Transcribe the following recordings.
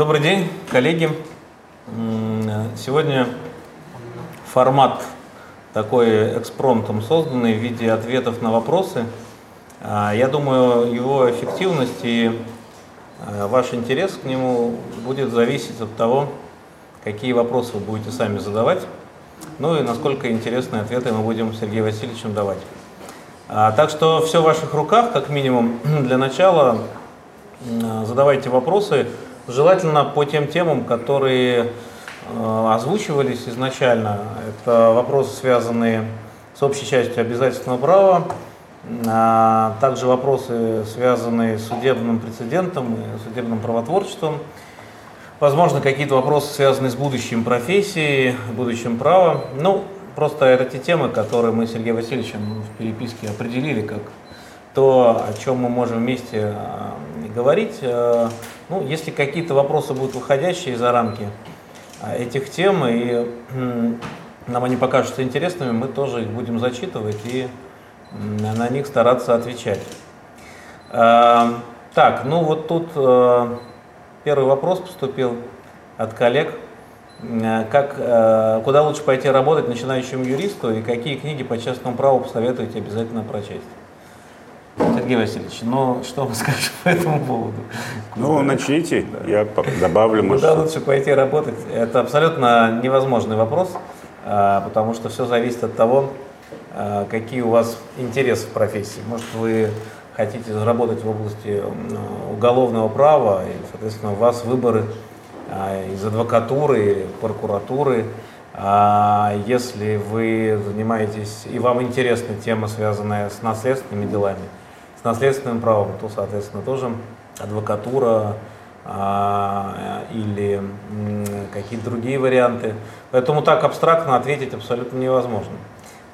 Добрый день, коллеги. Сегодня формат такой экспромтом созданный в виде ответов на вопросы. А, я думаю, его эффективность и а, ваш интерес к нему будет зависеть от того, какие вопросы вы будете сами задавать, ну и насколько интересные ответы мы будем Сергею Васильевичем давать. А, так что все в ваших руках, как минимум. Для начала задавайте вопросы, желательно по тем темам, которые озвучивались изначально. Это вопросы, связанные с общей частью обязательного права, а также вопросы, связанные с судебным прецедентом и судебным правотворчеством. Возможно, какие-то вопросы, связанные с будущим профессией, будущим правом. Ну, просто это те темы, которые мы с Сергеем Васильевичем в переписке определили как то, о чем мы можем вместе а, говорить. А, ну, если какие-то вопросы будут выходящие за рамки а, этих тем, и нам они покажутся интересными, мы тоже их будем зачитывать и на них стараться отвечать. А, так, ну вот тут э, первый вопрос поступил от коллег. Э, как, э, куда лучше пойти работать начинающему юристу и какие книги по частному праву посоветуете обязательно прочесть? Сергей Васильевич, ну что вы скажете по этому поводу? Ну, начните, да. я добавлю. Куда лучше пойти работать? Это абсолютно невозможный вопрос, потому что все зависит от того, а, какие у вас интересы в профессии. Может, вы хотите работать в области уголовного права, и, соответственно, у вас выборы а, из адвокатуры или прокуратуры. А если вы занимаетесь, и вам интересна тема, связанная с наследственными делами, с наследственным правом, то, соответственно, тоже адвокатура или какие-то другие варианты. Поэтому так абстрактно ответить абсолютно невозможно.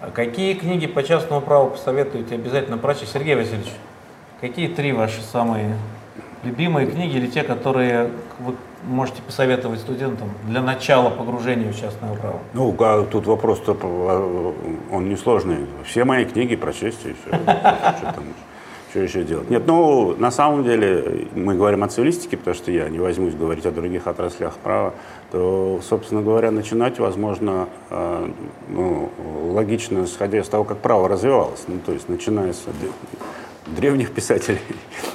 А какие книги по частному праву посоветуете обязательно прочесть? Сергей Васильевич, какие три ваши самые любимые книги или те, которые вы можете посоветовать студентам для начала погружения в частное право? Ну, тут вопрос-то, он несложный. Все мои книги прочесть и все. Что еще делать? Нет, ну, на самом деле, мы говорим о цивилистике, потому что я не возьмусь говорить о других отраслях права то, собственно говоря, начинать, возможно, э, ну, логично, исходя из того, как право развивалось. Ну, то есть, начиная с древних писателей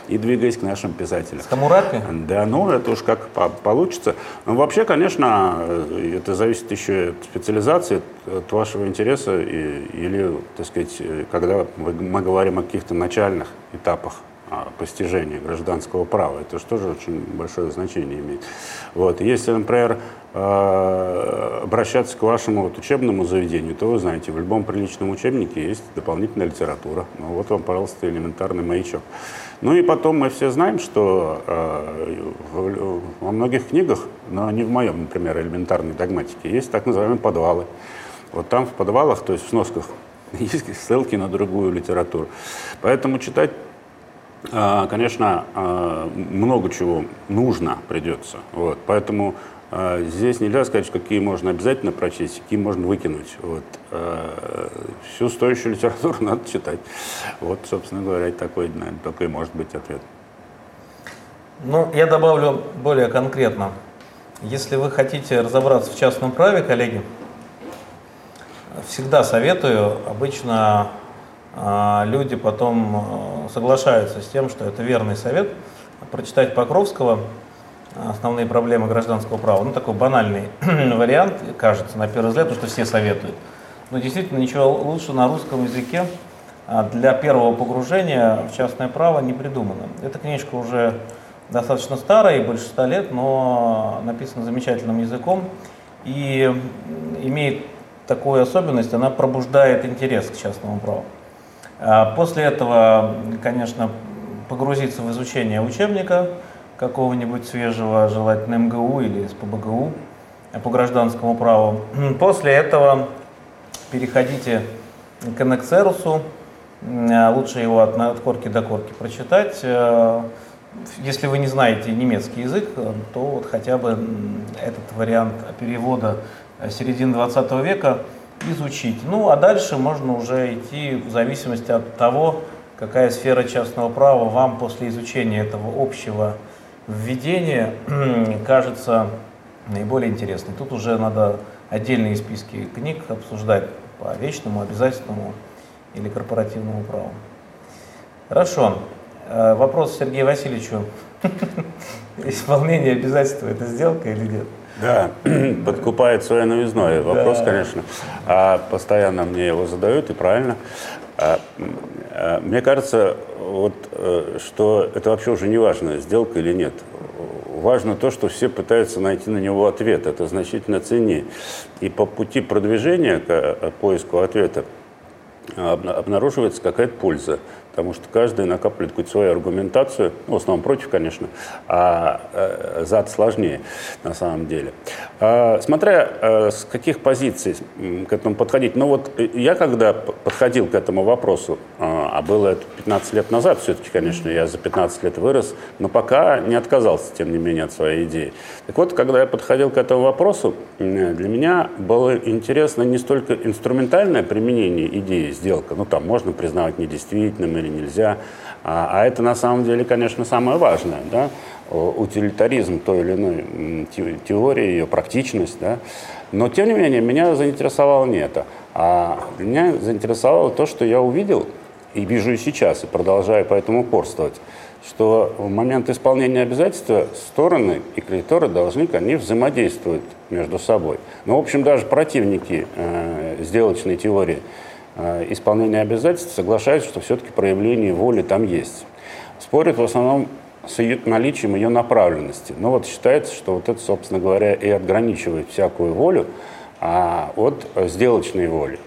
и двигаясь к нашим писателям. С Хамурапи? Да, ну это уж как по получится. Но вообще, конечно, э, это зависит еще от специализации, от вашего интереса и, или, так сказать, э, когда мы говорим о каких-то начальных этапах постижения гражданского права. Это же тоже очень большое значение имеет. Вот. Если, например, э, обращаться к вашему вот учебному заведению, то вы знаете, в любом приличном учебнике есть дополнительная литература. Ну, вот вам, пожалуйста, элементарный маячок. Ну и потом мы все знаем, что э, во многих книгах, но не в моем, например, элементарной догматике, есть так называемые подвалы. Вот там в подвалах, то есть в сносках, есть ссылки на другую литературу. Поэтому читать а, конечно, а, много чего нужно придется. Вот. Поэтому а, здесь нельзя сказать, какие можно обязательно прочесть, какие можно выкинуть. Вот. Всю стоящую литературу надо читать. Вот, собственно говоря, такой, наверное, такой может быть ответ. Ну, я добавлю более конкретно. Если вы хотите разобраться в частном праве, коллеги, всегда советую, обычно а люди потом э, соглашаются с тем, что это верный совет, прочитать Покровского «Основные проблемы гражданского права». Ну, такой банальный вариант, кажется, на первый взгляд, потому что все советуют. Но действительно ничего лучше на русском языке а, для первого погружения в частное право не придумано. Эта книжка уже достаточно старая, больше ста лет, но написана замечательным языком и имеет такую особенность, она пробуждает интерес к частному праву. А после этого, конечно, погрузиться в изучение учебника какого-нибудь свежего, желательно МГУ или с ПБГУ по гражданскому праву. После этого переходите к Энексерусу, лучше его от, от корки до корки прочитать. Э, если вы не знаете немецкий язык, то вот хотя бы этот вариант перевода середины 20 века изучить. Ну, а дальше можно уже идти в зависимости от того, какая сфера частного права вам после изучения этого общего введение кажется наиболее интересной. Тут уже надо отдельные списки книг обсуждать по вечному, обязательному или корпоративному праву. Хорошо. Э, вопрос Сергею Васильевичу. Исполнение обязательства – это сделка или нет? Да, подкупает своей новизной. Вопрос, да. конечно, а постоянно мне его задают, и правильно. А, а, мне кажется, вот, э, что это вообще уже не важно, сделка или нет. Важно то, что все пытаются найти на него ответ. Это значительно ценнее. И по пути продвижения к э, поиску ответа обнаруживается какая-то польза потому что каждый накапливает какую-то свою аргументацию, ну, в основном против, конечно, а э, за сложнее на самом деле. А, смотря э, с каких позиций к этому подходить. Ну вот э, я когда подходил к этому вопросу, э, а было это 15 лет назад, все-таки, конечно, я за 15 лет вырос, но пока не отказался, тем не менее, от своей идеи. Так вот, когда я подходил к этому вопросу, для меня было интересно не столько инструментальное применение идеи сделка, ну там можно признавать недействительным или нельзя. А, а это на самом деле, конечно, самое важное. Да? Утилитаризм той или иной теории, ее практичность. Да? Но, тем не менее, меня заинтересовало не это. А меня заинтересовало то, что я увидел, и вижу и сейчас, и продолжаю поэтому упорствовать, что в момент исполнения обязательства стороны и кредиторы должны, они взаимодействовать между собой. Ну, в общем, даже противники э, сделочной теории – исполнения обязательств соглашаются, что все-таки проявление воли там есть. Спорят в основном с ее, наличием ее направленности. Но вот считается, что вот это, собственно говоря, и ограничивает всякую волю а, от сделочной воли.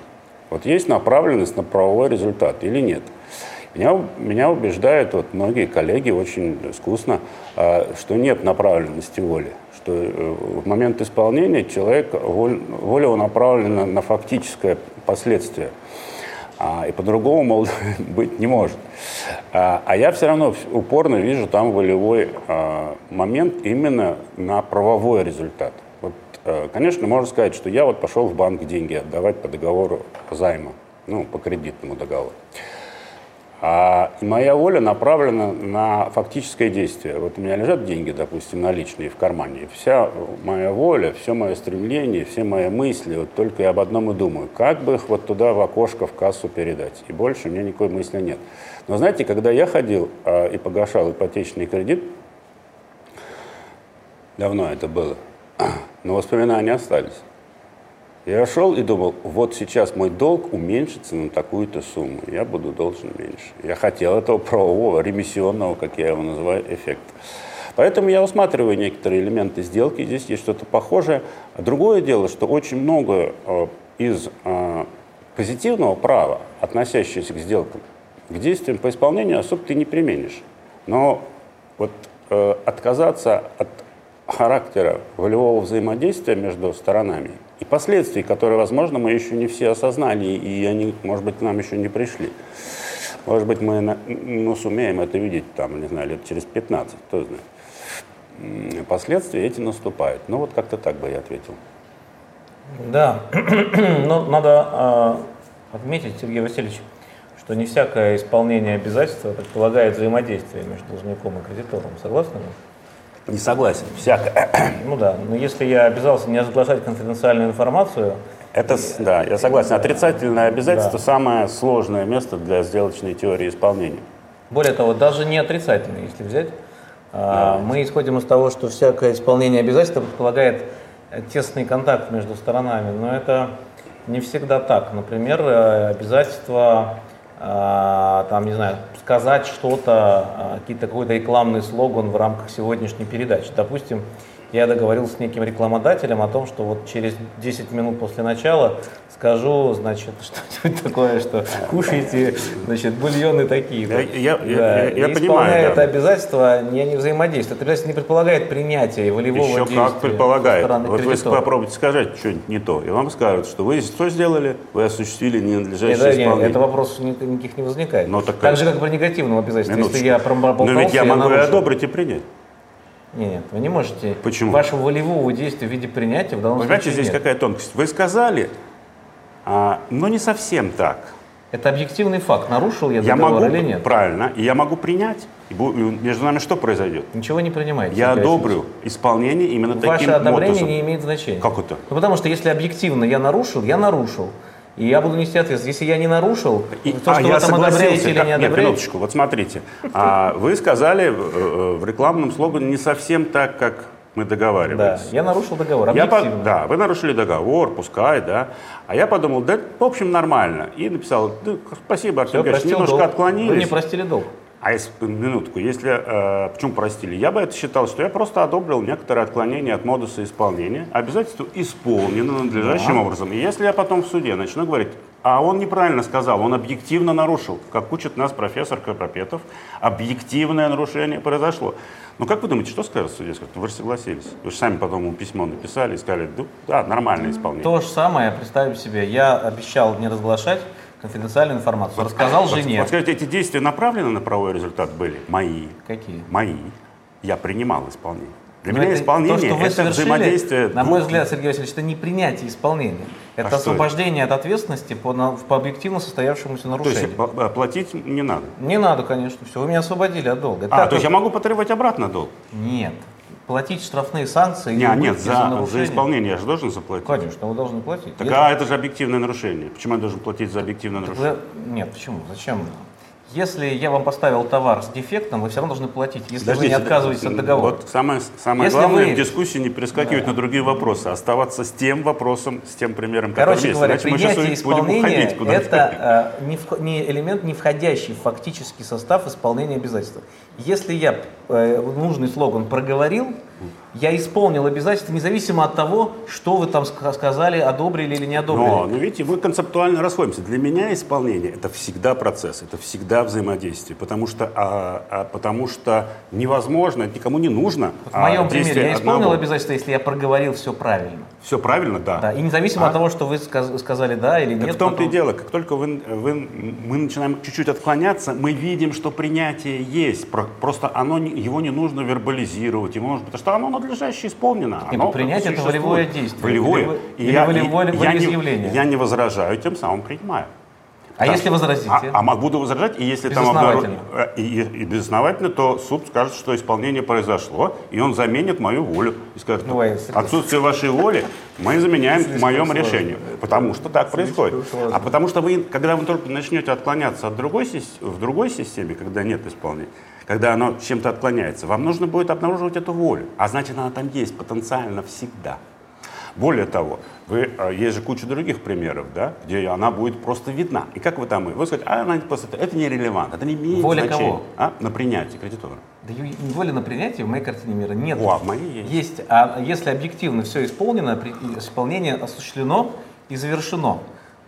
Вот есть направленность на правовой результат или нет. Меня, меня убеждают вот многие коллеги очень искусно, а, что нет направленности воли, что э, в момент исполнения человек, воля его направлена на фактическое последствие – а, и по-другому, мол, быть не может. А, а я все равно упорно вижу там волевой а, момент именно на правовой результат. Вот, а, конечно, можно сказать, что я вот пошел в банк деньги отдавать по договору займа, ну, по кредитному договору. А моя воля направлена на фактическое действие. Вот у меня лежат деньги, допустим, наличные в кармане. Вся моя воля, все мое стремление, все мои мысли, вот только я об одном и думаю. Как бы их вот туда в окошко, в кассу передать? И больше у меня никакой мысли нет. Но знаете, когда я ходил а, и погашал ипотечный кредит, давно это было, но воспоминания остались. Я шел и думал, вот сейчас мой долг уменьшится на такую-то сумму, я буду должен меньше. Я хотел этого правового, ремиссионного, как я его называю, эффекта. Поэтому я усматриваю некоторые элементы сделки, здесь есть что-то похожее. Другое дело, что очень много э, из э, позитивного права, относящегося к сделкам, к действиям по исполнению особо ты не применишь. Но вот э, отказаться от характера волевого взаимодействия между сторонами и последствий, которые, возможно, мы еще не все осознали, и они, может быть, к нам еще не пришли. Может быть, мы ну, сумеем это видеть, там, не знаю, лет через 15, кто знает. Последствия эти наступают. Ну, вот как-то так бы я ответил. Да, но надо э, отметить, Сергей Васильевич, что не всякое исполнение обязательства предполагает взаимодействие между должником и кредитором. Согласны вы? Не согласен, всякое. Ну да, но если я обязался не разглашать конфиденциальную информацию... Это, да, я согласен. Отрицательное обязательство да. самое сложное место для сделочной теории исполнения. Более того, даже не отрицательное, если взять. А, да. Мы исходим из того, что всякое исполнение обязательства предполагает тесный контакт между сторонами, но это не всегда так. Например, э, обязательство а, там, не знаю, сказать что-то, а, какие-то какой-то рекламный слоган в рамках сегодняшней передачи. Допустим, я договорился с неким рекламодателем о том, что вот через 10 минут после начала скажу, значит, что-нибудь такое, что кушайте, значит, бульоны такие. Я, я, да. я, я, я понимаю. это да. обязательство не, не взаимодействует. Это обязательство не предполагает принятие волевого Еще действия. как предполагает. Вот вы попробуйте сказать что-нибудь не то, и вам скажут, что вы что сделали? Вы осуществили ненадлежащее это, исполнение. Нет, это вопрос никаких не возникает. Но так, так же, как при негативном обязательстве. Минуточку. Если я проболтался, Но ведь я могу и одобрить и принять. Нет, вы не можете. Почему? Вашего волевого действия в виде принятия в данном Понимаете, случае здесь нет. какая тонкость. Вы сказали, но не совсем так. Это объективный факт. Нарушил я Я договор могу, или нет? правильно, и я могу принять. И между нами что произойдет? Ничего не принимаете. Я одобрю исполнение именно Васильевич. таким Ваше одобрение мотузом. не имеет значения. Как это? Ну, потому что если объективно я нарушил, я нарушил. И я буду нести ответственность. Если я не нарушил, И- то, а что я вы там одобряете или Как- не Нет, одобряете, минуточку, вот смотрите. А, вы сказали э, э, в рекламном слогане не совсем так, как мы да, договаривались. я нарушил договор, Я объективно. да, вы нарушили договор, пускай, да. А я подумал, да, в общем, нормально. И написал, «Да, спасибо, Артем Георгиевич, немножко долг. отклонились. Вы не простили долг. А если, минутку, если, э, почему простили? Я бы это считал, что я просто одобрил некоторые отклонения от модуса исполнения. Обязательство исполнено надлежащим образом. И если я потом в суде начну говорить, а он неправильно сказал, он объективно нарушил, как учит нас профессор Капропетов, объективное нарушение произошло. Ну как вы думаете, что скажет судья? Скажет, «Ну, вы же согласились. Вы же сами потом ему письмо написали и сказали, «Ну, да, нормальное исполнение. То же самое, представим себе, я обещал не разглашать конфиденциальную информацию. Рассказал Вот- жене. Вот скажите, эти действия направлены на правовой результат были? Мои. Какие? мои, я принимал исполнение. Для Но меня это- исполнение то, что вы это совершили, взаимодействие. на мой взгляд, Сергей Васильевич, это не принятие исполнения. Это А освобождение от ответственности по, на- по объективно состоявшемуся То есть нарушению. пл- платить не надо. Не надо, конечно, все. Вы меня освободили от долга. Это А, так, то есть я могу потребовать обратно долг? Нет. Платить штрафные санкции Не, а нет, за, за нарушение. исполнение я же должен заплатить. Конечно, вы должны платить. Так а это же объективное нарушение. Почему я должен платить за объективное нарушение? Вы- Нет, почему? Зачем? Если я вам поставил товар с дефектом, вы все равно должны платить, если вы не Подождите, отказываетесь от договора. Вот самое, самое Если главное вы- в дискуссии не перескакивать на другие вопросы, а оставаться с тем вопросом, с тем примером, который Короче есть. говоря, Иначе мы сейчас принятие будем уходить это э, не, не элемент, не входящий в фактический состав исполнения обязательства. Если я э, нужный слоган проговорил, я исполнил обязательства, независимо от того, что вы там ска- сказали, одобрили или не одобрили. Но, ну видите, мы концептуально расходимся. Для меня исполнение это всегда процесс, это всегда взаимодействие, потому что, а, а, потому что невозможно, это никому не нужно. в моем примере я исполнил одного. обязательства, если я проговорил все правильно. Все правильно, да. Да, и независимо А? от того, что вы сказ- сказали да или Так нет. в том-то и потом- дело, как только вы, вы- мы начинаем чуть-чуть отклоняться, мы видим, что принятие есть. Про- Просто оно, его не нужно вербализировать, его нужно, потому что оно надлежаще исполнено. Оно ну, принятие это волевое действие. Волевое. Или я, волевое- и- я не- я не возражаю, тем самым принимаю. А Да. если возразите? А, а мо- буду возражать, и если там Безосновательно. обнару- э, и, и- безосновательно, то суд скажет, что исполнение произошло, и он заменит мою волю. И скажет, Ну, Сергей. отсутствие вашей воли мы заменяем в моем сложно. решении. Потому что так происходит. сложно. А потому что вы, когда вы только начнете отклоняться от другой, в другой системе, когда нет исполнения, когда оно чем-то отклоняется, вам нужно будет обнаруживать эту волю. А значит, она там есть потенциально всегда. Более того, вы, э, есть же куча других примеров, да, где она будет просто видна. И как вы там, вы скажете, а она просто, это нерелевантно, это не имеет Воля значения. кого? А? На принятие кредитора. Да воли на принятие в моей картине мира нет. О, а в моей есть. Есть, а если объективно все исполнено, исполнение осуществлено и завершено.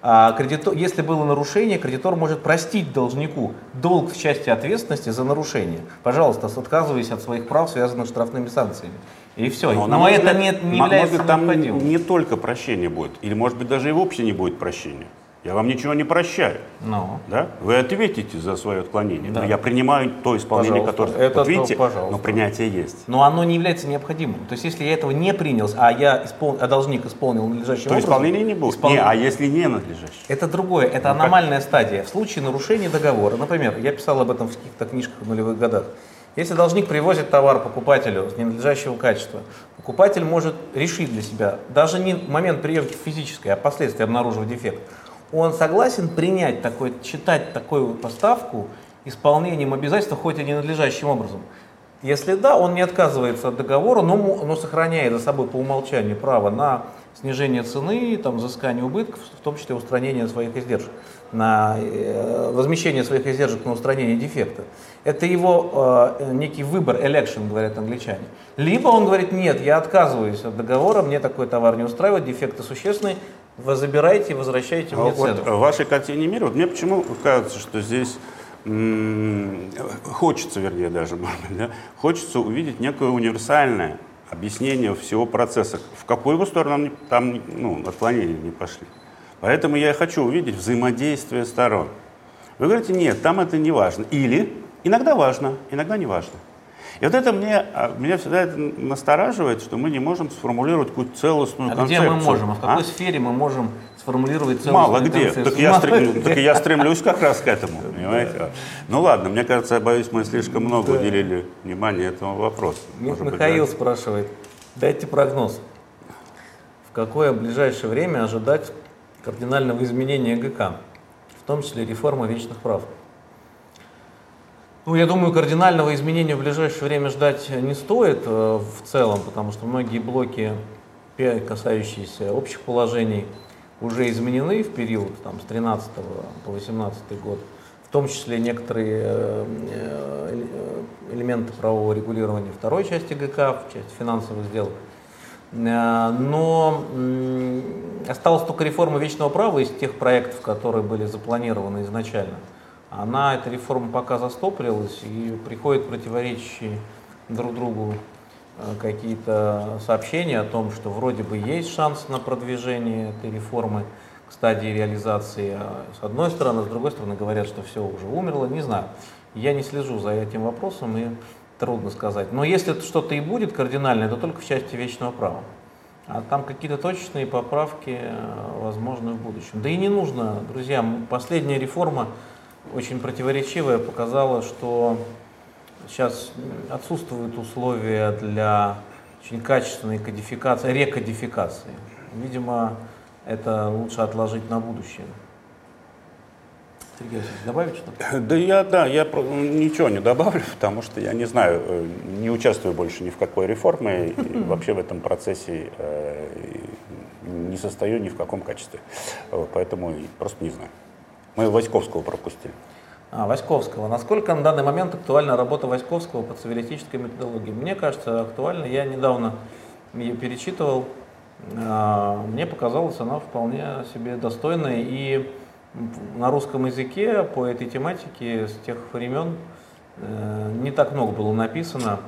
А кредитор, если было нарушение, кредитор может простить должнику долг в части ответственности за нарушение. Пожалуйста, отказываясь от своих прав, связанных с штрафными санкциями. И все. Но, мой это взгляд, не, не является может там необходимым. не только прощение будет, или может быть даже и вообще не будет прощения. Я вам ничего не прощаю. Ну. Да? Вы ответите за свое отклонение. Да. Но я принимаю то исполнение, Пожалуйста. которое... Это вот то, видите, пожалуйста. но принятие есть. Но оно не является необходимым. То есть, если я этого не принял, а я испол... а должник исполнил надлежащим То образом, исполнения не будет. испол- Не, а если не надлежащее? Это другое, это Ну, аномальная стадия. В случае нарушения договора, например, я писал об этом в каких-то книжках в нулевых годах, если должник привозит товар покупателю с ненадлежащего качества, покупатель может решить для себя, даже не момент приемки физической, а впоследствии обнаружив дефект, он согласен принять такой, считать такую поставку исполнением обязательства, хоть и ненадлежащим образом. Если да, он не отказывается от договора, но, но сохраняет за собой по умолчанию право на снижение цены, там, взыскание убытков, в том числе устранение своих издержек, на э, возмещение своих издержек на устранение дефекта. Это его э, некий выбор, election, говорят англичане. Либо он говорит, нет, я отказываюсь от договора, мне такой товар не устраивает, дефекты существенные, вы забирайте, возвращайте мне А Вот цену. в вашей картине мира, вот мне почему кажется, что здесь хочется, вернее, даже, может быть, да, хочется увидеть некое универсальное объяснение всего процесса, в какую бы сторону там ну, отклонения не пошли. Поэтому я и хочу увидеть взаимодействие сторон. Вы говорите, нет, там это не важно. Или иногда важно, иногда не важно. И вот это мне, а, меня всегда это настораживает, что мы не можем сформулировать какую-то целостную А где концепцию. мы можем? А в какой А? сфере мы можем сформулировать Мало где. Так я, стрем, так я стремлюсь как раз к этому, понимаете? Ну ладно, мне кажется, я боюсь, мы слишком много уделили внимания этому вопросу. Михаил спрашивает, дайте прогноз. В какое ближайшее время ожидать кардинального изменения ГК, в том числе реформы вечных прав? Ну, я думаю, кардинального изменения в ближайшее время ждать не стоит э, в целом, потому что многие блоки, касающиеся общих положений, уже изменены в период там, с 13 по 18 год, в том числе некоторые э, э, элементы правового регулирования второй части ГК, в части финансовых сделок. Но осталась только реформа вечного права из тех проектов, которые были запланированы изначально – она, эта реформа пока застопорилась и приходят противоречащие друг другу э, какие-то сообщения о том, что вроде бы есть шанс на продвижение этой реформы к стадии реализации. А с одной стороны, с другой стороны говорят, что все уже умерло. Не знаю. Я не слежу за этим вопросом и трудно сказать. Но если что-то и будет кардинальное, то только в части вечного права. А там какие-то точечные поправки э, возможны в будущем. Да и не нужно, друзья, последняя реформа очень противоречивая, показала, что сейчас отсутствуют условия для очень качественной кодификации, рекодификации. Видимо, это лучше отложить на будущее. Сергей Васильевич, добавить что-то? Да я, да, я ничего не добавлю, потому что я не знаю, э, не участвую больше ни в какой реформе, и вообще в этом процессе э, не состою ни в каком качестве. Поэтому просто не знаю. Мы Васьковского пропустили. А, Васьковского. Насколько на данный момент актуальна работа Васьковского по цивилистической методологии? Мне кажется, актуально. Я недавно ее перечитывал. А, мне показалось, она вполне себе достойная. И на русском языке по этой тематике с тех времен э, не так много было написано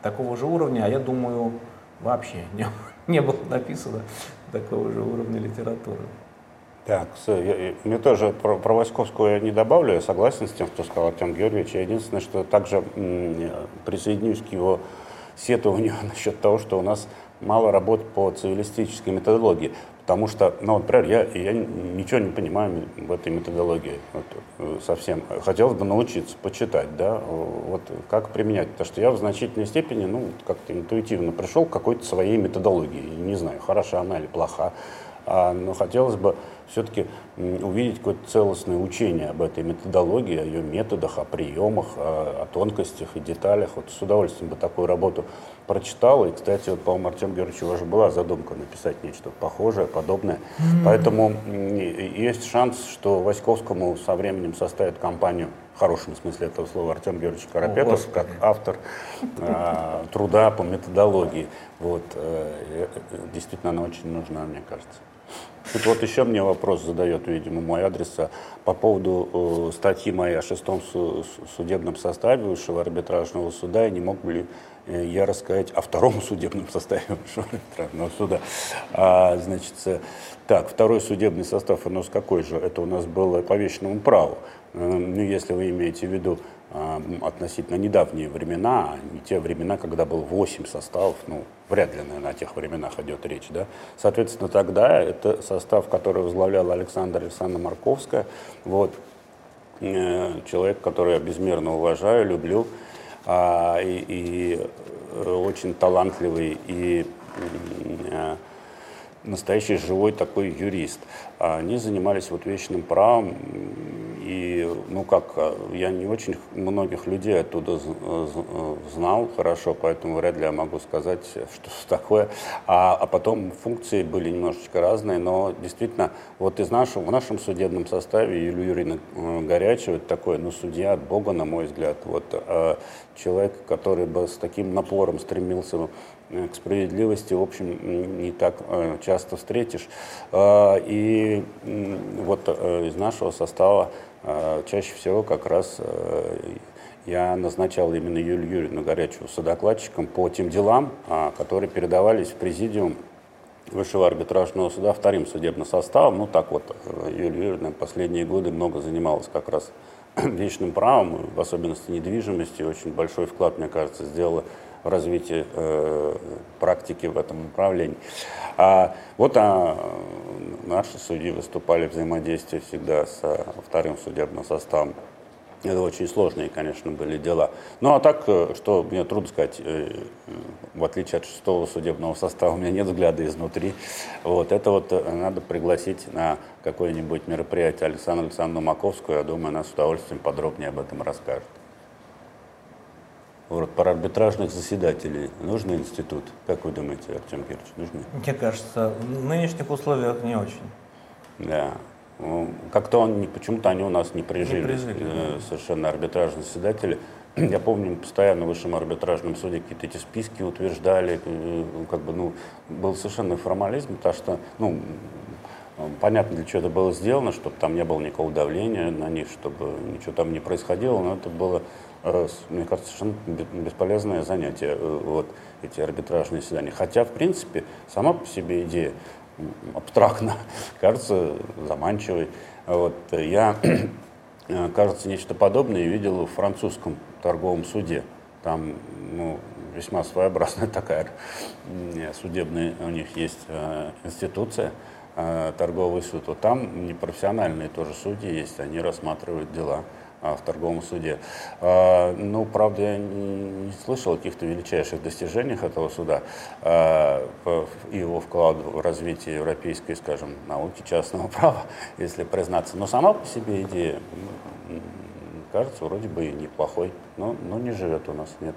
такого же уровня, а я думаю, вообще не, не было написано такого же уровня литературы. Так, мне тоже про, про Васьковскую я не добавлю, я согласен с тем, что сказал Артем Георгиевич. Я единственное, что также присоединюсь к его сетованию насчет того, что у нас мало работ по цивилистической методологии. Потому что, ну, например, я, я ничего не понимаю в этой методологии вот, э, совсем. Хотелось бы научиться почитать, да, вот как применять. Потому что я в значительной степени, ну, как-то интуитивно пришел к какой-то своей методологии. Не знаю, хороша она или плоха. А, но хотелось бы все-таки увидеть какое-то целостное учение об этой методологии, о ее методах, о приемах, о, о тонкостях и деталях. Вот с удовольствием бы такую работу прочитал. И, кстати, вот, по-моему, Артем Георгиевич, у вас же была задумка написать нечто похожее, подобное. Mm-hmm. Поэтому есть шанс, что Васьковскому со временем составит компанию в хорошем смысле этого слова Артем Георгиевич Карапетов, О, как автор э, труда по методологии. Вот, э, э, действительно, она очень нужна, мне кажется. Тут вот еще мне вопрос задает, видимо, мой адрес а по поводу э, статьи моей о шестом су судебном составе высшего арбитражного суда, и не мог ли э, я рассказать о втором судебном составе высшего арбитражного суда. А, значит, э, так, второй судебный состав у нас какой же? Это у нас было по вечному праву. Э, ну, если вы имеете в виду относительно недавние времена, не те времена, когда было 8 составов, ну, вряд ли, наверное, о тех временах идет речь, да. Соответственно, тогда это состав, который возглавлял Александр Александра Марковская, вот, э, человек, который я безмерно уважаю, люблю, а, и, и э, очень талантливый и э, настоящий живой такой юрист. Они занимались вот вечным правом, и, ну как, а, я не очень многих людей оттуда знал хорошо, поэтому вряд ли я могу сказать, что такое. А, а потом функции были немножечко разные, но действительно, вот из нашего, в нашем судебном составе Юлия Юрьевна э, Горячева, такой, ну, судья от Бога, на мой взгляд, вот, а человек, который бы с таким напором стремился Э, к справедливости, в общем, не так э, часто встретишь. А, и вот э, из нашего состава чаще всего как раз я назначал именно Юлию Юрьевну Горячеву содокладчиком по тем делам, а, которые передавались в президиум Высшего арбитражного суда вторым судебным составом. Ну так вот, Юлия Юрьевна последние годы много занималась как раз вечным правом, в особенности недвижимости. Очень большой вклад, мне кажется, сделала в развитии э, практики в этом направлении. А вот а, наши судьи выступали взаимодействие всегда с вторым судебным составом. Это очень сложные, конечно, были дела. Ну а так, э, что мне трудно сказать, э, в отличие от шестого судебного состава, у меня нет взгляда изнутри. Вот это вот э, надо пригласить на какое-нибудь мероприятие Александру Александровну Маковскую. Я думаю, она с удовольствием подробнее об этом расскажет. Вот, про арбитражных заседателей нужный институт? Как вы думаете, Артем Кирович, нужны? Мне кажется, в нынешних условиях не очень. Да. Ну, как-то он, почему-то они у нас не прижились, не прижили, э, совершенно арбитражные заседатели. Я помню, постоянно в высшем арбитражном суде какие-то эти списки утверждали, э, как бы, ну, был совершенно формализм, потому что, ну, понятно, для чего это было сделано, чтобы там не было никакого давления на них, чтобы ничего там не происходило, но это было, мне кажется, совершенно бесполезное занятие, вот эти арбитражные заседания. Хотя, в принципе, сама по себе идея абстрактно, кажется заманчивой. Вот. Я, кажется, нечто подобное видел в французском торговом суде. Там ну, весьма своеобразная такая судебная у них есть э, институция, э, торговый суд. Вот там непрофессиональные тоже судьи есть, они рассматривают дела. В торговом суде. А, ну, правда, я не слышал о каких-то величайших достижениях этого суда а, и его вклад в развитие европейской, скажем, науки частного права, если признаться. Но сама по себе идея, кажется, вроде бы и неплохой, но, но не живет у нас, нет.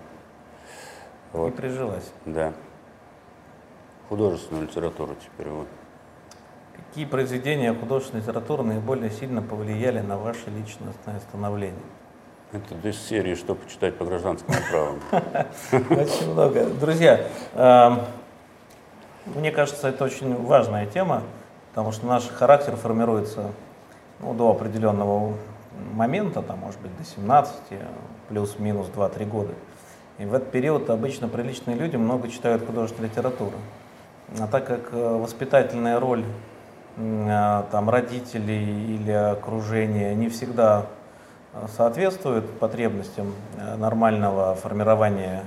Вот. Не прижилась. Да. Художественную литературу теперь вот. Какие произведения художественной литературы наиболее сильно повлияли на ваше личностное становление? Это из серии «Что почитать по гражданскому праву». Очень много. Друзья, эм, мне кажется, это очень важная тема, потому что наш характер формируется ну, до определенного момента, там, может быть, до 17, плюс-минус 2-3 года. И в этот период обычно приличные люди много читают художественную литературу. А так как э, воспитательная роль там, родителей или окружения не всегда соответствует потребностям э, нормального формирования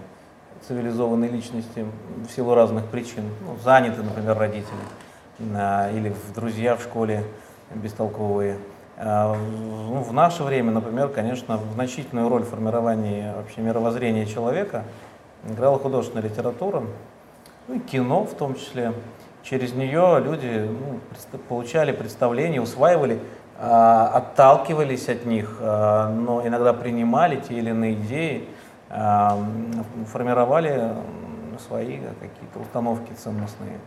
цивилизованной личности в силу разных причин. Ну, заняты, например, родители, или друзья в школе бестолковые. Ну, в наше время, например, конечно, значительную роль в формировании вообще мировоззрения человека играла художественная литература, ну и кино в том числе через нее люди ну, получали представления, усваивали, э, отталкивались от них, э, но иногда принимали те или иные идеи, э, формировали свои какие-то установки ценностные.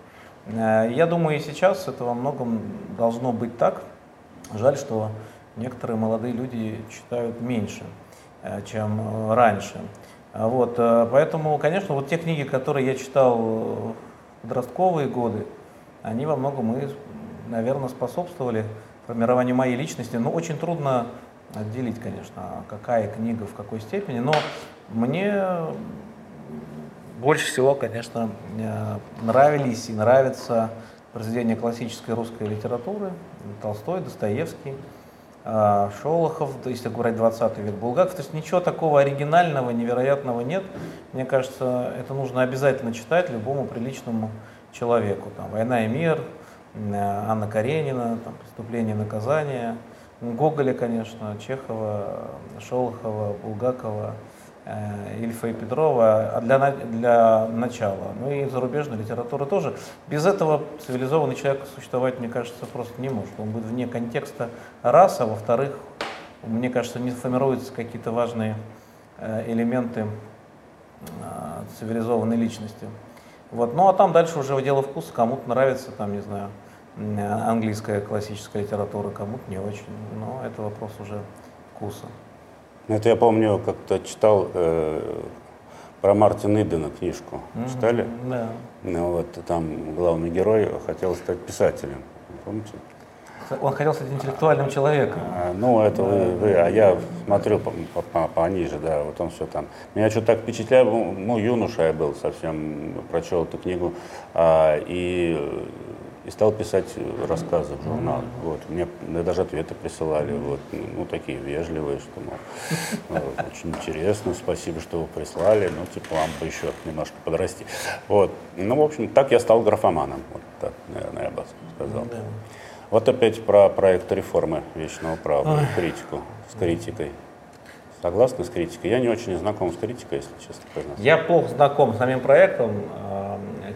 Э, я думаю, и сейчас это во многом должно быть так. Жаль, что некоторые молодые люди читают меньше, э, чем раньше. Вот, э, поэтому, конечно, вот те книги, которые я читал подростковые годы, они во многом и, наверное, способствовали формированию моей личности. Но очень трудно отделить, конечно, какая книга в какой степени. Но мне больше всего, конечно, нравились и нравятся произведения классической русской литературы. Толстой, Достоевский, Шолохов, если говорить 20 век, Булгаков. То есть ничего такого оригинального, невероятного нет. Мне кажется, это нужно обязательно читать любому приличному человеку. Там, «Война и мир», Анна Каренина, там, «Преступление и наказание», Гоголя, конечно, Чехова, Шолохова, Булгакова, э, Ильфа и Петрова, а для, для начала. Ну и зарубежная литература тоже. Без этого цивилизованный человек существовать, мне кажется, просто не может. Он будет вне контекста раз, а во-вторых, мне кажется, не формируются какие-то важные э, элементы э, цивилизованной личности. Вот. Ну а там дальше уже дело вкуса, кому-то нравится, там, не знаю, английская классическая литература, кому-то не очень. Но это вопрос уже вкуса. Ну, это я помню, как-то читал э, про Мартина Идена книжку. Mm-hmm. Читали? Да. Ну, вот там главный герой хотел стать писателем. Помните? Он хотел стать интеллектуальным человеком. А, ну, это да. вы, вы, а я смотрю по, по, по, пониже, да, вот он все там. Меня что-то так впечатляет, ну, юноша я был совсем, прочел эту книгу, а, и и стал писать рассказы в журнал. Вот. Мне, даже ответы присылали, вот, ну, такие вежливые, что, мол, очень интересно, спасибо, что вы прислали, ну, типа, вам бы еще немножко подрасти. Вот. Ну, в общем, так я стал графоманом, вот так, наверное, я бы сказал. Вот опять про проект реформы вечного права, критику, с критикой. Согласны с критикой? Я не очень знаком с критикой, если честно признаться. Я плохо знаком с самим проектом.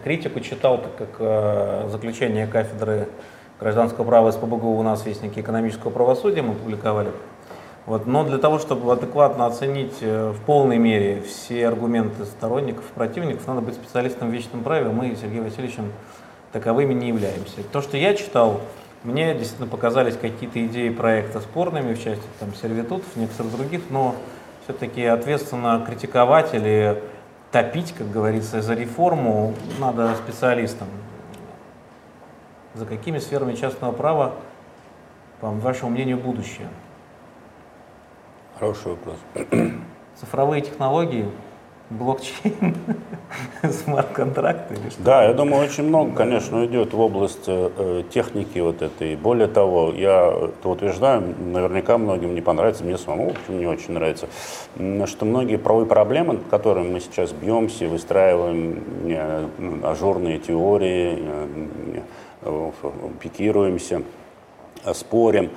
Критику читал, так как э, заключение кафедры гражданского права СПБГУ у нас Вестники экономического правосудия мы публиковали. Вот. Но для того, чтобы адекватно оценить э, в полной мере все аргументы сторонников и противников, надо быть специалистом в вечном праве. Мы, Сергей Васильевичем, таковыми не являемся. То, что я читал, мне действительно показались какие-то идеи проекта спорными в части там, сервитутов, некоторых других, но все-таки ответственно критиковать или топить, как говорится, за реформу надо специалистам. За какими сферами частного права, по вашему мнению, будущее? Хороший вопрос. Цифровые технологии – блокчейн, смарт-контракты или что? Да, я думаю, очень много, конечно, идет в область э, техники вот этой. Более того, я это утверждаю, наверняка многим не понравится, мне самому, в общем, не очень нравится, что многие правовые проблемы, которыми мы сейчас бьемся, выстраиваем э, ажурные теории, э, пикируемся, спорим, а,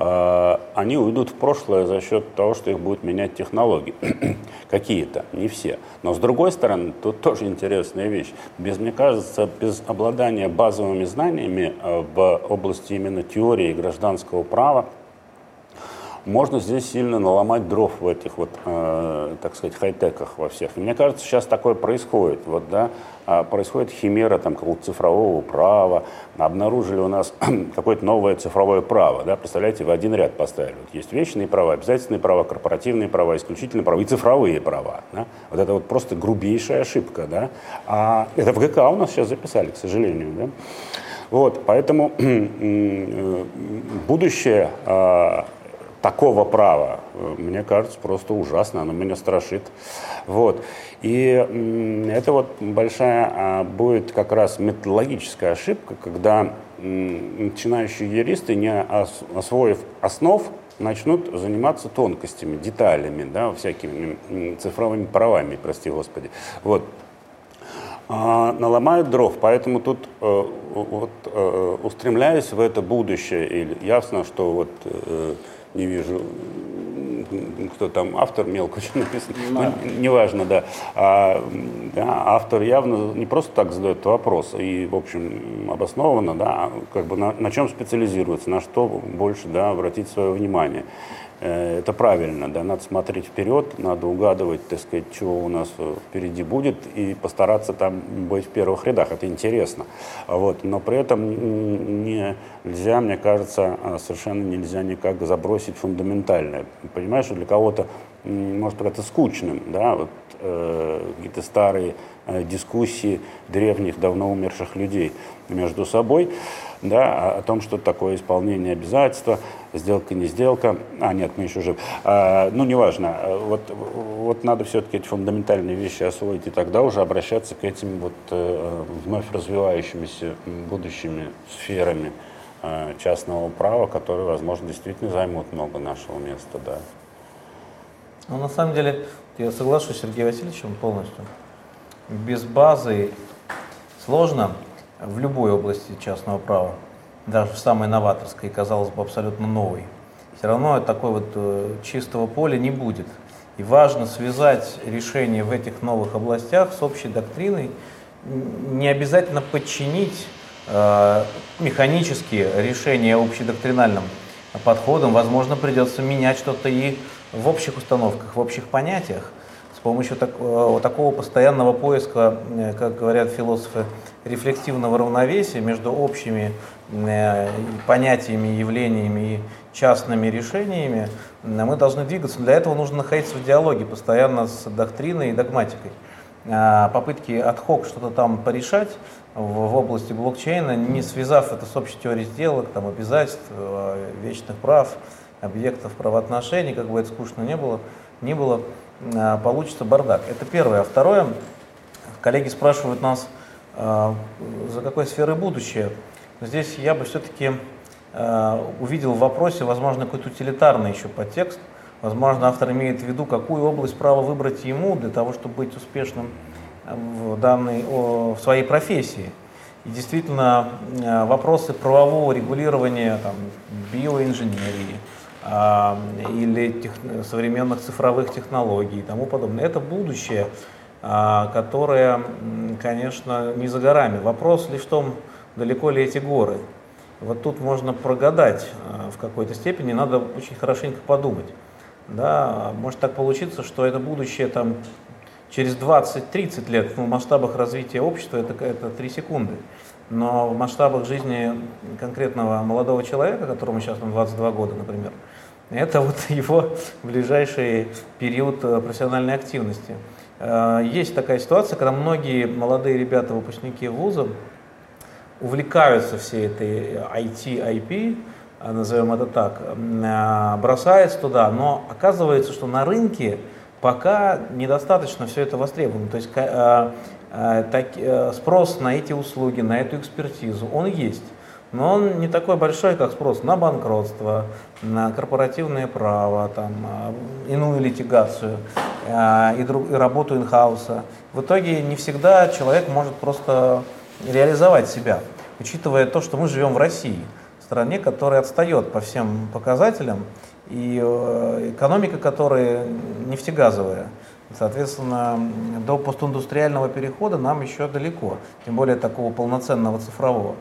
они уйдут в прошлое за счет того, что их будут менять технологии. Какие-то, не все. Но с другой стороны, тут тоже интересная вещь. Без, мне кажется, без обладания базовыми знаниями а, в области именно теории гражданского права, можно здесь сильно наломать дров в этих вот, э, так сказать, хай-теках во всех. И мне кажется, сейчас такое происходит. Вот, да, а, происходит химера там, какого-то цифрового права, обнаружили у нас какое-то новое цифровое право. Да, представляете, в один ряд поставили. Вот есть вечные права, обязательные права, корпоративные права, исключительные права и цифровые права. Да? Вот это вот просто грубейшая ошибка. Да? А это в ГК у нас сейчас записали, к сожалению. Да? Вот, поэтому э, будущее а, такого права, э, мне кажется, просто ужасно, оно меня страшит. Вот. И это вот большая а, будет как раз методологическая ошибка, когда начинающие юристы, не освоив основ, начнут заниматься тонкостями, деталями, да, всякими цифровыми правами, прости господи. Вот. А, наломают дров, поэтому тут э, вот, э, устремляясь в это будущее, или ясно, что вот э, не вижу, кто там автор мелко очень написан, ну, неважно, да. А, да. Автор явно не просто так задает вопрос, и, в общем, обоснованно, да, а как бы на, на чем специализируется, на что больше, да, обратить свое внимание. Э, это правильно, да, надо смотреть вперед, надо угадывать, так сказать, чего у нас э, впереди будет, и постараться там быть в первых рядах, это интересно. Вот. Но при этом не, нельзя, мне кажется, а, совершенно нельзя никак забросить фундаментальное. Понимаешь, что для кого-то может показаться скучным, да, вот э, какие-то старые э, дискуссии древних, давно умерших людей между собой да, о том, что такое исполнение обязательства, сделка, не сделка. А, нет, мы еще живы. А, ну, неважно. Вот, вот надо все-таки эти фундаментальные вещи освоить, и тогда уже обращаться к этим вот э, вновь развивающимися будущими сферами э, частного права, которые, возможно, действительно займут много нашего места, да. Ну, на самом деле, я соглашусь с Сергеем Васильевичем полностью. Без базы сложно, в любой области частного права, даже в самой новаторской, казалось бы, абсолютно новой, все равно такой вот э, чистого поля не будет. И важно связать решения в этих новых областях с общей доктриной, не обязательно подчинить э, механические решения общедоктринальным подходам, возможно, придется менять что-то и в общих установках, в общих понятиях. С помощью так, э, такого постоянного поиска, э, как говорят философы, рефлективного равновесия между общими понятиями, явлениями и частными решениями, мы должны двигаться. Для этого нужно находиться в диалоге постоянно с доктриной и догматикой. А попытки от хок что-то там порешать в, области блокчейна, не связав это с общей теорией сделок, там, обязательств, вечных прав, объектов правоотношений, как бы это скучно не было, не было Э, получится бардак. Это первое. А второе, коллеги спрашивают нас, э, за какой сферой будущее. Здесь я бы все-таки э, увидел в вопросе, возможно, какой-то утилитарный еще подтекст. Возможно, автор имеет в виду, какую область права выбрать ему для того, чтобы быть успешным в, данной, в своей профессии. И действительно, э, вопросы правового регулирования там, биоинженерии, а, или тех, современных цифровых технологий и тому подобное. Это будущее, а, которое, конечно, не за горами. Вопрос лишь в том, далеко ли эти горы. Вот тут можно прогадать а, в какой-то степени, надо очень хорошенько подумать. Да, может так получиться, что это будущее там, через 20-30 лет в масштабах развития общества это, это 3 секунды. Но в масштабах жизни конкретного молодого человека, которому сейчас там 22 года, например, это вот его ближайший период э, профессиональной активности. Э, есть такая ситуация, когда многие молодые ребята, выпускники вуза, увлекаются всей этой IT, IP, э, назовем это так, бросаются туда, но оказывается, что на рынке пока недостаточно все это востребовано. То есть так, спрос на эти услуги, на эту экспертизу, он есть но он не такой большой, как спрос на банкротство, на корпоративное право, там, иную литигацию и работу инхауса. В итоге не всегда человек может просто реализовать себя, учитывая то, что мы живем в России, стране, которая отстает по всем показателям, и э, экономика которой нефтегазовая. Соответственно, до постиндустриального перехода нам еще далеко, тем более такого полноценного цифрового.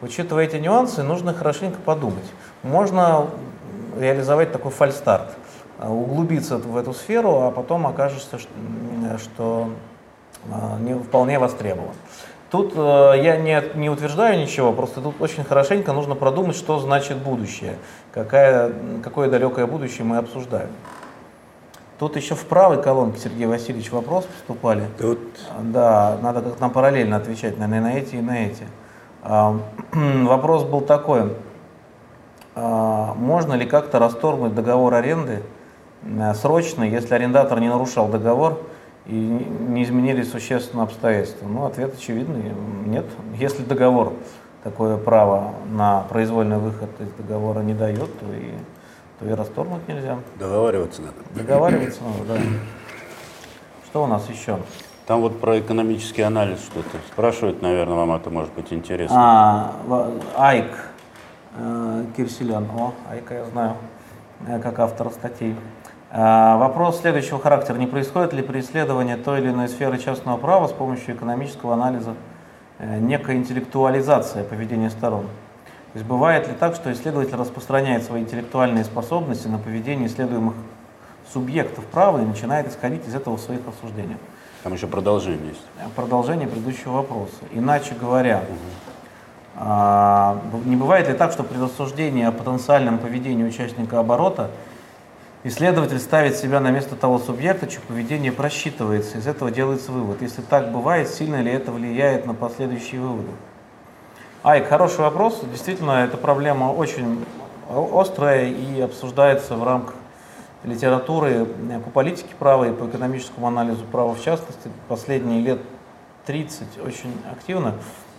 Учитывая эти нюансы, нужно хорошенько подумать. Можно реализовать такой фальстарт, углубиться в эту сферу, а потом окажется, что э, не вполне востребован. Тут э, я не, не утверждаю ничего, просто тут очень хорошенько нужно продумать, что значит будущее, какая, какое далекое будущее мы обсуждаем. Тут еще в правой колонке, Сергей Васильевич, вопрос поступали. Тут... Да, надо как-то нам параллельно отвечать, наверное, на эти и на эти. Вопрос был такой, а, можно ли как-то расторгнуть договор аренды э, срочно, если арендатор не нарушал договор и не изменились существенно обстоятельства? Ну, ответ очевидный, нет. Если договор такое право на произвольный выход из договора не дает, то и, то и расторгнуть нельзя. Договариваться надо. Договариваться надо, да. Что у нас еще? Там вот про экономический анализ что-то спрашивают, наверное, вам это может быть интересно. А, Айк э, Кирсилян, о, Айка я знаю, э, как автор статей. Э, вопрос следующего характера. Не происходит ли преследование той или иной сферы частного права с помощью экономического анализа некая интеллектуализация поведения сторон? То есть бывает ли так, что исследователь распространяет свои интеллектуальные способности на поведение исследуемых субъектов права и начинает исходить из этого в своих рассуждениях? Там еще продолжение есть. Продолжение предыдущего вопроса. Иначе говоря, угу. а, не бывает ли так, что при рассуждении о потенциальном поведении участника оборота исследователь ставит себя на место того субъекта, чье поведение просчитывается, из этого делается вывод. Если так бывает, сильно ли это влияет на последующие выводы? Айк, хороший вопрос. Действительно, эта проблема очень острая и обсуждается в рамках литературы по политике права и по экономическому анализу права в частности последние лет 30 очень активно.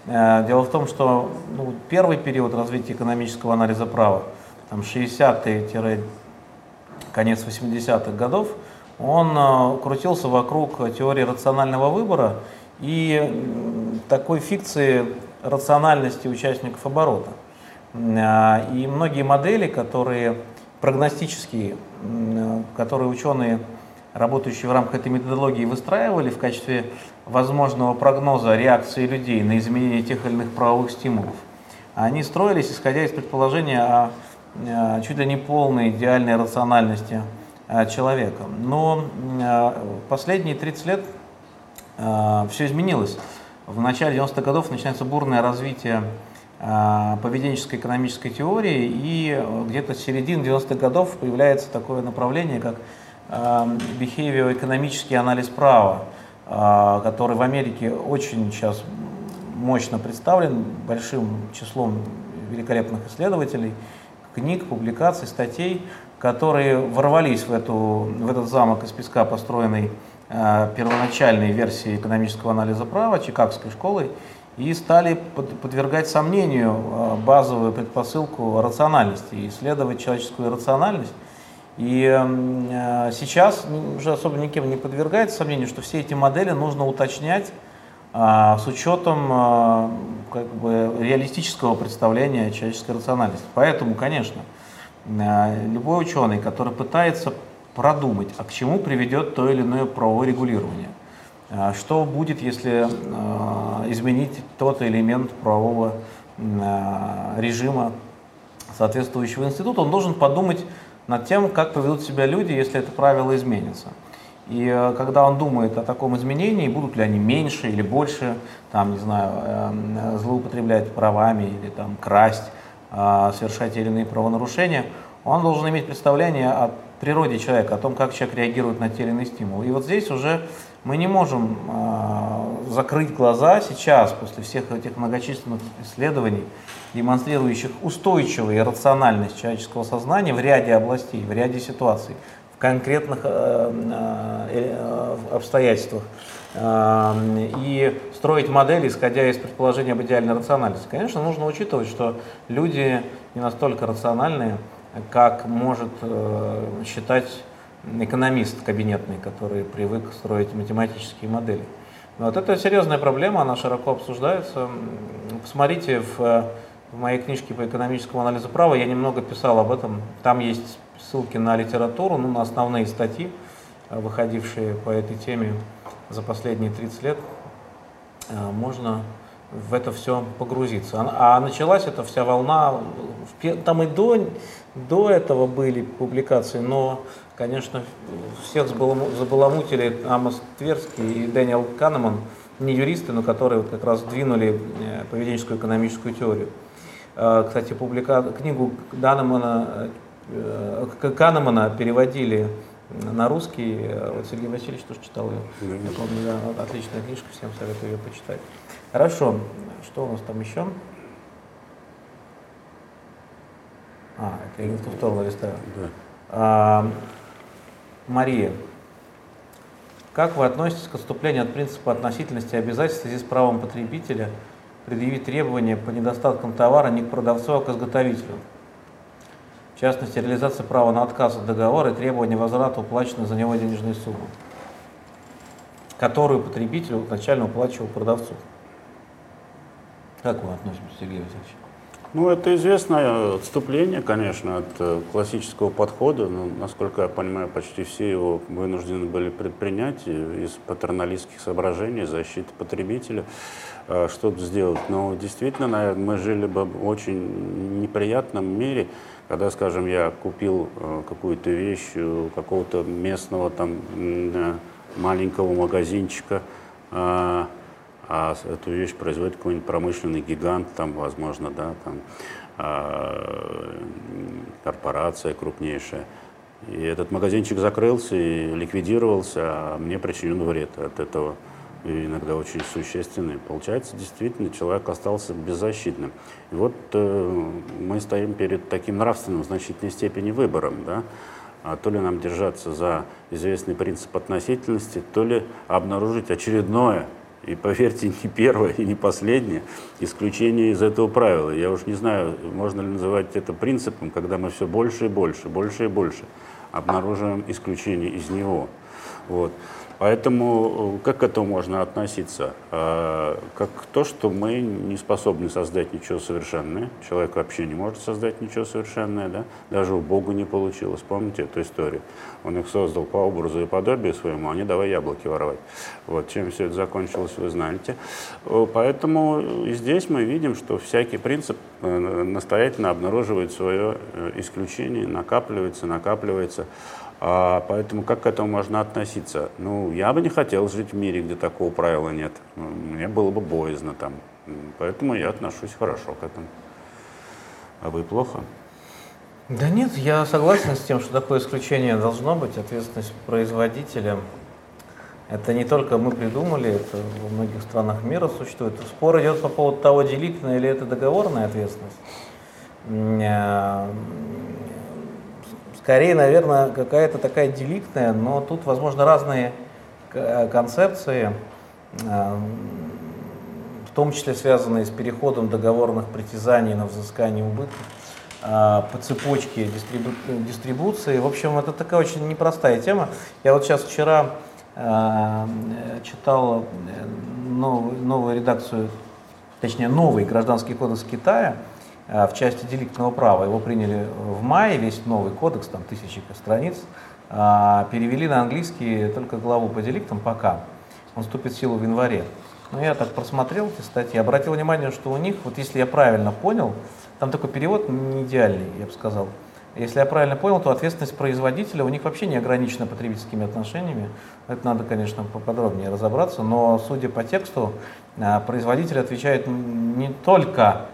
Э, дело в том, что ну, первый период развития экономического анализа права, там 60-е, конец 80-х годов, он э, крутился вокруг теории рационального выбора и такой фикции рациональности участников оборота. И многие модели, которые прогностические, которые ученые, работающие в рамках этой методологии, выстраивали в качестве возможного прогноза реакции людей на изменение тех или иных правовых стимулов, они строились, исходя из предположения о э, чуть ли не полной идеальной рациональности э, человека. Но э, последние 30 лет все изменилось. В начале 90-х годов начинается бурное развитие поведенческой экономической теории, и где-то с середины 90-х годов появляется такое направление, как behavior-экономический анализ права, который в Америке очень сейчас мощно представлен большим числом великолепных исследователей, книг, публикаций, статей, которые ворвались в, эту, в этот замок из песка, построенный первоначальной версией экономического анализа права, Чикагской школой, и стали подвергать сомнению а, базовую предпосылку рациональности, исследовать человеческую рациональность. И э, сейчас уже особо никем не подвергается сомнению, что все эти модели нужно уточнять с учетом а, как бы, реалистического представления человеческой рациональности. Поэтому, конечно, а, любой ученый, который пытается продумать, а к чему приведет то или иное правовое регулирование, что будет, если изменить тот элемент правового режима соответствующего института, он должен подумать над тем, как поведут себя люди, если это правило изменится. И э, когда он думает о таком изменении, будут ли они меньше или больше, там, не знаю, эм, злоупотреблять правами или там красть, э, совершать те или иные правонарушения, он должен иметь представление о природе человека, о том, как человек реагирует на те или иные стимулы. И вот здесь уже мы не можем э, закрыть глаза сейчас, после всех этих многочисленных исследований, демонстрирующих устойчивую рациональность человеческого сознания в ряде областей, в ряде ситуаций конкретных э, э, обстоятельствах и строить модели, исходя из предположения об идеальной рациональности. Конечно, нужно учитывать, что люди не настолько рациональные, как может э, считать экономист кабинетный, который привык строить математические модели. Вот это серьезная проблема, она широко обсуждается. Посмотрите в, в моей книжке по экономическому анализу права, я немного писал об этом. Там есть ссылки на литературу, ну, на основные статьи, э, выходившие по этой теме за последние 30 лет, э, можно в это все погрузиться. А, а началась эта вся волна, там и до, до этого были публикации, но, конечно, всех забаламутили Амос Тверский и Дэниел Канеман, не юристы, но которые вот как раз двинули э, поведенческую экономическую теорию. Кстати, публика... книгу Данемана Канемана переводили на русский. Вот Сергей Васильевич тоже читал ее. Я помню, да, отличная книжка, всем советую ее почитать. Хорошо, что у нас там еще? А, это я не в ту сторону листаю. Да. А, Мария, как вы относитесь к отступлению от принципа относительности обязательств в связи с правом потребителя предъявить требования по недостаткам товара не к продавцу, а к изготовителю? Частности, реализация права на отказ от договора и требование возврата уплаченной за него денежной суммы, которую потребитель изначально уплачивал продавцу. Как вы относитесь, Сергей Васильевич? Ну, это известное отступление, конечно, от э, классического подхода. Но, насколько я понимаю, почти все его вынуждены были предпринять из патерналистских соображений, защиты потребителя, э, что-то сделать. Но действительно, наверное, мы жили бы в очень неприятном мире, когда, скажем, я купил э, какую-то вещь у какого-то местного там маленького магазинчика, а эту вещь производит какой-нибудь промышленный гигант, там, возможно, да, там, а, корпорация крупнейшая. И этот магазинчик закрылся и ликвидировался, а мне причинен вред от этого, и иногда очень существенный. Получается, действительно, человек остался беззащитным. И вот э, мы стоим перед таким нравственным в значительной степени выбором, да, а то ли нам держаться за известный принцип относительности, то ли обнаружить очередное и поверьте, не первое и не последнее исключение из этого правила. Я уж не знаю, можно ли называть это принципом, когда мы все больше и больше, больше и больше обнаруживаем исключение из него. Вот. Поэтому э, как к этому можно относиться? А, как то, что мы не способны создать ничего совершенное. Человек вообще не может создать ничего совершенное, да? даже у Бога не получилось. Помните эту историю? Он их создал по образу и подобию своему, они давай яблоки воровать. Вот чем все это закончилось, вы знаете. Поэтому и здесь мы видим, что всякий принцип э, настоятельно обнаруживает свое э, исключение, накапливается, накапливается. А, поэтому как к этому можно относиться? Ну, я бы не хотел жить в мире, где такого правила нет. Ну, мне было бы боязно там. Поэтому я отношусь хорошо к этому. А вы плохо? Да нет, я согласен с тем, что такое исключение должно быть, ответственность производителя. Это не только мы придумали, это во многих странах мира существует. Спор идет по поводу того, делитная или это договорная ответственность. Э, скорее, наверное, какая-то такая деликтная, но тут, возможно, разные концепции. Э, том числе связанные с переходом договорных притязаний на взыскание убытков по цепочке дистрибу дистрибуции. В общем, это такая очень непростая тема. Я вот сейчас вчера читал новую, новую редакцию, точнее новый гражданский кодекс Китая, в части деликтного права. Его приняли в мае, весь новый кодекс, там тысячи страниц. А, перевели на английский только главу по деликтам пока. Он вступит в силу в январе. Но я так просмотрел эти статьи, обратил внимание, что у них, вот если я правильно понял, там такой перевод не идеальный, я бы сказал. Если я правильно понял, то ответственность производителя у них вообще не ограничена потребительскими отношениями. Это надо, конечно, поподробнее разобраться, но судя по тексту, а, производитель отвечает не только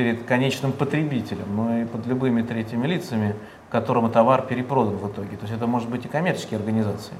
перед конечным потребителем, но и под любыми третьими лицами, которому товар перепродан в итоге. То есть это может быть и коммерческие организации.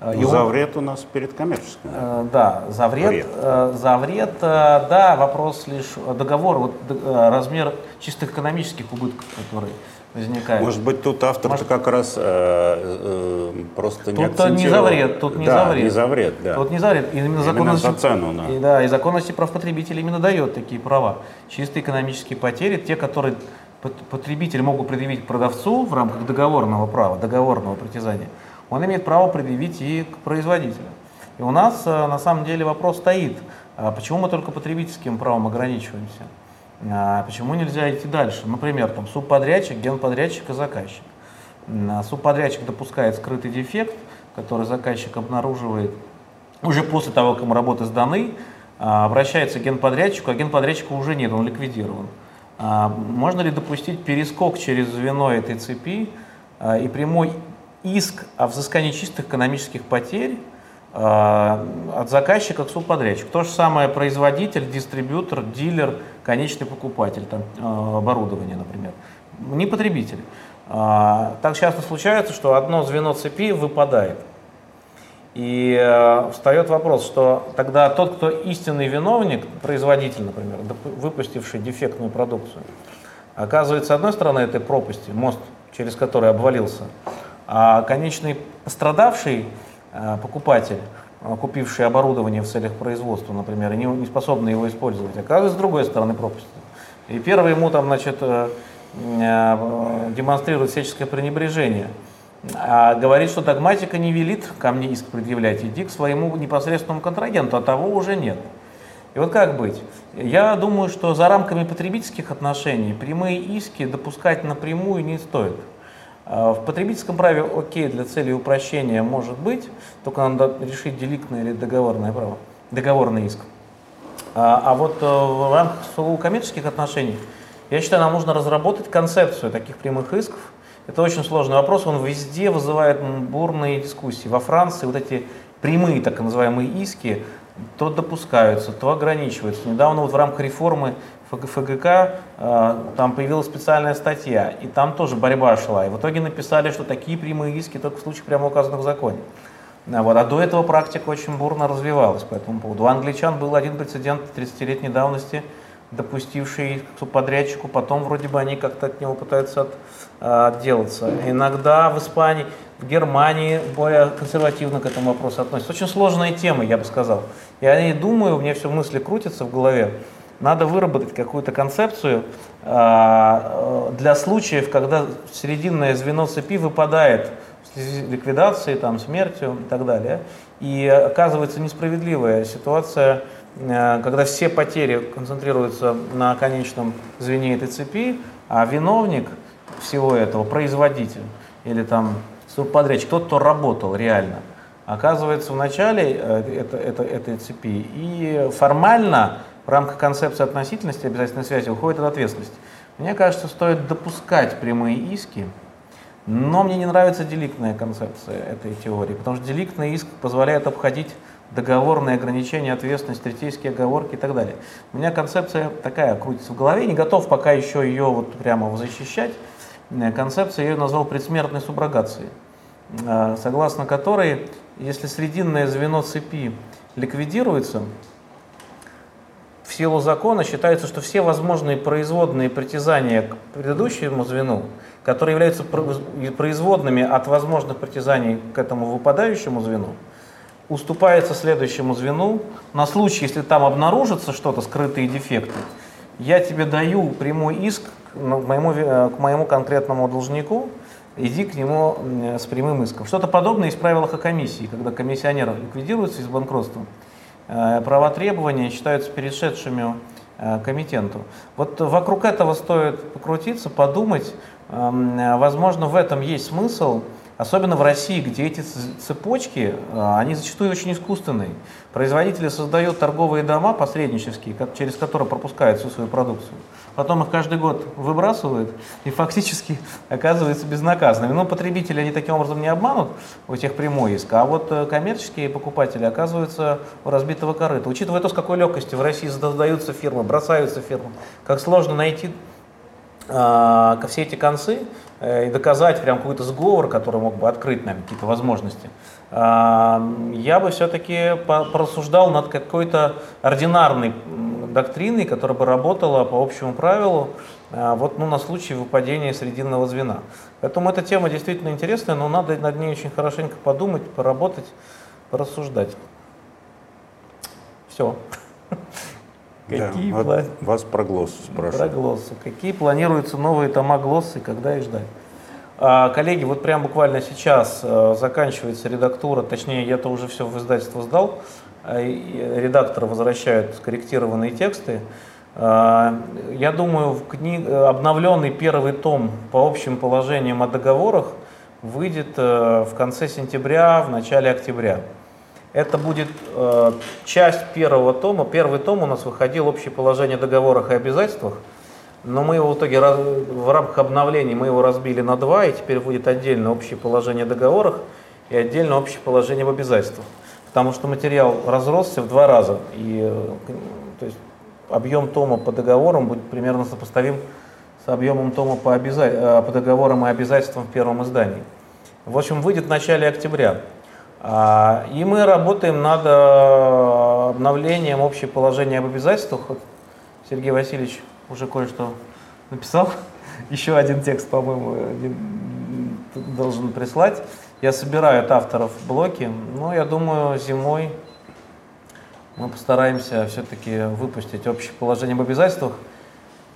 А, и за вред у нас перед коммерческим. Э, да, за вред, вред. Э, за вред, да, вопрос лишь договор, вот, размер чисто экономических убытков, которые возникают. Может быть, тут автор Может... как раз э, э, просто не Тут не за вред, тут не да, за вред. не за вред, да. Тут не за вред. Именно, именно законность, за цену, да. И, да, и законности прав потребителей именно дает такие права. Чисто экономические потери, те, которые потребитель могут предъявить продавцу в рамках договорного права, договорного притязания, он имеет право предъявить и к производителю. И у нас э, на самом деле вопрос стоит, а почему мы только потребительским правом ограничиваемся? А почему нельзя идти дальше? Например, там субподрядчик, генподрядчик и заказчик. А субподрядчик допускает скрытый дефект, который заказчик обнаруживает уже после того, как ему работы сданы, обращается к генподрядчику, а генподрядчика уже нет, он ликвидирован. Можно ли допустить перескок через звено этой цепи и прямой иск о взыскании чистых экономических потерь от заказчика к субподрядчику. То же самое производитель, дистрибьютор, дилер, конечный покупатель там, оборудования, например. Не потребитель. Так часто случается, что одно звено цепи выпадает. И э, встает вопрос, что тогда тот, кто истинный виновник, производитель, например, выпустивший дефектную продукцию, оказывается, одной стороны этой пропасти, мост, через который обвалился, а конечный пострадавший э, покупатель, э, купивший оборудование в целях производства, например, и не, не способный его использовать, оказывается с другой стороны пропасти. И первый ему там, значит, демонстрирует всяческое пренебрежение – а говорит, что догматика не велит ко мне иск предъявлять, иди к своему непосредственному контрагенту, а того уже нет. И вот как быть? Я думаю, что за рамками потребительских отношений прямые иски допускать напрямую не стоит. А в потребительском праве окей, для цели упрощения может быть, только надо решить деликтное или договорное право, договорный иск. А, а вот э, в рамках коммерческих отношений, я считаю, нам нужно разработать концепцию таких прямых исков, это очень сложный вопрос, он везде вызывает бурные дискуссии. Во Франции вот эти прямые так называемые иски то допускаются, то ограничиваются. Недавно вот в рамках реформы ФГК э, там появилась специальная статья, и там тоже борьба шла. И в итоге написали, что такие прямые иски только в случае прямо указанных в законе. А вот. А до этого практика очень бурно развивалась по этому поводу. У англичан был один прецедент 30-летней давности – допустивший к субподрядчику, потом вроде бы они как-то от него пытаются от, а, отделаться. Иногда в Испании, в Германии более консервативно к этому вопросу относятся. Очень сложная тема, я бы сказал. Я не думаю, у меня все мысли крутятся в голове. Надо выработать какую-то концепцию а, для случаев, когда срединное звено цепи выпадает в связи с ликвидацией, там, смертью и так далее. И оказывается несправедливая ситуация Э, когда все потери концентрируются на конечном звене этой цепи, а виновник всего этого, производитель или там субподрядчик, тот, кто работал реально, оказывается в начале э, это, это, этой цепи. И формально в рамках концепции относительности обязательной связи уходит от ответственности. Мне кажется, стоит допускать прямые иски, но мне не нравится деликтная концепция этой теории, потому что деликтный иск позволяет обходить договорные ограничения, ответственность, третейские оговорки и так далее. У меня концепция такая крутится в голове, не готов пока еще ее вот прямо защищать. Э, концепция, я ее назвал предсмертной суброгацией, э, согласно которой, если срединное звено цепи ликвидируется, в силу закона считается, что все возможные производные притязания к предыдущему звену, которые являются производными от возможных притязаний к этому выпадающему звену, уступается следующему звену. На случай, если там обнаружится что-то, скрытые дефекты, я тебе даю прямой иск к моему, э, к моему конкретному должнику, иди к нему с прямым иском. Что-то подобное есть в правилах о комиссии, когда комиссионер ликвидируется из банкротства. Э, права требования считаются перешедшими э, комитенту. Вот вокруг этого стоит покрутиться, подумать. Эм, возможно, в этом есть смысл. Особенно в России, где эти цепочки, а, они зачастую очень искусственные. Производители создают торговые дома посреднические, через которые пропускают всю свою продукцию. Потом их каждый год выбрасывают и фактически оказываются безнаказанными. Но потребители они таким образом не обманут, у тех прямой иск, а вот э, коммерческие покупатели оказываются у разбитого корыта. Учитывая то, с какой легкостью в России создаются фирмы, бросаются фирмы, как сложно найти э, все эти концы, и доказать прям какой-то сговор, который мог бы открыть нам какие-то возможности, а, я бы все-таки порассуждал над какой-то ординарной доктриной, которая бы работала по общему правилу, а, вот ну, на случай выпадения срединного звена. Поэтому эта тема действительно интересная, но надо над ней очень хорошенько подумать, поработать, порассуждать. Все. Какие да, пла... Вас про глоссу спрашивают. Про глоссу. Какие планируются новые тома глоссы, когда их ждать? А, коллеги, вот прямо буквально сейчас а, заканчивается редактура, точнее, я-то уже все в издательство сдал, а, редакторы возвращают скорректированные тексты. А, я думаю, в кни... обновленный первый том по общим положениям о договорах выйдет а, в конце сентября, в начале октября. Это будет э, часть первого тома. Первый том у нас выходил общее положение о договорах и обязательствах, но мы его в итоге раз, в рамках обновлений мы его разбили на два, и теперь будет отдельно общее положение о договорах и отдельно общее положение об обязательствах. Потому что материал разросся в два раза, и э, то есть, объем тома по договорам будет примерно сопоставим с объемом тома по, обяза... Э, по договорам и обязательствам в первом издании. В общем, выйдет в начале октября. А, и мы работаем над э, обновлением общего положения об обязательствах. Сергей Васильевич уже кое-что написал. Еще один текст, по-моему, должен прислать. Я собираю от авторов блоки, но я думаю, зимой мы постараемся все-таки выпустить общее положение об обязательствах.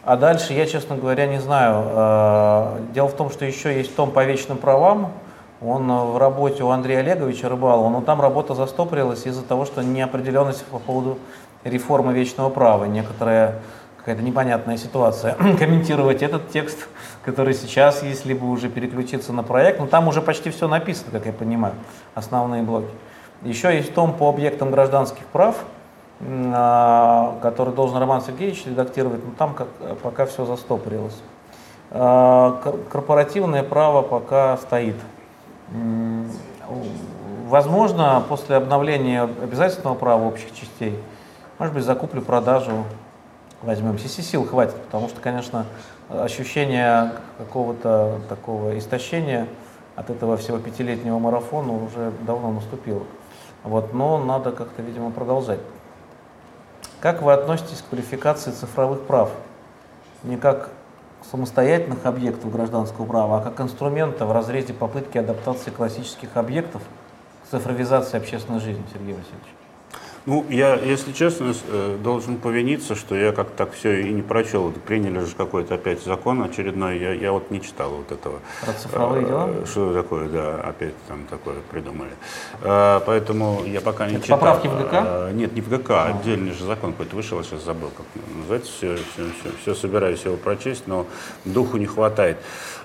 А дальше я, честно говоря, не знаю. Э, дело в том, что еще есть том по вечным правам, он э, в работе у Андрея Олеговича Рыбалова, но там работа застопорилась из-за того, что неопределенность по поводу реформы вечного права, некоторая какая-то непонятная ситуация. Комментировать этот текст, который сейчас есть, либо уже переключиться на проект, но там уже почти все написано, как я понимаю, основные блоки. Еще есть том по объектам гражданских прав, а, который должен Роман Сергеевич редактировать, но там как, пока все застопорилось. А, корпоративное право пока стоит. Возможно, после обновления обязательного права общих частей, может быть, закуплю продажу возьмем. Си сил хватит, потому что, конечно, ощущение какого-то такого истощения от этого всего пятилетнего марафона уже давно наступило. Вот, но надо как-то, видимо, продолжать. Как вы относитесь к квалификации цифровых прав? Не как самостоятельных объектов гражданского права, а как инструмента в разрезе попытки адаптации классических объектов к цифровизации общественной жизни, Сергей Васильевич? Ну, я, если честно, э, должен повиниться, что я как-то так все и не прочел. Приняли же какой-то опять закон очередной, я, я вот не читал вот этого. Про цифровые дела? Э, что такое, да, опять там такое придумали. Э, поэтому я пока не Это читал. Поправки в ГК? Нет, не в ГК, а. отдельный же закон какой-то вышел, сейчас забыл, как называется. Все, все, все, все собираюсь его прочесть, но духу не хватает.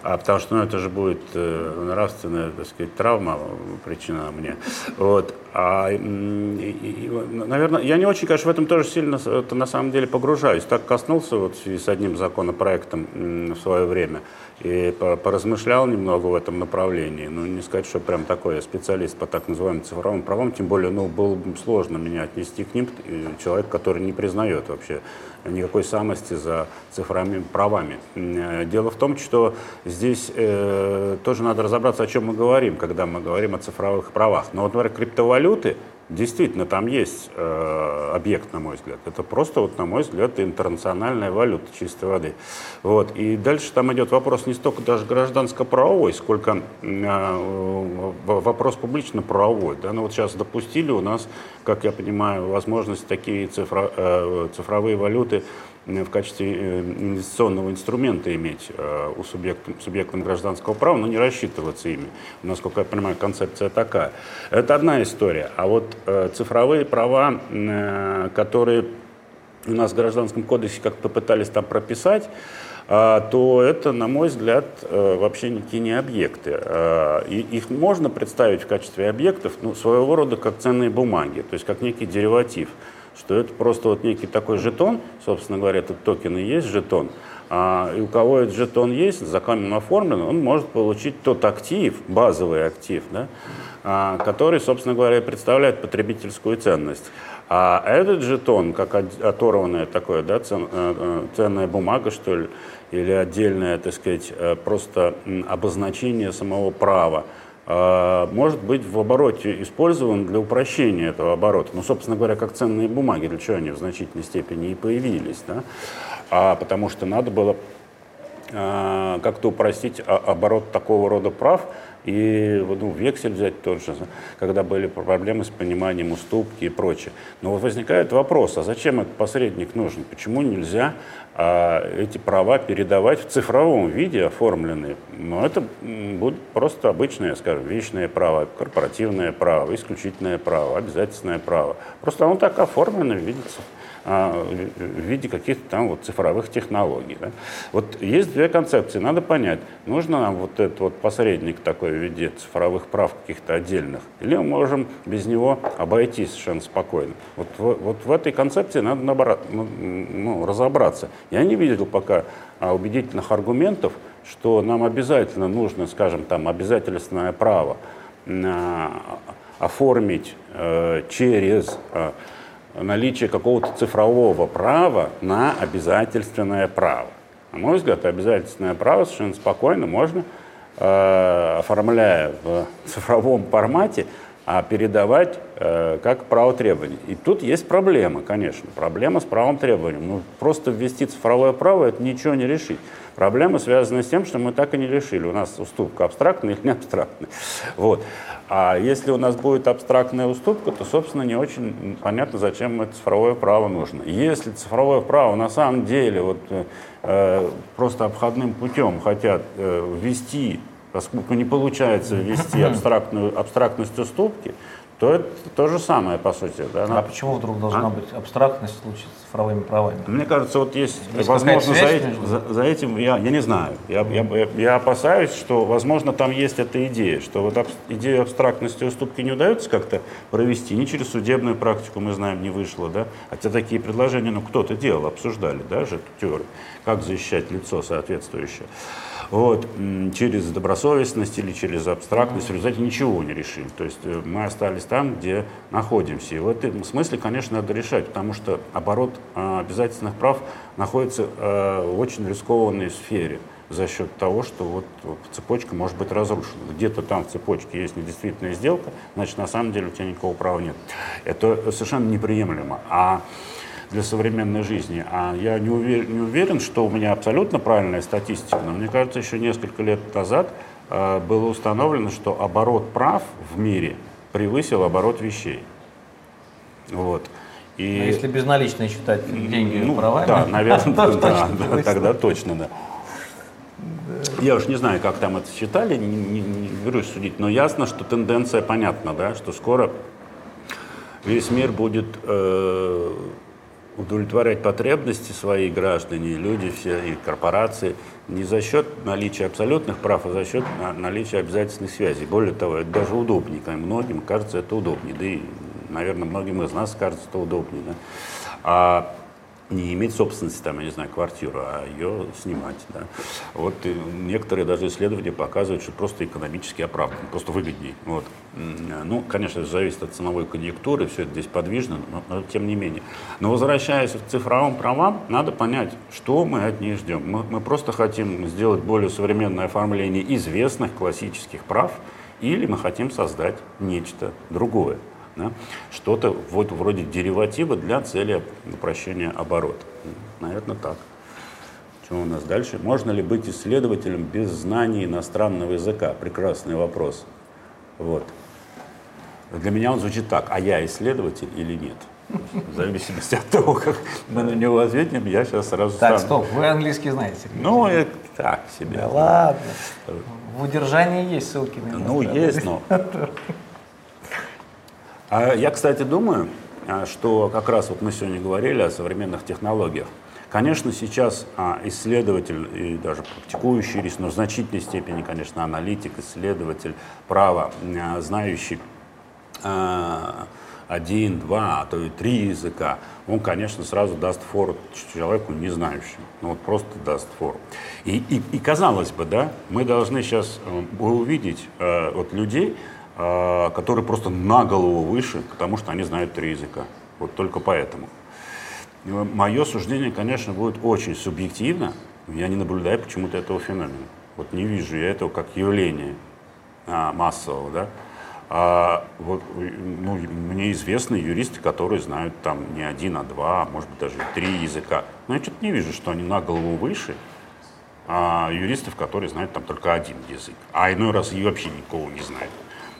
А потому что ну, это же будет нравственная, так сказать, травма причина мне. Вот. А, и, и, наверное, я не очень, конечно, в этом тоже сильно это, на самом деле погружаюсь. Так коснулся вот с одним законопроектом в свое время и поразмышлял немного в этом направлении. Ну, не сказать, что прям такой я специалист по так называемым цифровым правам, тем более, ну, было бы сложно меня отнести к ним, человек, который не признает вообще никакой самости за цифровыми правами. Э, дело в том, что здесь э, тоже надо разобраться, о чем мы говорим, когда мы говорим о цифровых правах. Но вот, например, криптовалюты Действительно, там есть э, объект, на мой взгляд. Это просто, вот, на мой взгляд, интернациональная валюта чистой воды. Вот. И дальше там идет вопрос не столько даже гражданско-правовой, сколько э, вопрос публично-правовой. Да? Ну, вот сейчас допустили у нас, как я понимаю, возможность такие цифра, э, цифровые валюты в качестве э, инвестиционного инструмента иметь э, у субъекта, субъектом гражданского права, но не рассчитываться ими. Насколько я понимаю, концепция такая. Это одна история. А вот э, цифровые права, которые у нас в Гражданском кодексе как попытались там прописать, то это, на мой взгляд, вообще никакие не объекты. И их можно представить в качестве объектов, ну, своего рода как ценные бумаги, то есть как некий дериватив что это просто вот некий такой жетон, собственно говоря, этот токен и есть жетон, а, и у кого этот жетон есть, законом оформлен, он может получить тот актив, базовый актив, да, а, который, собственно говоря, представляет потребительскую ценность. А этот жетон, как оторванная такое, да, цен, э, э, ценная бумага, что ли, или отдельное, так сказать, э, просто обозначение самого права, может быть в обороте использован для упрощения этого оборота. Ну, собственно говоря, как ценные бумаги, для чего они в значительной степени и появились. Да? А, потому что надо было а, как-то упростить оборот такого рода прав, и ну, вексель взять тот же, когда были проблемы с пониманием уступки и прочее. Но вот возникает вопрос, а зачем этот посредник нужен? Почему нельзя а, эти права передавать в цифровом виде оформленные? Ну, это будет просто обычное, скажем, вечное право, корпоративное право, исключительное право, обязательное право. Просто оно так оформлено, видится в виде каких-то там вот цифровых технологий. Да? Вот есть две концепции, надо понять, нужно нам вот этот вот посредник такой в виде цифровых прав каких-то отдельных, или мы можем без него обойтись совершенно спокойно. Вот, вот в этой концепции надо набрать, ну, ну, разобраться. Я не видел пока а, убедительных аргументов, что нам обязательно нужно, скажем, там, обязательственное право а, оформить э, через наличие какого-то цифрового права на обязательственное право. На мой взгляд, обязательственное право совершенно спокойно можно, э, оформляя в цифровом формате, а передавать э, как право требования. И тут есть проблема, конечно. Проблема с правом требования. Ну, просто ввести цифровое право – это ничего не решить. Проблема связана с тем, что мы так и не решили. У нас уступка абстрактная или не абстрактная. Вот. А если у нас будет абстрактная уступка, то, собственно, не очень понятно, зачем это цифровое право нужно. Если цифровое право на самом деле вот, э, просто обходным путем хотят э, ввести, поскольку не получается ввести абстрактную, абстрактность уступки, то это то же самое, по сути. Да? А почему вдруг должна а? быть абстрактность в случае с цифровыми правами? Мне кажется, вот есть, есть возможно, за, этим, за, за этим я, я не знаю. Я, я, я опасаюсь, что, возможно, там есть эта идея, что вот аб, идею абстрактности уступки не удается как-то провести, ни через судебную практику, мы знаем, не вышло, да? Хотя такие предложения, ну, кто-то делал, обсуждали, да, же теорию, как защищать лицо соответствующее вот, через добросовестность или через абстрактность, в результате ничего не решили. То есть э, мы остались там, где находимся. И в этом смысле, конечно, надо решать, потому что оборот а, обязательных прав находится э, в очень рискованной сфере за счет того, что вот цепочка может быть разрушена. Где-то там в цепочке есть недействительная сделка, значит, на самом деле у тебя никакого права нет. Это совершенно неприемлемо. А для современной жизни. А я не уверен, не уверен, что у меня абсолютно правильная статистика, но мне кажется, еще несколько лет назад э, было установлено, что оборот прав в мире превысил оборот вещей. Вот. И... А если безналичные считать деньги ну, правами? Да, наверное, да, да, да, тогда точно, да. Я уж не знаю, как там это считали, не, не, не берусь судить, но ясно, что тенденция понятна, да, что скоро весь мир будет э, удовлетворять потребности своих граждане, люди все и корпорации не за счет наличия абсолютных прав, а за счет наличия обязательных связей. Более того, это даже удобнее. Многим кажется это удобнее. Да и, наверное, многим из нас кажется это удобнее. Да? А не иметь собственности, там, я не знаю, квартиру, а ее снимать. Да. Вот некоторые даже исследования показывают, что просто экономически оправдан, просто выгоднее. Вот. Ну, конечно, это зависит от ценовой конъюнктуры, все это здесь подвижно, но, но тем не менее. Но возвращаясь к цифровым правам, надо понять, что мы от них ждем. Мы, мы просто хотим сделать более современное оформление известных классических прав, или мы хотим создать нечто другое. Да? Что-то вот вроде дериватива для цели упрощения оборота. Наверное, так. Что у нас дальше? Можно ли быть исследователем без знаний иностранного языка? Прекрасный вопрос. Вот. Для меня он звучит так, а я исследователь или нет? В зависимости от того, как мы на него ответим, я сейчас сразу Так, стану. стоп, вы английский знаете. Ну, я так себе. Да ладно. В удержании есть ссылки на Ну, есть, но... А я, кстати, думаю, а, что как раз вот мы сегодня говорили о современных технологиях. Конечно, сейчас а, исследователь и даже практикующий юрист, но в значительной степени, конечно, аналитик, исследователь права, а, знающий один, два, а то и три языка, он, конечно, сразу даст фору человеку не знающему. Ну вот просто даст фору. И, и, и казалось бы, да, мы должны сейчас э, увидеть э, вот людей, которые просто на голову выше, потому что они знают три языка. Вот только поэтому. Мое суждение, конечно, будет очень субъективно. Я не наблюдаю почему-то этого феномена. Вот не вижу я этого как явления а, массового, да. А, вот, ну, мне известны юристы, которые знают там не один, а два, а может быть даже три языка. Но я что-то не вижу, что они на голову выше а юристов, которые знают там только один язык. А иной раз и вообще никого не знают.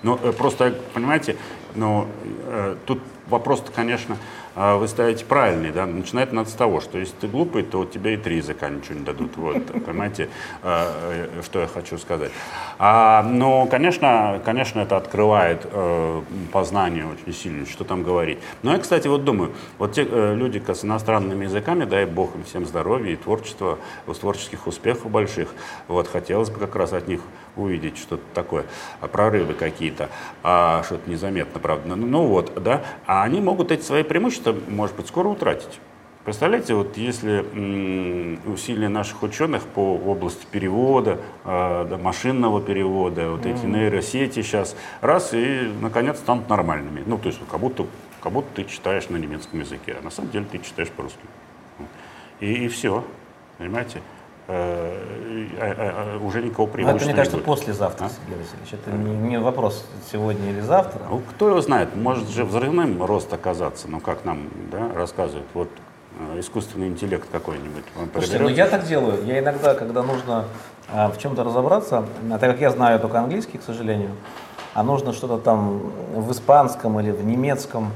Но э, просто, понимаете, ну, э, тут вопрос-то, конечно, э, вы ставите правильный, да, начинать надо с того, что если ты глупый, то у тебя и три языка ничего не дадут, вот, понимаете, э, э, что я хочу сказать. А, но, конечно, конечно, это открывает э, познание очень сильно, что там говорить. Но я, кстати, вот думаю, вот те э, люди с иностранными языками, дай бог им всем здоровья и творчества, творческих успехов больших, вот, хотелось бы как раз от них увидеть что-то такое, а, прорывы какие-то, а, что-то незаметно, правда. Ну, ну вот, да, а они могут эти свои преимущества, может быть, скоро утратить. Представляете, вот если усилия наших ученых по области перевода, э, машинного перевода, вот эти нейросети сейчас, раз и наконец станут нормальными. Ну, то есть как будто, как будто ты читаешь на немецком языке, а на самом деле ты читаешь по-русски. И, и все, понимаете? Э, э, уже никакого Ну, преимущества это, мне не кажется, будет. послезавтра, А? Сергей Васильевич. Это не, не вопрос сегодня или завтра. Ну, кто его знает, может же взрывным рост оказаться, ну, как нам да, рассказывают, вот искусственный интеллект какой-нибудь. Слушайте, ну я так делаю. Я иногда, когда нужно а, в чем-то разобраться, а так как я знаю только английский, к сожалению, а нужно что-то там в испанском или в немецком,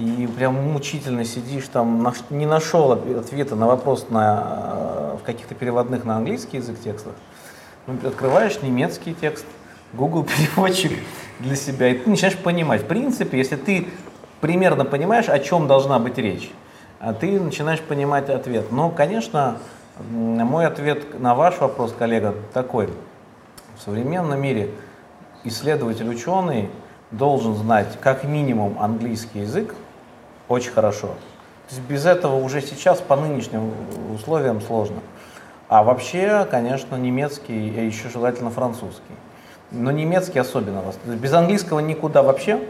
и прям мучительно сидишь там, не нашел от- ответа на вопрос на, э, в каких-то переводных на английский язык текстах, ну, открываешь немецкий текст, Google переводчик для себя, и ты начинаешь понимать. В принципе, если ты примерно понимаешь, о чем должна быть речь, а ты начинаешь понимать ответ. Но, конечно, мой ответ на ваш вопрос, коллега, такой. В современном мире исследователь, ученый должен знать как минимум английский язык очень хорошо. То есть без этого уже сейчас по нынешним условиям сложно. А вообще, конечно, немецкий и еще желательно французский. Но немецкий особенно. Без английского никуда вообще.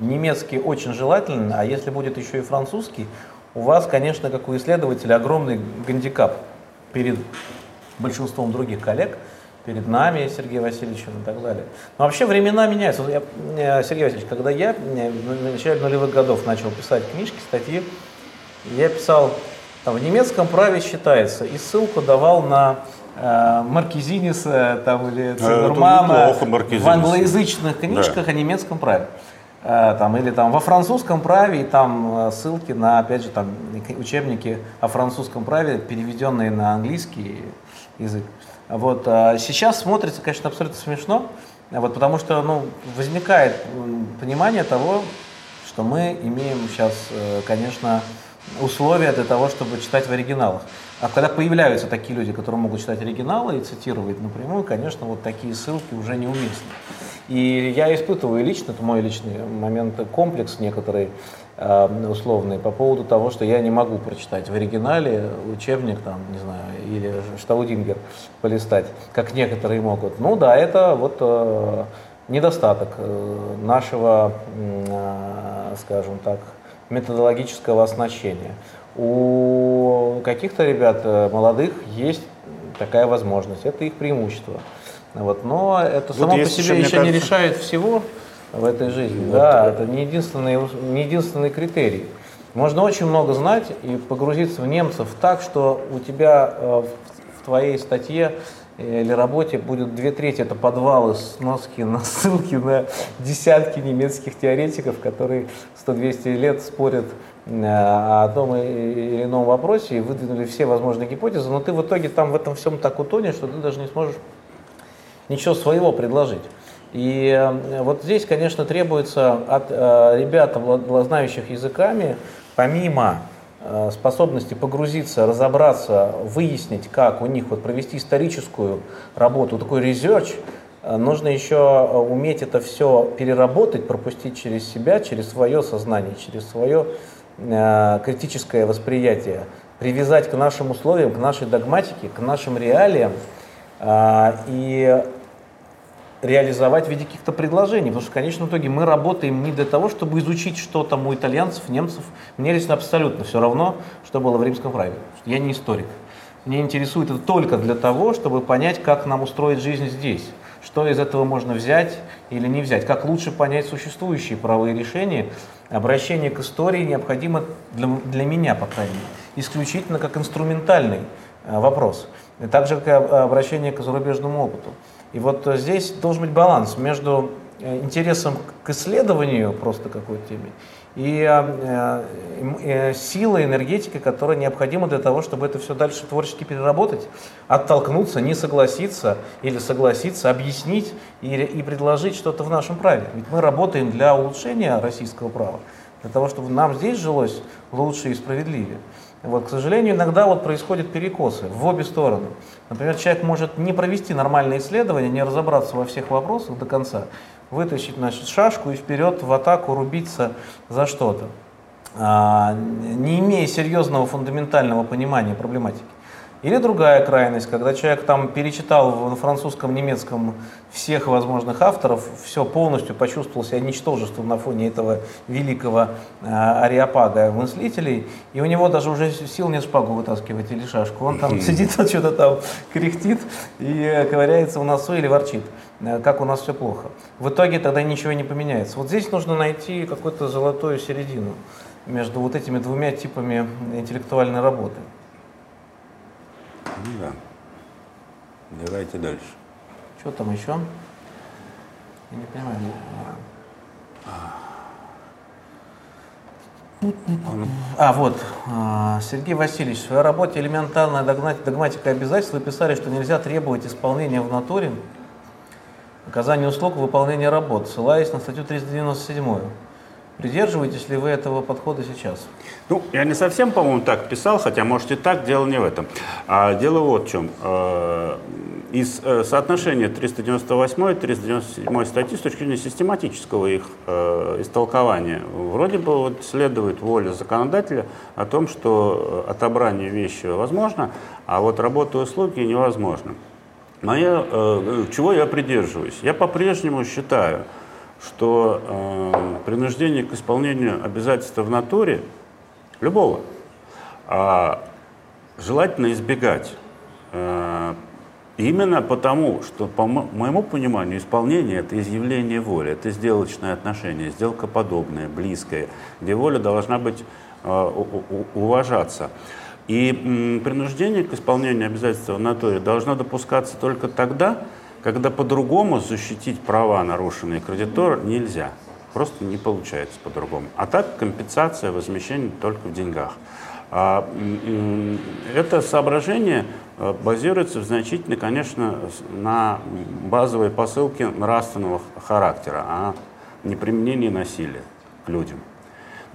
Немецкий очень желательно, а если будет еще и французский, у вас, конечно, как у исследователя, огромный гандикап перед большинством других коллег, перед нами, Сергеем Васильевичем и так далее. Но вообще времена меняются. Я, э, Сергей Васильевич, когда я э, в начале нулевых годов начал писать книжки, статьи, я писал, там, в немецком праве считается, и ссылку давал на э, Маркизиниса там, или неплохо, Маркизинис. в англоязычных книжках о немецком праве. Э, там, или там во французском праве, и там э, ссылки на, опять же, там учебники о французском праве, переведенные на английский язык. Вот, а сейчас смотрится, конечно, абсолютно смешно, вот, потому что ну, возникает понимание того, что мы имеем сейчас, э, конечно, условия для того, чтобы читать в оригиналах. А когда появляются такие люди, которые могут читать оригиналы и цитировать напрямую, конечно, вот такие ссылки уже неуместны. И я испытываю лично, это мой личный момент, комплекс некоторый э, условный по поводу того, что я не могу прочитать в оригинале учебник, там, не знаю, или Штаудингер полистать, как некоторые могут. Ну да, это вот э, недостаток э, нашего, скажем так, методологического оснащения. У каких-то ребят молодых есть такая возможность, это их преимущество. Вот. Но это Вот само по себе еще, еще не кажется- решает всего. В этой жизни. Вот. Да, это не единственный, не единственный критерий. Можно очень много знать и погрузиться в немцев так, что у тебя э, в твоей статье или работе будет две трети это подвалы, сноски, ссылки на десятки немецких теоретиков, которые 100-200 лет спорят э, о том или ином вопросе и выдвинули все возможные гипотезы, но ты в итоге там в этом всем так утонешь, что ты даже не сможешь ничего своего предложить. И э, вот здесь, конечно, требуется от э, ребят, знающих языками, помимо Э, способности погрузиться, разобраться, выяснить, как у них вот провести историческую работу, такой э, нужно еще уметь это все переработать, пропустить через себя, через свое сознание, через свое критическое восприятие, привязать к нашим условиям, к нашей догматике, к нашим реалиям. И реализовать в виде каких-то предложений. Потому что в конечном итоге мы работаем не для того, чтобы изучить, что там у итальянцев, немцев. Мне лично абсолютно все равно, что было в римском праве. Я не историк. Меня интересует это только для того, чтобы понять, как нам устроить жизнь здесь. Что из этого можно взять или не взять. Как лучше понять существующие правовые решения. Обращение к истории необходимо для, для меня, по крайней мере, исключительно как инструментальный э, вопрос. И также как обращение к зарубежному опыту. И вот э, здесь должен быть баланс между э, интересом к исследованию просто какой-то теме и э, э, силой, энергетикой, которая необходима для того, чтобы это все дальше творчески переработать, оттолкнуться, не согласиться или согласиться, объяснить и, и предложить что-то в нашем праве. Ведь мы работаем для улучшения российского права, для того, чтобы нам здесь жилось лучше и справедливее. Вот, к сожалению, иногда вот происходят перекосы в обе стороны. Например, человек может не провести нормальное исследование, не разобраться во всех вопросах до конца, вытащить значит, шашку и вперед в атаку рубиться за что-то, а, не имея серьезного фундаментального понимания проблематики. Или другая крайность, когда человек там перечитал в французском, немецком всех возможных авторов, все полностью почувствовал себя ничтожеством на фоне этого великого э, ариапага мыслителей, и у него даже уже сил нет шпагу вытаскивать или шашку. Он там сидит, что-то там кряхтит и ковыряется у носу или ворчит, э, как у нас все плохо. В итоге тогда ничего не поменяется. Вот здесь нужно найти какую-то золотую середину между вот этими двумя типами интеллектуальной работы. Ну да. Давайте дальше. Что там еще? Я не понимаю. А, вот, а, Сергей Васильевич, в своей работе «Элементарная догматика обязательств» вы писали, что нельзя требовать исполнения в натуре оказания услуг, выполнения работ, ссылаясь на статью 397. Придерживаетесь ли вы этого подхода сейчас? Ну, я не совсем, по-моему, так писал, хотя, может, и так, дело не в этом. А дело вот в чем. Э, из э, соотношения 398 и 397 статьи с точки зрения систематического их э, истолкования вроде бы вот следует воля законодателя о том, что отобрание вещи возможно, а вот работа и услуги невозможно. Но я, чего я придерживаюсь? Я по-прежнему считаю, что э, принуждение к исполнению обязательства в натуре, любого, э, желательно избегать. Э, именно потому, что, по моему пониманию, исполнение – это изъявление воли, это сделочное отношение, сделка подобная, близкая, где воля должна быть э, уважаться. И принуждение к исполнению обязательства в натуре должно допускаться только тогда, когда по-другому защитить права, нарушенные кредитора, нельзя. Просто не получается по-другому. А так компенсация, возмещение только в деньгах. А, это соображение э, базируется значительно, конечно, на базовой посылке нравственного характера, а не применении насилия к людям.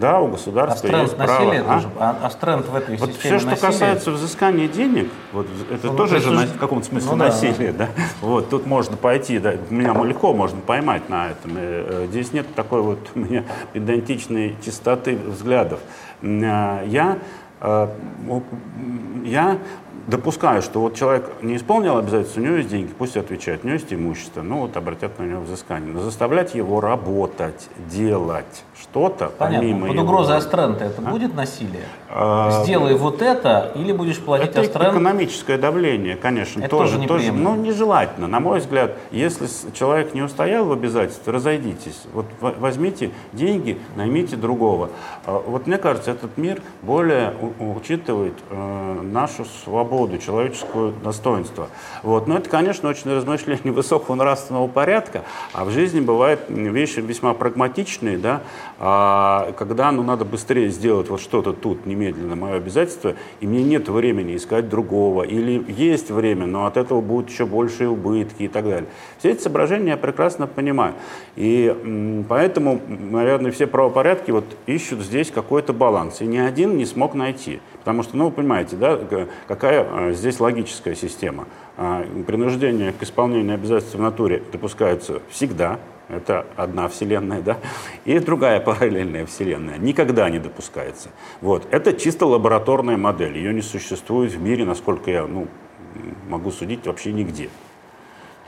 Да, у государства а есть право. А? А, а стренд в этой вот системе Все, что насилия... касается взыскания денег, вот это ну, тоже же на, в каком-то смысле ну, насилие. Да. Да? Вот, тут можно пойти, да, меня легко можно поймать на этом. Э, здесь нет такой вот у меня педантичной чистоты взглядов. Э, я, э, я допускаю, что вот человек не исполнил обязательства, у него есть деньги, пусть отвечает, у него есть имущество, ну вот обратят на него взыскание. Но заставлять его работать, делать что-то, Понятно. помимо Под его... угрозой Астрента это а? будет насилие? А, Сделай вот это, или будешь платить это Астрент? экономическое давление, конечно, это тоже, тоже, тоже ну, нежелательно. На мой взгляд, если человек не устоял в обязательстве, разойдитесь. Вот возьмите деньги, наймите другого. А, вот мне кажется, этот мир более учитывает э, нашу свободу, человеческое достоинство. Вот. Но это, конечно, очень размышление высокого нравственного порядка, а в жизни бывают вещи весьма прагматичные, да, а, когда ну, надо быстрее сделать вот что-то тут немедленно, мое обязательство, и мне нет времени искать другого, или есть время, но от этого будут еще большие убытки и так далее. Все эти соображения я прекрасно понимаю. И поэтому, наверное, все правопорядки вот ищут здесь какой-то баланс. И ни один не смог найти. Потому что, ну, вы понимаете, да, какая а, здесь логическая система. А, принуждение к исполнению обязательств в натуре допускается всегда, это одна вселенная, да, и другая параллельная вселенная. Никогда не допускается. Вот. Это чисто лабораторная модель. Ее не существует в мире, насколько я ну, могу судить, вообще нигде.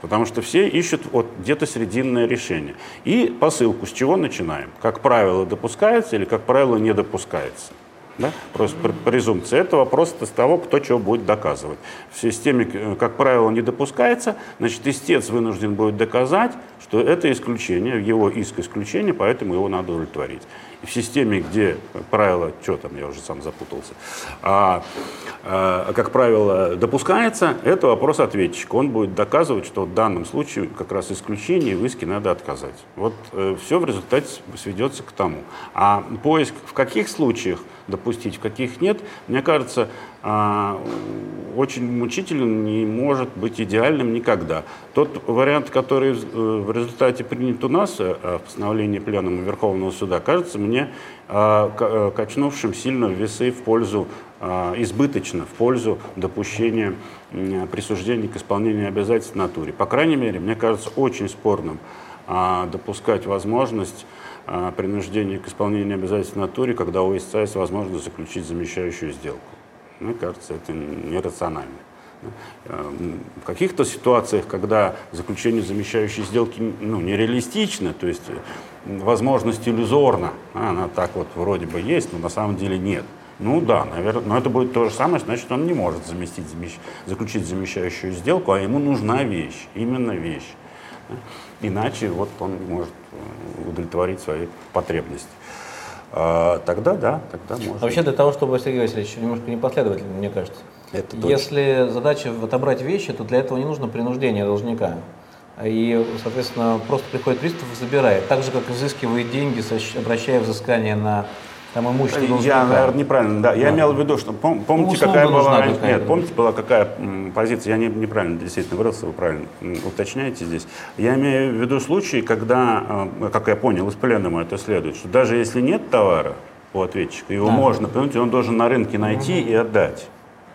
Потому что все ищут вот где-то срединное решение. И посылку с чего начинаем? Как правило, допускается или, как правило, не допускается? Да? Просто презумпция. Это вопрос с того, кто чего будет доказывать. В системе, э, как правило, не допускается, значит, истец вынужден будет доказать, что это исключение, его иск исключение, поэтому его надо удовлетворить. И в системе, где правило, что там, я уже сам запутался, а, а, как правило, допускается, это вопрос ответчика. Он будет доказывать, что в данном случае как раз исключение в иске надо отказать. Вот э, все в результате сведется к тому. А поиск в каких случаях допустить, в каких нет, мне кажется, а, очень мучителен, не может быть идеальным никогда. Тот вариант, который в э, результате принят у нас, э, в постановлении Пленума Верховного Суда, кажется мне а, э, качнувшим сильно весы в пользу, а, избыточно в пользу допущения присуждения к исполнению обязательств в натуре. По крайней мере, мне кажется очень спорным допускать возможность принуждения к исполнению обязательств в натуре, когда у истца есть возможность заключить замещающую сделку. Мне кажется, это нерационально. В каких-то ситуациях, когда заключение замещающей сделки ну, нереалистично, то есть возможность иллюзорна, она так вот вроде бы есть, но на самом деле нет. Ну да, наверное, но это будет то же самое, значит, он не может заместить, заключить замещающую сделку, а ему нужна вещь, именно вещь. Иначе вот он может э, удовлетворить свои потребности. А, тогда да, тогда можно. Вообще для того, чтобы Сергей Васильевич немножко непоследовательно, мне кажется. Это точно. Если задача отобрать вещи, то для этого не нужно принуждение должника. И, соответственно, просто приходит пристав и забирает. Так же, как изыскивает деньги, обращая взыскание на там имущество Я, наверное, неправильно, да. Я да. имел в виду, что пом, помните, ну, какая была раньше, нет, помните, была какая позиция, я не, неправильно действительно выразился, вы правильно уточняете здесь. Я имею в виду случаи, когда, э, как я понял, из пленума это следует, что даже если нет товара у ответчика, его да. можно, понимаете, он должен на рынке найти угу. и отдать.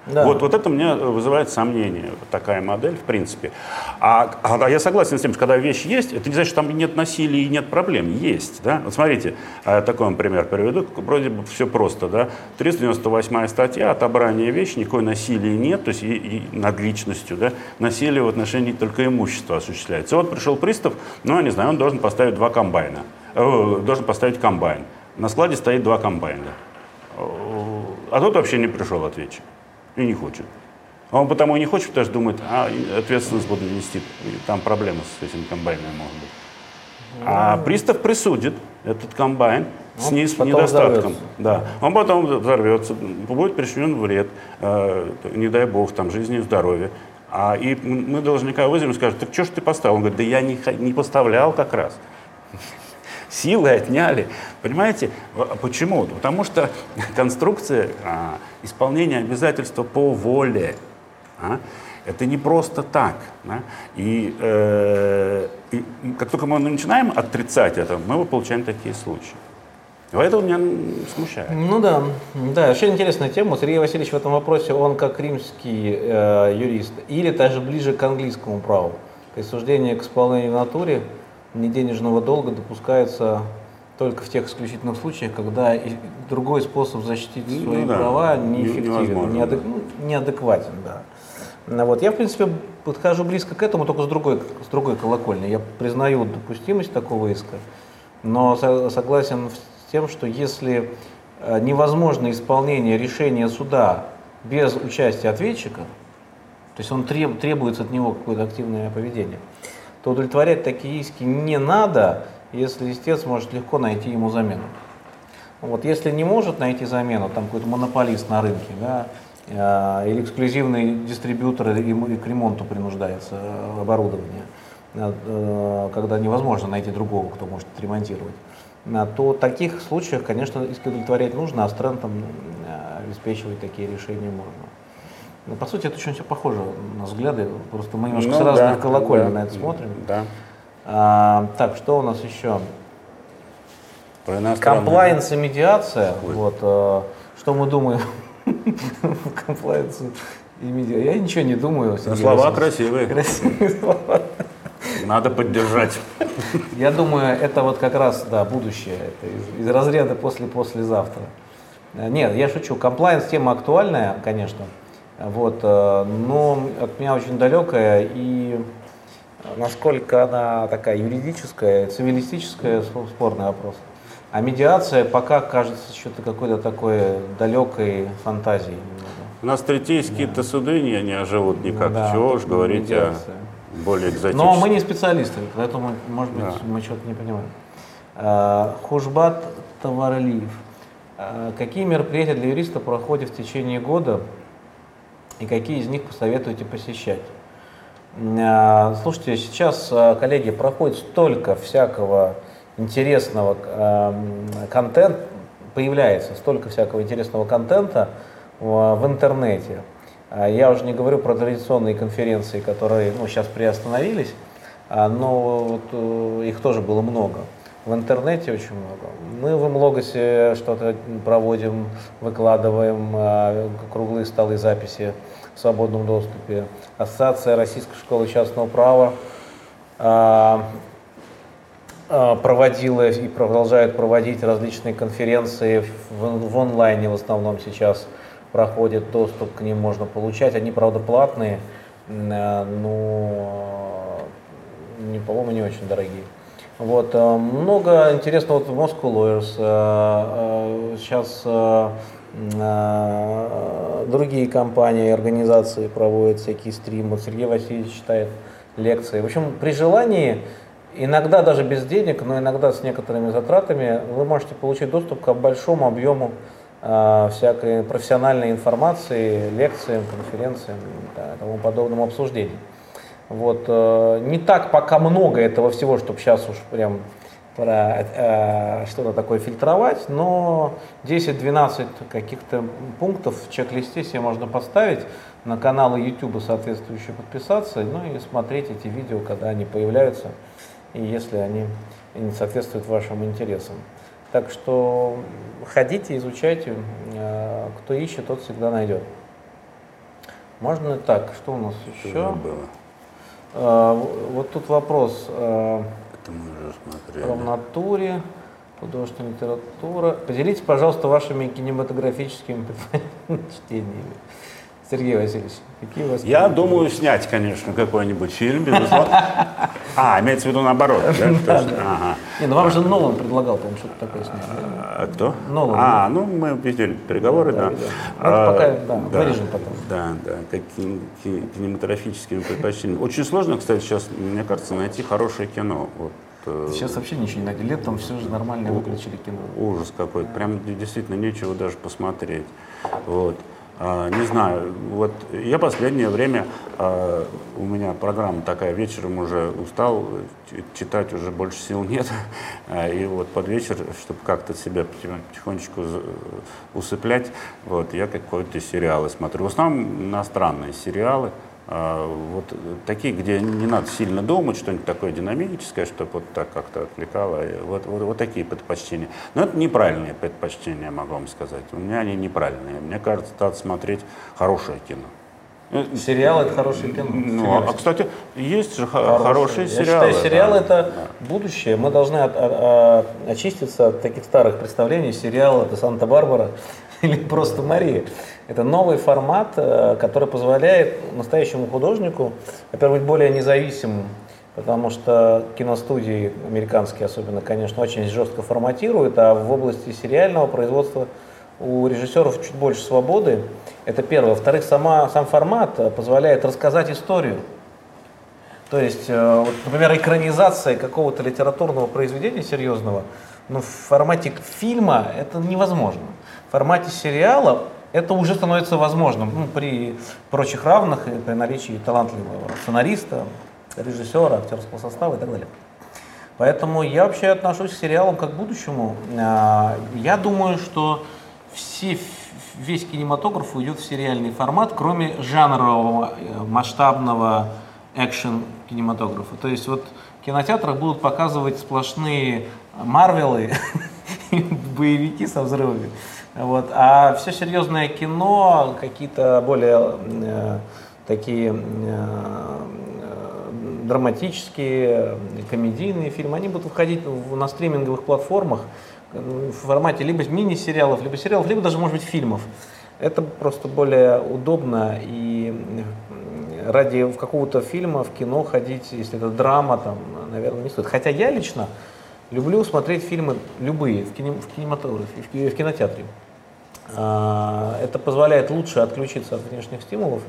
Да. Вот, вот это мне вызывает сомнение, такая модель, в принципе. А, а я согласен с тем, что когда вещь есть, это не значит, что там нет насилия и нет проблем. Есть, да? Вот смотрите, а, такой вам пример приведу, вроде бы все просто, да? 398 статья, отобрание вещи, никакой насилия нет, то есть и, и над личностью, да? Насилие в отношении только имущества осуществляется. Вот пришел пристав, ну, я не знаю, он должен поставить два комбайна, э, должен поставить комбайн. На складе стоит два комбайна. Э, а тут вообще не пришел ответчик и не хочет. Он потому и не хочет, потому что думает, а ответственность буду нести, там проблемы с этим комбайном могут быть. А пристав присудит этот комбайн с низ, недостатком. Да. Он потом взорвется, будет причинен вред, э, не дай бог, там, жизни и здоровью. А и мы должника вызовем и скажем, так что ж ты поставил? Он говорит, да я не, не поставлял как раз. Силы отняли. Понимаете, почему? Потому что конструкция а, исполнения обязательства по воле, а, это не просто так. Да? И, э, и как только мы начинаем отрицать это, мы получаем такие случаи. Поэтому меня смущает. Ну да, да, очень интересная тема. Сергей Васильевич в этом вопросе, он как римский э, юрист, или даже ближе к английскому праву. Присуждение к исполнению в натуре неденежного долга допускается только в тех исключительных случаях, когда другой способ защитить Ну свои да, права не- неэффективен, неадек- да. ну, неадекватен. Да. Ну Вот. Я, в принципе, подхожу близко к этому, только с другой, с другой колокольни. Я признаю допустимость такого иска, но со- согласен с тем, что если э, невозможно исполнение решения суда без участия ответчика, то есть он треб- требуется от него какое-то активное поведение, то удовлетворять такие иски не надо, если истец может легко найти ему замену. Вот если не может найти замену, там какой-то монополист на рынке, да, э, или эксклюзивный дистрибьютор м- и к ремонту принуждается э, оборудование, э, э, когда невозможно найти другого, кто может отремонтировать, э, то в таких случаях, конечно, иски удовлетворять нужно, а с трендом обеспечивать такие решения можно. Ну, по сути, это очень все похоже на взгляды, просто мы немножко Ну с разных да, колоколей да, на это смотрим. Да. А, так, что у нас еще? Комплайенс и медиация. Ой. Вот, э, что мы думаем? Комплайенс и медиация. Я ничего не думаю. Сергей Слова красивые. Красивые слова. Надо поддержать. Я думаю, это вот как раз, да, будущее. Это из, из разряда после-послезавтра. Э, Нет, я шучу. Комплайенс тема актуальная, конечно. Вот, э, но от меня очень далекая и насколько она такая юридическая, цивилистическая, спор- спорный вопрос. А медиация пока кажется что-то какой-то такой далекой фантазией. У нас третейские-то суды не, не оживут никак. Ну да, Чего уж говорить о медиация. более экзотических. Но мы не специалисты, поэтому, может быть, Да. мы что-то не понимаем. А, Хужбат Таварлиев. А, Какие мероприятия для юриста проходят в течение года и какие из них посоветуете посещать? А, Слушайте, сейчас, а, коллеги, проходит столько всякого интересного а, м, контента, появляется столько всякого интересного контента в, в интернете. А Я уже не говорю про традиционные конференции, которые ну, сейчас приостановились, а, но вот, э, их тоже было много. В интернете очень много. Мы в Млогосе что-то проводим, выкладываем а, круглые столы записи в свободном доступе. Ассоциация Российской школы частного права а, а, проводила и продолжает проводить различные конференции в, онлайне в основном сейчас проходит доступ к ним можно получать. Они, правда, платные, но по-моему, не очень дорогие. Вот, э, много интересного вот в Moscow Lawyers. э, э, Сейчас другие компании организации проводят всякие стримы. Сергей Васильевич читает лекции. В общем, при желании, иногда даже без денег, но иногда с некоторыми затратами, вы можете получить доступ к большому объему всякой профессиональной информации, лекциям, конференциям и тому подобному обсуждению. Вот, э, не так пока много этого всего, чтобы сейчас уж прям про э, что-то такое фильтровать, но 10-12 каких-то пунктов в чек-листе себе можно поставить, на каналы YouTube соответствующие подписаться, ну и смотреть эти видео, когда они появляются, и если они не соответствуют вашим интересам. Так что ходите, изучайте, э, кто ищет, тот всегда найдет. Можно и так, что у нас Что еще? же было? А, вот тут вопрос а, Это мы уже смотрели. про натуре, художественная литература. Поделитесь, пожалуйста, вашими кинематографическими чтениями. Сергей Васильевич, какие у вас? Я думаю снять, конечно, какой-нибудь фильм, безусловно. А, имеется в виду наоборот. Не, ну вам же Нолан предлагал, по-моему, что-то такое снять. А кто? Нолан, А, ну мы видели переговоры, да. Ну, А, пока, да, вырежем потом. Да, да, кинематографическими предпочтениями. Очень сложно, кстати, сейчас, мне кажется, найти хорошее кино. Э, Сейчас вообще ничего не найти. Летом все же нормально выключили кино. ужас какой-то. Прям действительно нечего даже посмотреть. Вот. А, не знаю, вот я последнее время, а, у меня программа такая, вечером уже устал, читать уже больше сил нет. А, И вот под вечер, чтобы как-то себя потихон- потихонечку усыплять, вот, я какой-то сериалы смотрю. В основном иностранные сериалы. А, Вот такие, где не надо сильно думать, что-нибудь такое динамическое, чтобы вот так как-то отвлекало. Вот, вот, вот такие предпочтения. Но это неправильные предпочтения, могу вам сказать. У меня они неправильные. Мне кажется, надо смотреть хорошее кино. Э, Сериал это хорошее кино. Ну, а, кстати, есть же хорошие, хорошие сериалы. Я считаю, сериал да. это будущее. Мы должны от, от, от, очиститься от таких старых представлений. Сериал это Санта-Барбара или просто Мария. Это новый формат, э, который позволяет настоящему художнику, во-первых, быть более независимым, потому что киностудии американские особенно, конечно, очень жестко форматируют, а в области сериального производства у режиссеров чуть больше свободы. Это первое. Во-вторых, сама, сам формат позволяет рассказать историю. То есть, э, вот, например, экранизация какого-то литературного произведения серьезного, но в формате фильма это невозможно. В формате сериала это уже становится возможным ну, при прочих равных и при наличии талантливого сценариста, режиссера, актерского состава и так далее. Поэтому я вообще отношусь к сериалам как к будущему. А, я думаю, что все, весь кинематограф уйдет в сериальный формат, кроме жанрового, э, масштабного экшен кинематографа. То есть вот в кинотеатрах будут показывать сплошные Марвелы, боевики со взрывами. Вот. А все серьезное кино, какие-то более э, такие э, драматические, комедийные фильмы, они будут выходить на стриминговых платформах в формате либо мини-сериалов, либо сериалов, либо даже, может быть, фильмов. Это просто более удобно и ради какого-то фильма в кино ходить, если это драма, там, наверное, не стоит. Хотя я лично люблю смотреть фильмы любые в, кинем, в кинематографе, в кинотеатре. А, это позволяет лучше отключиться от внешних стимулов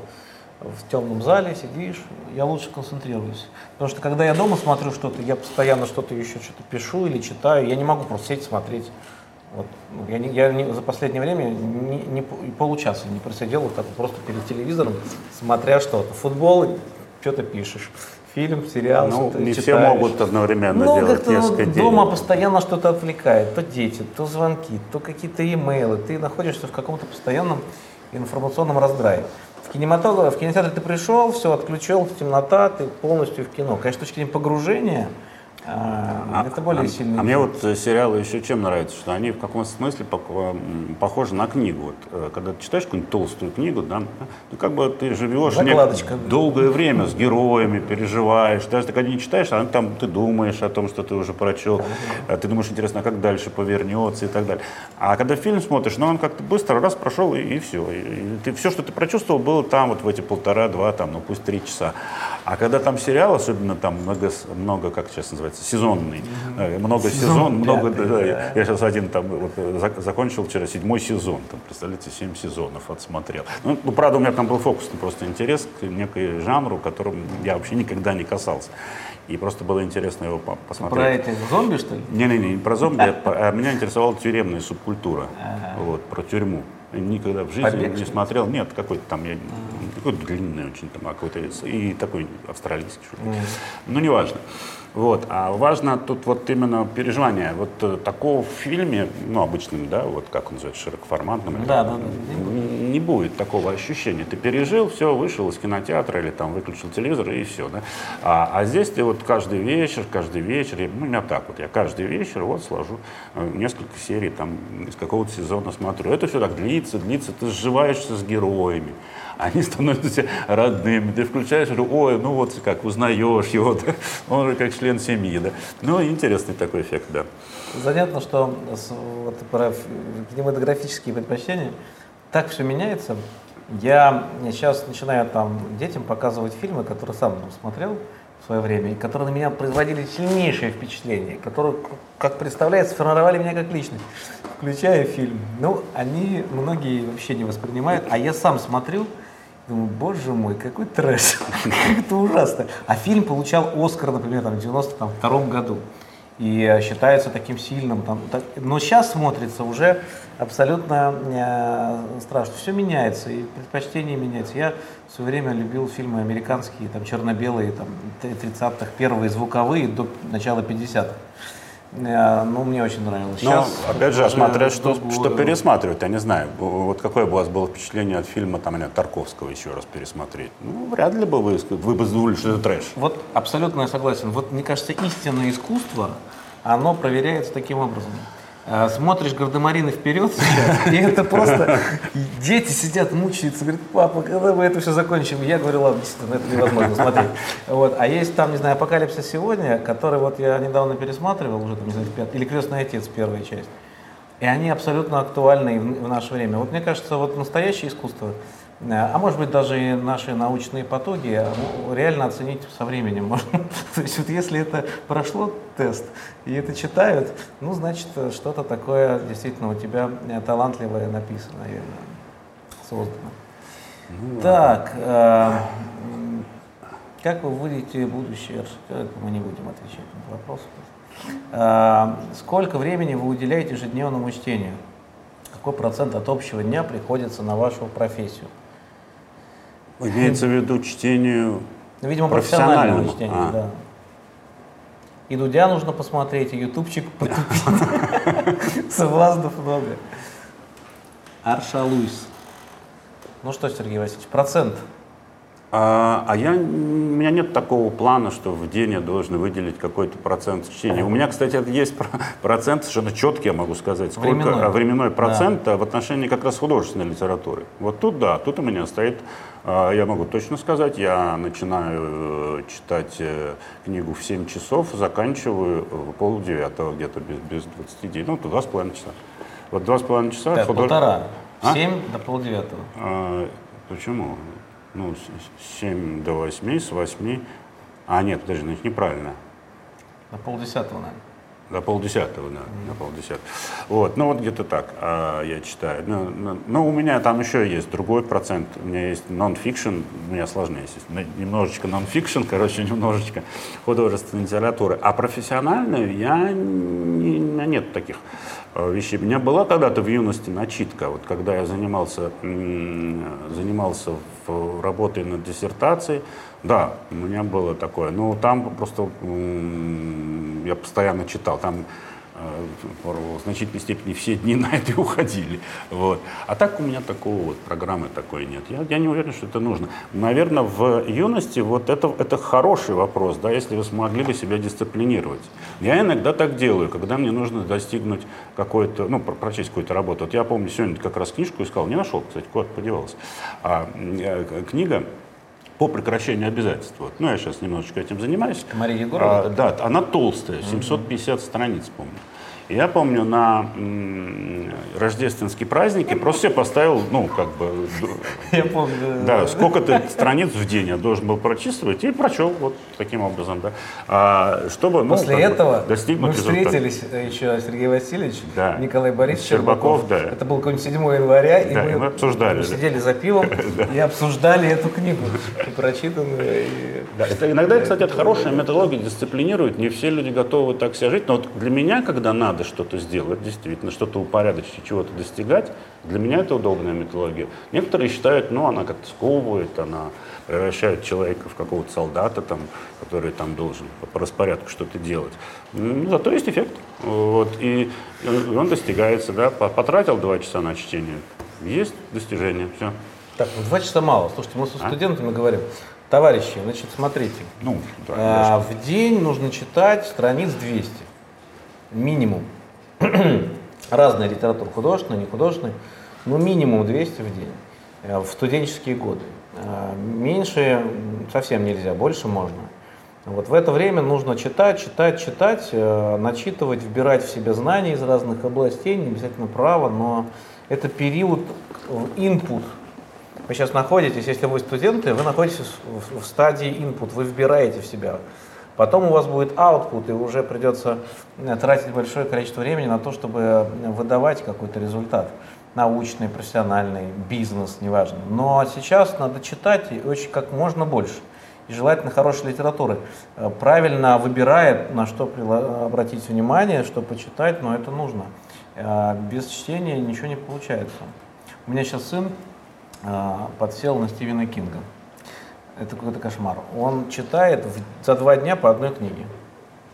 в темном зале сидишь, я лучше концентрируюсь. Потому что когда я дома смотрю что-то, я постоянно что-то еще что-то пишу или читаю, я не могу просто сидеть смотреть. Вот. Ну, я, не, я не, за последнее время не, не, получаса не просидел вот так просто перед телевизором, смотря что-то. Футбол, что-то пишешь. Фильм, сериал, ну, не читаешь. все могут одновременно ну, делать несколько ну, Дома постоянно что-то отвлекает. То дети, то звонки, то какие-то имейлы. Ты находишься в каком-то постоянном информационном раздрае кинематограф, в кинотеатр ты пришел, все, отключил, темнота, ты полностью в кино. Конечно, с точки зрения погружения, а, это более а, сильный. А мне вот э, сериалы еще чем нравятся, что они в каком-то смысле похожи на книгу. Вот, э, когда ты читаешь какую-нибудь толстую книгу, да, ну как бы ты живешь не, долгое время с героями, переживаешь. Даже ты когда не читаешь, а там ты думаешь о том, что ты уже прочел, а ты думаешь, интересно, а как дальше повернется и так далее. А когда фильм смотришь, ну он как-то быстро раз прошел и, и все. И, и ты, все, что ты прочувствовал, было там вот в эти полтора-два, там, ну пусть три часа. А когда там сериал, особенно там много, много как сейчас называется, называется, сезонный. Mm-hmm. Много сезон, много. Пятый, да, да. Я сейчас один там вот, э, закончил вчера седьмой сезон. Там, представляете, семь сезонов отсмотрел. Ну, ну, правда, у меня там был фокусный просто интерес к некой жанру, которым я вообще никогда не касался. И просто было интересно его посмотреть. Про этих зомби, что ли? Не-не-не, не про зомби, а, меня интересовала тюремная субкультура. Вот, про тюрьму. Никогда в жизни Побег, не смотрел. Нет, какой-то там, я, какой-то длинный очень, там, а какой-то, и такой австралийский. Mm. Ну, неважно. Вот. А важно тут вот именно переживание. Вот э, такого в фильме, ну, обычным, да, вот как он называется, широкоформатным, да, да, да. не будет такого ощущения. Ты пережил, все, вышел из кинотеатра или там выключил телевизор и все, да. А, а здесь ты вот каждый вечер, каждый вечер, ну, у меня так вот, я каждый вечер вот сложу э, несколько серий там из какого-то сезона смотрю. Это все так длится, длится, ты сживаешься с героями они становятся родными. Ты включаешь, ой, ну вот как, узнаешь его, да? он же как член семьи. Да? Ну, интересный такой эффект, да. Занятно, что вот, про кинематографические предпочтения так все меняется. Я сейчас начинаю там детям показывать фильмы, которые сам смотрел в свое время, и которые на меня производили сильнейшее впечатление, которые, как представляется, сформировали меня как личность. Включая фильм. Ну, они многие вообще не воспринимают, а я сам смотрю, Думаю, боже мой, какой трэш, это ужасно. А фильм получал Оскар, например, там, в 92 году. И э, считается таким сильным. Там, так, но сейчас смотрится уже абсолютно э, страшно. Все меняется, и предпочтения меняются. Я в свое время любил фильмы американские, там, черно-белые, там, 30-х, первые звуковые до начала 50-х. Э, ну, мне очень нравилось. Сейчас Но, опять же, смотря что, что пересматривать, я не знаю. Вот какое бы у вас было впечатление от фильма там, нет, Тарковского еще раз пересмотреть? Ну, вряд ли бы вы, вы бы задумали, что это трэш. Вот абсолютно я согласен. Вот, мне кажется, истинное искусство, оно проверяется таким образом. А, смотришь «Гардемарины вперед» и это просто... Дети сидят, мучаются, говорят, папа, когда мы это все закончим? Я говорю, ладно, действительно, это невозможно смотреть. Вот. А есть там, не знаю, «Апокалипсис сегодня», который вот я недавно пересматривал, уже там, не знаю, или «Крестный отец» первая часть. И они абсолютно актуальны в наше время. Вот мне кажется, вот настоящее искусство – а может быть даже и наши научные а, ну, реально оценить со временем можно. То есть вот если это прошло тест и это читают, ну значит что-то такое действительно у тебя э, талантливое написано, наверное, создано. Ну, так, э, как вы видите будущее? Мы не будем отвечать на вопрос. Э, сколько времени вы уделяете ежедневному чтению? Какой процент от общего дня приходится на вашу профессию? Имеется в виду чтению ну, Видимо, профессионального чтения, а. да. И Дудя нужно посмотреть, и ютубчик потупить. Соблазнов много. Арша Луис. Ну что, Сергей Васильевич, процент а, а я, у меня нет такого плана, что в день я должен выделить какой-то процент чтения. У меня, кстати, это есть процент совершенно четкий, я могу сказать, сколько временной, временной процент да. в отношении как раз художественной литературы. Вот тут да, тут у меня стоит, а, я могу точно сказать, я начинаю э, читать э, книгу в 7 часов, заканчиваю в полдевятого где-то без, без 29, ну, два с половиной часа. Вот два с половиной часа. Так, худож... полтора. А? 7 до полдевятого. А, почему? Ну, с 7 до 8, с 8, а нет, подожди, значит, неправильно. До полдесятого, наверное. До полдесятого, да, mm-hmm. до полдесятого. Вот, ну вот где-то так а, я читаю. Но, ну, но, ну, но у меня там еще есть другой процент. У меня есть non-fiction, у меня сложнее, естественно. Немножечко non-fiction, короче, немножечко художественной литературы. А профессиональную я, не, у меня нет таких Э, вещей. У меня была когда-то в юности начитка, вот когда я занимался, занимался в, работой над диссертацией, да, у меня было такое, но там просто я постоянно читал, там в значительной степени все дни на это уходили. Вот. А так у меня такого вот программы такой нет. Я, я не уверен, что это нужно. Наверное, в юности вот это, это хороший вопрос, да, если вы смогли бы себя дисциплинировать. Я иногда так делаю, когда мне нужно достигнуть какой-то, ну, прочесть какую-то работу. Вот я помню, сегодня как раз книжку искал, не нашел, кстати, куда подевался. А, э, книга по прекращению обязательств. Вот. Ну, я сейчас немножечко этим занимаюсь. Мария Егорова? А, да, она толстая, 750 mm-hmm. страниц, помню. Я помню, на рождественские праздники просто себе поставил, ну, как бы... Я помню. Да, сколько-то страниц в день я должен был прочувствовать и прочел вот таким образом, да. А, чтобы, ну, После этого достигнуть мы встретились результата. еще Сергей Васильевич, да. Николай Борисович Щербаков. Да. Это был какой-нибудь 7 января, и, да, мы, и мы обсуждали. сидели за пивом и обсуждали эту книгу, прочитанную. Да, это иногда, кстати, это хорошая методология, дисциплинирует. Не все люди готовы так себя жить, но вот для меня, когда надо надо что-то сделать, действительно, что-то упорядочить, чего-то достигать, для меня это удобная методология. Некоторые считают, ну, она как-то сковывает, она превращает человека в какого-то солдата, там, который там должен по распорядку что-то делать. Ну, зато есть эффект. Вот, и он достигается, да, потратил два часа на чтение, есть достижение, все. Так, ну два часа мало. Слушайте, мы с а? студентами говорим, товарищи, значит, смотрите, ну, да, а, в день нужно читать страниц 200 минимум. Разная литература, художественная, не художественная, но минимум 200 в день э, в студенческие годы. Э, меньше совсем нельзя, больше можно. Вот в это время нужно читать, читать, читать, э, начитывать, вбирать в себя знания из разных областей, не обязательно право, но это период input. Вы сейчас находитесь, если вы студенты, вы находитесь в стадии input, вы вбираете в себя Потом у вас будет output, и уже придется э, тратить большое количество времени на то, чтобы э, выдавать какой-то результат. Научный, профессиональный, бизнес, неважно. Но сейчас надо читать очень как можно больше. И желательно хорошей литературы. Э, правильно выбирает, на что обратить внимание, что почитать, но это нужно. Без чтения ничего не получается. У меня сейчас сын подсел на Стивена Кинга. Это какой-то кошмар. Он читает в, за два дня по одной книге.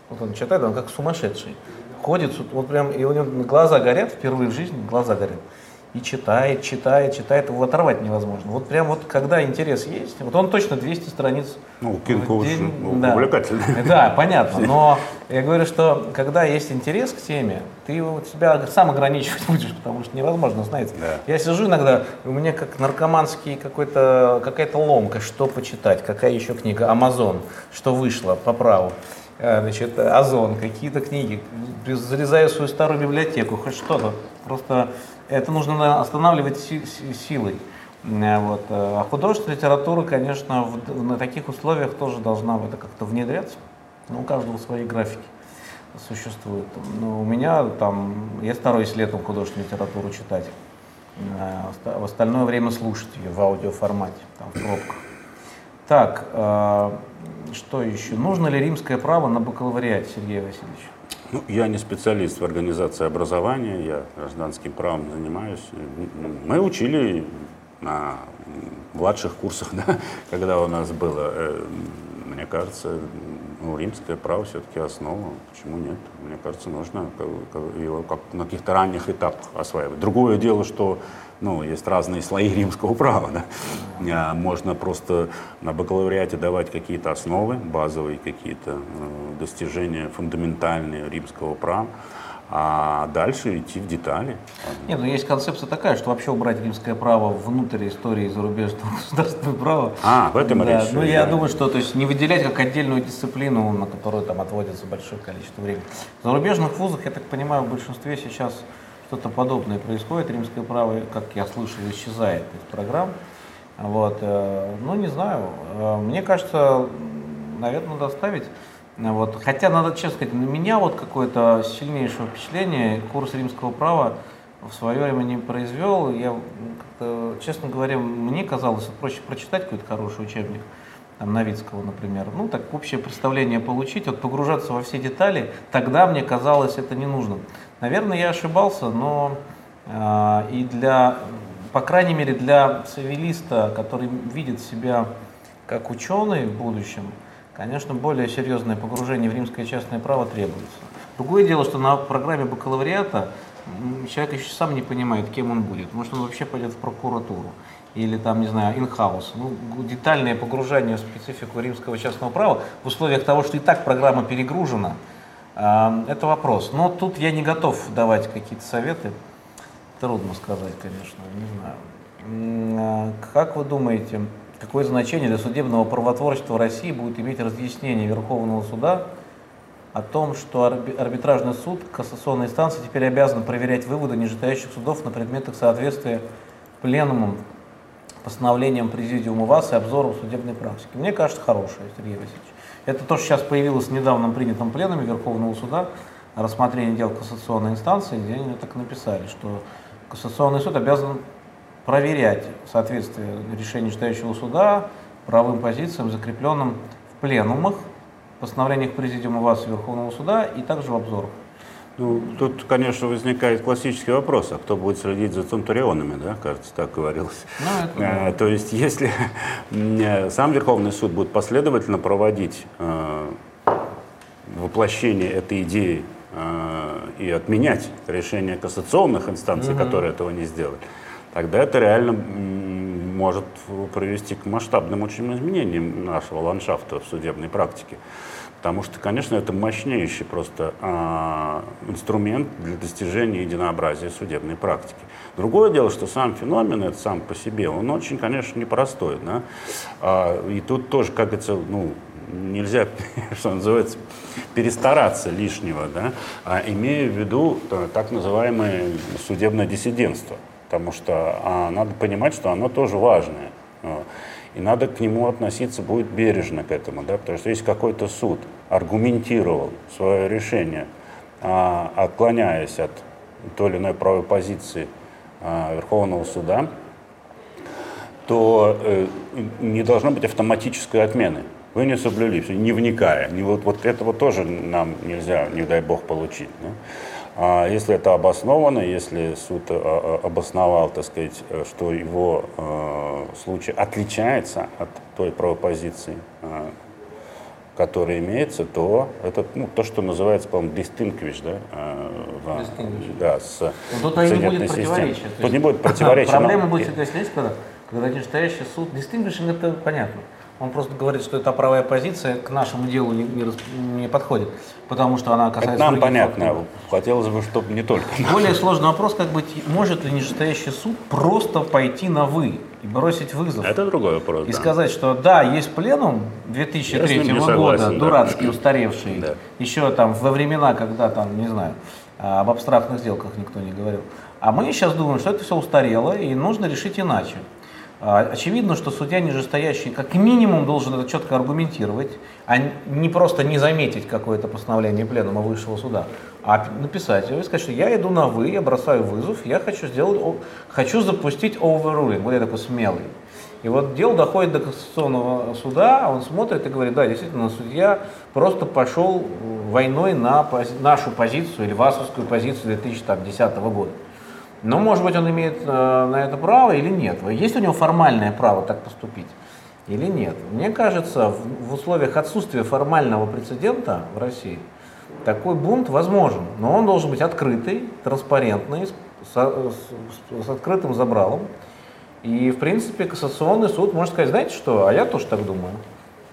Вот он читает, он как сумасшедший. Ходит, вот прям, и у него глаза горят, впервые в жизни глаза горят. И читает, читает, читает, его оторвать невозможно. Вот прям вот когда интерес есть, вот он точно 200 страниц. Ну, Кинг очень да. увлекательный. Да, понятно, но я говорю, что когда есть интерес к теме, ты себя сам ограничивать будешь, потому что невозможно, знаете. Да. Я сижу иногда, у меня как наркоманский какой-то, какая-то ломка, что почитать, какая еще книга, Амазон, что вышло по праву. А, значит, Озон, какие-то книги, зарезаю свою старую библиотеку, хоть что-то. Просто это нужно останавливать силой. Э, вот. Э, а художественная литература, конечно, в, на таких условиях тоже должна в это как-то внедряться. Ну, у каждого свои графики существуют. Но у меня там, я стараюсь летом художественную литературу читать, э, в остальное время слушать ее в аудиоформате, там, в пробках. Так, что еще? Нужно ли римское право на бакалавриате, Сергей Васильевич? Ну, я не специалист в организации образования, я гражданским правом занимаюсь. Мы учили на младших курсах, да, когда у нас было, э, мне кажется, ну, римское право все-таки основа. Почему нет? Мне кажется, нужно его как на каких-то ранних этапах осваивать. Другое дело, что ну, есть разные слои римского права. Да? А, можно просто на бакалавриате давать какие-то основы, базовые какие-то э, достижения фундаментальные римского права, а дальше идти в детали. Нет, ну есть концепция такая, что вообще убрать римское право внутрь истории зарубежного государственного права. А, в этом да. речь. Ну, я да. думаю, что то есть не выделять как отдельную дисциплину, на которую там отводится большое количество времени. В зарубежных вузах, я так понимаю, в большинстве сейчас что-то подобное происходит. Римское право, как я слышал, исчезает из программ. Вот. Э, ну, не знаю. Э, мне кажется, наверное, надо ставить. Вот. Хотя, надо честно сказать, на меня вот какое-то сильнейшее впечатление курс римского права в свое время не произвел. Я, честно говоря, мне казалось проще прочитать какой-то хороший учебник, там, Новицкого, например. Ну, так общее представление получить, вот погружаться во все детали, тогда мне казалось это не нужно. Наверное, я ошибался, но э, и для, по крайней мере, для цивилиста, который видит себя как ученый в будущем, конечно, более серьезное погружение в римское частное право требуется. Другое дело, что на программе бакалавриата человек еще сам не понимает, кем он будет. Может, он вообще пойдет в прокуратуру или там, не знаю, инхаус. Ну, детальное погружение в специфику римского частного права в условиях того, что и так программа перегружена, это вопрос. Но тут я не готов давать какие-то советы. Трудно сказать, конечно, не знаю. А, как вы думаете, какое значение для судебного правотворчества России будет иметь разъяснение Верховного суда о том, что арбитражный суд кассационной инстанции теперь обязан проверять выводы нижестоящих судов на предмет их соответствия пленумом, постановлением Президиума ВАС и обзором судебной практики? Мне кажется, хорошее, Сергей Васильевич. Это то, что сейчас появилось в недавно принятом пленуме Верховного суда рассмотрение дел кассационной инстанции, где они так написали, что Кассационный суд обязан проверять соответствие решения читающего суда правовым позициям, закрепленным в пленумах, постановлениях Президиума ВАС Верховного суда и также в обзорах. Ну, тут, конечно, возникает классический вопрос, а кто будет следить за центурионами, да, кажется, так говорилось. Ну, это, а, то есть, если э, сам Верховный суд будет последовательно проводить э, воплощение этой идеи э, и отменять решения кассационных инстанций, угу. которые этого не сделали, тогда это реально может привести к масштабным очень изменениям нашего ландшафта в судебной практике. Потому что, конечно, это мощнейший просто а, инструмент для достижения единообразия судебной практики. Другое дело, что сам феномен, это сам по себе, он очень, конечно, непростой. Да? А, и тут тоже, как говорится, ну, нельзя, что называется, перестараться лишнего, да? а имея в виду э, так называемое судебное диссидентство. Потому что а, надо понимать, что оно тоже важное. И надо к нему относиться будет бережно к этому, да, потому что если какой-то суд аргументировал свое решение, а, отклоняясь от той или иной правой позиции а, Верховного суда, то э, не должно быть автоматической отмены. Вы не соблюли, не вникая. Не вот, вот этого тоже нам нельзя, не дай бог, получить. Да? А если это обосновано, если суд э, э, обосновал, так сказать, э, что его случай отличается от той правопозиции, который имеется, то это ну, то, что называется, по-моему, distinguish, да? в- Distinguish. Да, с Ну, тут не будет системой. противоречия. Тут не будет противоречия. но- Проблема будет всегда есть, когда, когда нижестоящий суд, distinguishing это понятно. Он просто говорит, что эта правая позиция к нашему делу не, не не подходит, потому что она касается Это нам понятно. факторов. Хотелось бы, чтобы не только. Более сложный вопрос, как быть, может ли нижестоящий суд просто пойти на «вы» и бросить вызов? Это другой вопрос. И да. сказать, что да, есть пленум Я 2003 с ним не года, согласен, да. дурацкий, устаревший, Да. еще там во времена, когда там, не знаю, а, об абстрактных сделках никто не говорил. А мы сейчас думаем, что это все устарело и нужно решить иначе. А, Очевидно, что судья нижестоящий как минимум должен это четко аргументировать, а не просто не заметить какое-то постановление пленума высшего суда, а написать его и сказать, что я иду на «вы», я бросаю вызов, я хочу сделать, хочу запустить overruling, вот я такой смелый. И вот дело доходит до Конституционного суда, он смотрит и говорит, да, действительно, судья просто пошел войной на пози- нашу позицию или ВАСовскую позицию 2010 года. Но, может быть, он имеет э, на это право или нет. Есть у него формальное право так поступить или нет? Мне кажется, в, условиях отсутствия формального прецедента в России такой бунт возможен, но он должен быть открытый, транспарентный, с, с- с открытым забралом. И, в принципе, Кассационный суд может сказать, знаете что, а я тоже так думаю.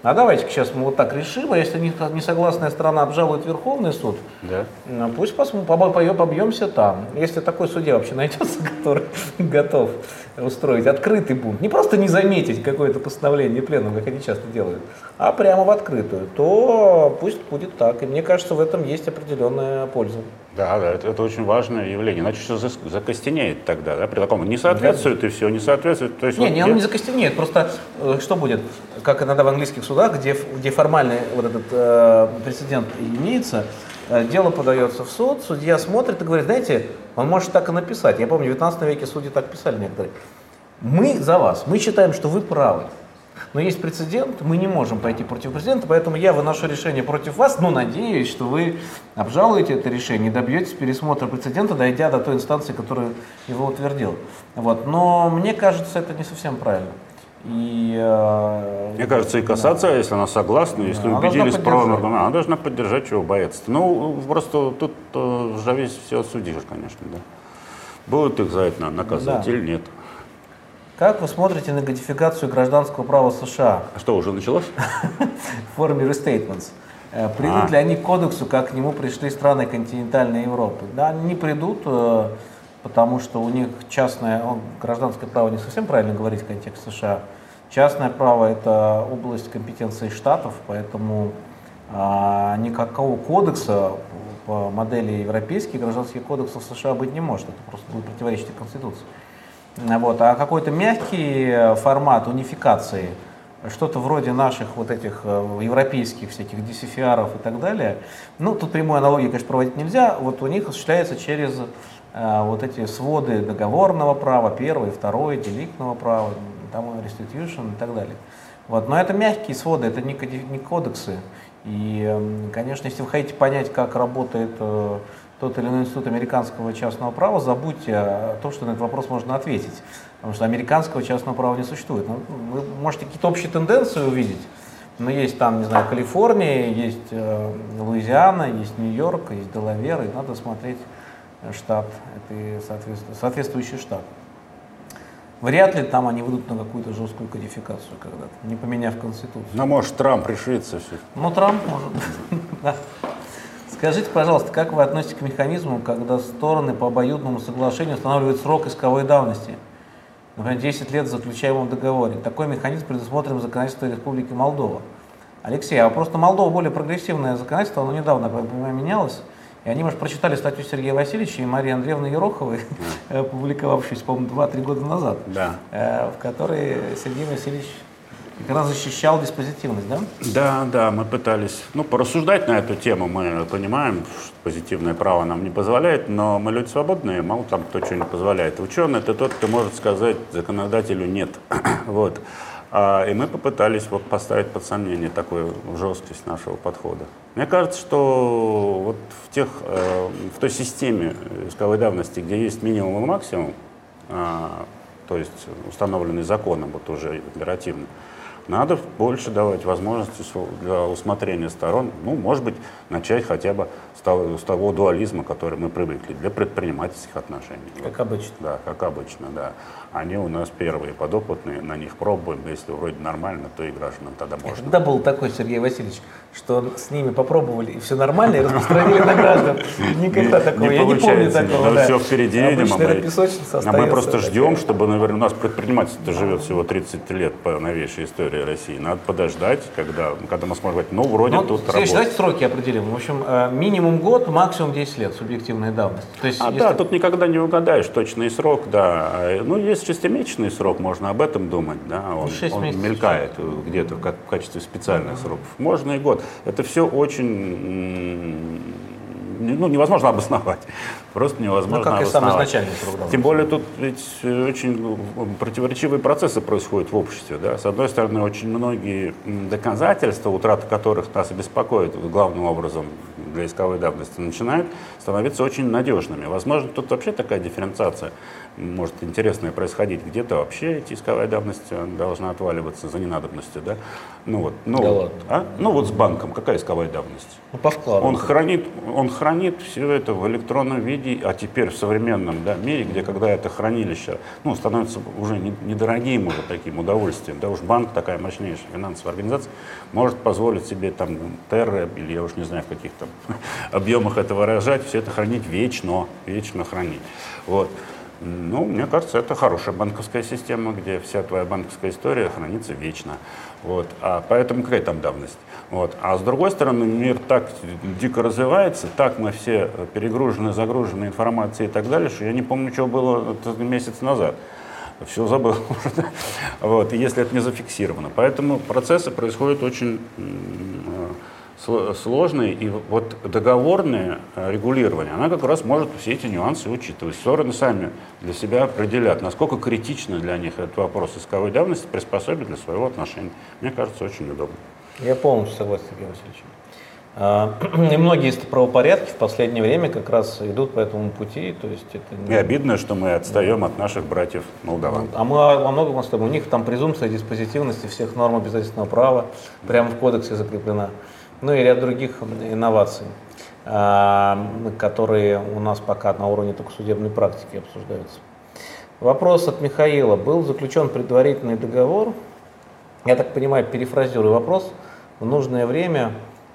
А давайте сейчас мы вот так решим, а если не- несогласная сторона обжалует Верховный суд, Да. ну, пусть посмотрим, побьемся там. Если такой судья вообще найдется, который готов устроить открытый бунт, не просто не заметить какое-то постановление пленума, как они часто делают, а прямо в открытую, то пусть будет так. И мне кажется, в этом есть определенная польза. Да, да, это, это очень важное явление. Иначе все закостенеет тогда, да, при таком не соответствует и все, не соответствует. То есть Не, вот не, он не закостенеет. Просто э, что будет, как иногда в английских судах, где, где формальный вот этот э, прецедент имеется, э, дело подается в суд, судья смотрит и говорит, знаете, он может так и написать. Я помню, в 19 веке судьи так писали некоторые. Мы за вас, мы считаем, что вы правы. Но есть прецедент, мы не можем пойти против президента, поэтому я выношу решение против вас, но надеюсь, что вы обжалуете это решение и добьетесь пересмотра прецедента, дойдя до той инстанции, которая его утвердила. Вот. Но мне кажется, это не совсем правильно. И, э, Мне кажется, и касаться, если она согласна, если она убедились аргументе, она должна поддержать, чего бояться. Ну, просто тут э, зависит все от судьи, конечно, да. Будут их за это на- наказывать Да. или нет. Как вы смотрите на кодификацию гражданского права США А что, уже началось? в форме restatements? Э, Придут А. ли они к кодексу, как к нему пришли страны континентальной Европы? Да, они не придут, э, потому что у них частное, гражданское право не совсем правильно говорить в контексте США. Частное право – это область компетенции штатов, поэтому а, никакого кодекса по модели европейских гражданских кодексов США быть не может. Это просто будет противоречить Конституции. Вот. А какой-то мягкий формат унификации, что-то вроде наших вот этих э, европейских всяких DCFR и так далее, ну, тут прямой аналогии, конечно, проводить нельзя, вот у них осуществляется через э, вот эти своды договорного права, первый, второй, деликтного права, там restitution и так далее. Вот. Но это мягкие своды, это не, не кодексы. И, конечно, если вы хотите понять, как работает э, тот или иной институт американского частного права, забудьте о том, что на этот вопрос можно ответить. Потому что американского частного права не существует. Ну, вы можете какие-то общие тенденции увидеть, но есть там, не знаю, Калифорния, есть э, Луизиана, есть Нью-Йорк, есть Делавер, и надо смотреть штат, это и соответствующий штат. Вряд ли там они выйдут на какую-то жесткую кодификацию когда-то, не поменяв Конституцию. Ну, может, Трамп решится все. Ну, Трамп может. Скажите, пожалуйста, как вы относитесь к механизму, когда стороны по обоюдному соглашению устанавливают срок исковой давности? Например, 10 лет в заключаемом договоре. Такой механизм предусмотрен в законодательстве Республики Молдова. Алексей, а просто Молдова более прогрессивное законодательство, оно недавно, я понимаю, менялось. И они, может, прочитали статью Сергея Васильевича и Марии Андреевны Ероховой, э, публиковавшуюся, по-моему, 2-3 года назад, Да. э, в которой Сергей Васильевич как раз защищал диспозитивность, да? Да, да, мы пытались, ну, порассуждать на эту тему. Мы понимаем, что позитивное право нам не позволяет, но мы люди свободные, мало там кто что не позволяет. Ученый – это тот, кто может сказать законодателю «нет». вот. А, и мы попытались вот поставить под сомнение такую жесткость нашего подхода. Мне кажется, что вот в, тех, э, в той системе исковой давности, где есть минимум и максимум, а, то есть установленный законом, вот уже оперативно, Надо больше давать возможности для усмотрения сторон. Ну, может быть, начать хотя бы с того, с того дуализма, который мы привыкли, для предпринимательских отношений. Как обычно. Да, как обычно, да. Они у нас первые подопытные, на них пробуем. Если вроде нормально, то и гражданам тогда можно. Когда был такой Сергей Васильевич, что с ними попробовали и все нормально, и распространили на граждан? Никогда такого, я не помню такого. Да. Все впереди, видимо. Мы, а мы просто ждем, чтобы, наверное, у нас предпринимательство живет всего 30 лет по новейшей истории России. Надо подождать, когда, когда мы сможем говорить, ну, вроде ну, тут работает. Давайте сроки определим. В общем, э, минимум год, максимум 10 лет субъективной давности. А. Да, тут никогда не угадаешь точный срок, да. Ну, есть шестимесячный срок, можно об этом думать, да. Он, он мелькает где-то как в качестве специальных сроков. Можно и год. Это все очень ну, невозможно обосновать. Просто невозможно ну, как. И сам изначальный срок Тем более тут ведь очень ну, противоречивые процессы происходят в обществе. Да? С одной стороны, очень многие доказательства, утрата которых нас беспокоит главным образом для исковой давности, начинают становиться очень надежными. Возможно, тут вообще такая дифференциация может интересное происходить. Где-то вообще эти исковая давность должна отваливаться за ненадобностью, да? Ну вот, ну, да вот, а? ну вот с банком какая исковая давность? Ну, по вкладу. Он хранит, он хранит все это в электронном виде, а теперь в современном да, мире, где когда это хранилище, ну, становится уже недорогим уже таким удовольствием, да уж банк такая мощнейшая финансовая организация может позволить себе там терры или я уж не знаю в каких там объемах это выражать, все это хранить вечно, вечно хранить. Вот. Ну, мне кажется, это хорошая банковская система, где вся твоя банковская история хранится вечно. Вот. А поэтому какая там давность? Вот. А с другой стороны, мир так дико развивается, так мы все перегружены, загружены информацией и так далее, что я не помню, что было месяц назад. Все забыл. вот, если это не зафиксировано. Поэтому процессы происходят очень сложные, и вот договорное э, регулирование, она как раз может все эти нюансы учитывать. Стороны сами для себя определят, насколько критично для них этот вопрос исковой давности приспособить для своего отношения. Мне кажется, очень удобно. Я полностью согласен, Сергей Васильевич. А, и многие из правопорядки в последнее время как раз идут по этому пути. То есть это не... И обидно, что мы отстаем от наших братьев молдаван. А мы во многом отстаем. У них там презумпция диспозитивности всех норм обязательного права прямо в кодексе закреплена ну и ряд других инноваций, а, которые у нас пока на уровне только судебной практики обсуждаются. Вопрос от Михаила. Был заключен предварительный договор, я так понимаю, перефразирую вопрос, в нужное время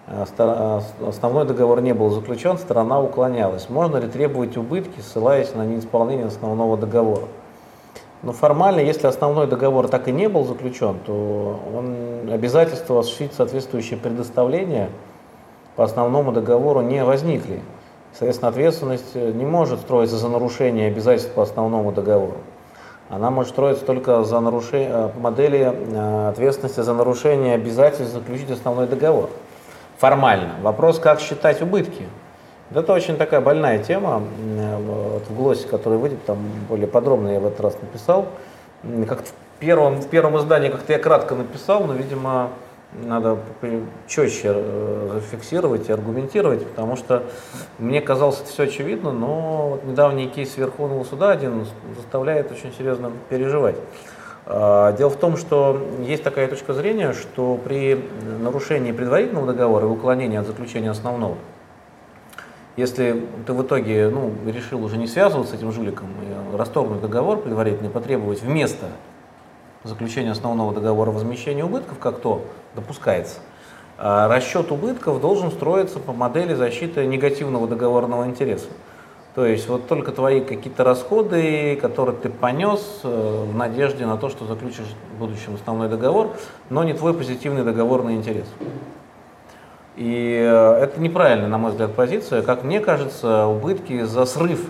а, а, основной договор не был заключен, сторона уклонялась. Можно ли требовать убытки, ссылаясь на неисполнение основного договора? Но формально, если основной договор так и не был заключен, то он обязательство осуществить соответствующее предоставление по основному договору не возникли. Соответственно, ответственность не может строиться за нарушение обязательств по основному договору. Она может строиться только за нарушение, э, модели э, ответственности за нарушение обязательств заключить основной договор. Формально. Вопрос, как считать убытки. Это очень такая больная тема. Вот в глоссе, который выйдет, там более подробно я в этот раз написал. Как в первом, в первом издании как-то я кратко написал, но, видимо, надо четче э, зафиксировать и аргументировать, потому что мне казалось это все очевидно, но вот недавний кейс Верховного суда один заставляет очень серьезно переживать. А, дело в том, что есть такая точка зрения, что при нарушении предварительного договора и уклонении от заключения основного, если ты в итоге ну, решил уже не связываться с этим жуликом и расторгнуть договор предварительно потребовать вместо заключения основного договора возмещения убытков, как то допускается, а расчет убытков должен строиться по модели защиты негативного договорного интереса. То есть вот только твои какие-то расходы, которые ты понес э, в надежде на то, что заключишь в будущем основной договор, но не твой позитивный договорный интерес. И э, это неправильная, на мой взгляд, позиция. Как мне кажется, убытки за срыв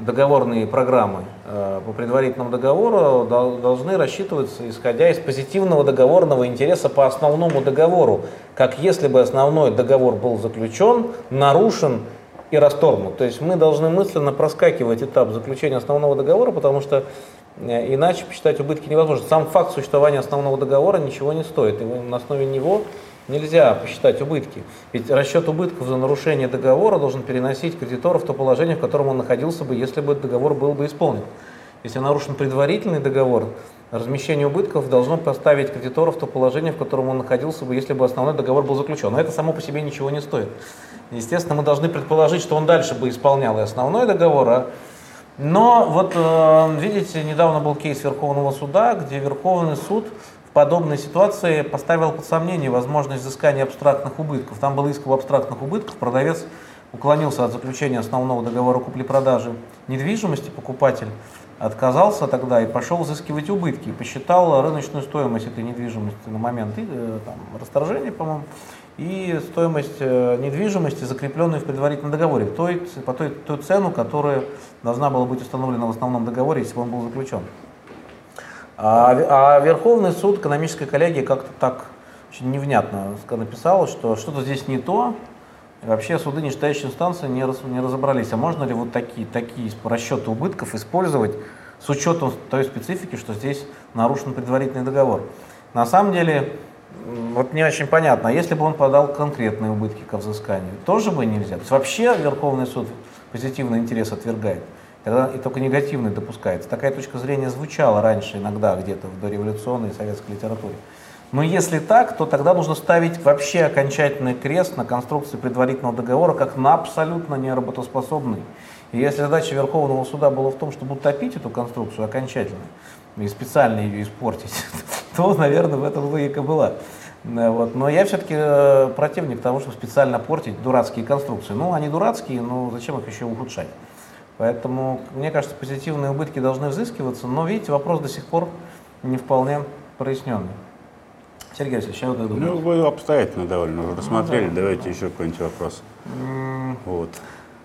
договорной программы э, по предварительному договору должны рассчитываться, исходя из позитивного договорного интереса по основному договору, как если бы основной договор был заключен, нарушен и расторгнут. То есть мы должны мысленно проскакивать этап заключения основного договора, потому что э, иначе посчитать убытки невозможно. Сам факт существования основного договора ничего не стоит, и на основе него нельзя посчитать убытки. Ведь расчет убытков за нарушение договора должен переносить кредитора в то положение, в котором он находился бы, если бы договор был бы исполнен. Если нарушен предварительный договор, размещение убытков должно поставить кредитора в то положение, в котором он находился бы, если бы основной договор был заключен. Но это само по себе ничего не стоит. Естественно, мы должны предположить, что он дальше бы исполнял и основной договор, а но вот, э, видите, недавно был кейс Верховного суда, где Верховный суд подобной ситуации поставил под сомнение возможность взыскания абстрактных убытков. Там был иск об абстрактных убытках, продавец уклонился от заключения основного договора купли-продажи недвижимости, покупатель отказался тогда и пошел взыскивать убытки, и посчитал рыночную стоимость этой недвижимости на момент э, там, расторжения, по-моему, и стоимость э, недвижимости, закрепленной в предварительном договоре, той, по той, той цену, которая должна была быть установлена в основном договоре, если бы он был заключен. А, а Верховный суд, экономическая коллегия как-то так очень невнятно написала, что что-то здесь не то, и вообще суды нижестоящей инстанции не, раз, не разобрались, а можно ли вот такие, такие расчеты убытков использовать с учетом той специфики, что здесь нарушен предварительный договор. На самом деле, вот не очень понятно, а если бы он подал конкретные убытки к взысканию, тоже бы нельзя. То есть вообще Верховный суд позитивный интерес отвергает, тогда и только негативный допускается. Такая точка зрения звучала раньше иногда где-то в дореволюционной советской литературе. Но если так, то тогда нужно ставить вообще окончательный крест на конструкции предварительного договора как на абсолютно неработоспособный. И если задача Верховного суда была в том, чтобы утопить эту конструкцию окончательно и специально ее испортить, то, наверное, в этом логика была. Э, вот. Но я все-таки э, противник того, чтобы специально портить дурацкие конструкции. Ну, они дурацкие, но зачем их еще ухудшать? Поэтому, мне кажется, позитивные убытки должны взыскиваться, но, видите, вопрос до сих пор не вполне проясненный. Сергей Васильевич, а вы как думаете? Ну, вы обстоятельно довольно рассмотрели. Ну, да. Давайте еще какой-нибудь вопрос. Mm. Вот.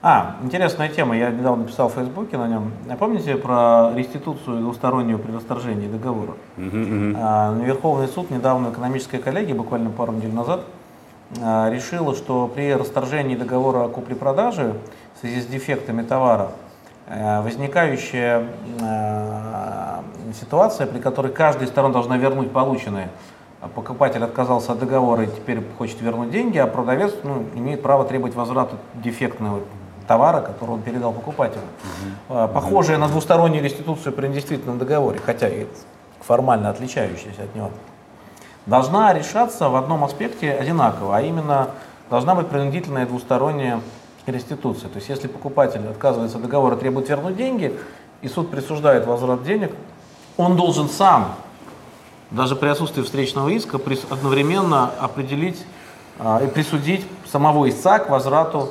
А, интересная тема, я недавно написал в Фейсбуке на нем. А помните про реституцию двустороннего при расторжении договора? А, Верховный суд недавно экономическая коллегия, буквально пару недель назад, а, решила, что при расторжении договора о купле-продаже в связи с дефектами товара а, возникающая а, ситуация, при которой каждая из сторон должна вернуть полученное, покупатель отказался от договора и теперь хочет вернуть деньги, а продавец ну, имеет право требовать возврата дефектного товара, который он передал покупателю. Угу. Похожая угу. на двустороннюю реституцию при недействительном договоре, хотя и формально отличающаяся от него, должна решаться в одном аспекте одинаково, а именно должна быть принудительная двусторонняя реституция. То есть если покупатель отказывается от договора, требует вернуть деньги, и суд присуждает возврат денег, он должен сам, даже при отсутствии встречного иска, одновременно определить а, и присудить самого истца к возврату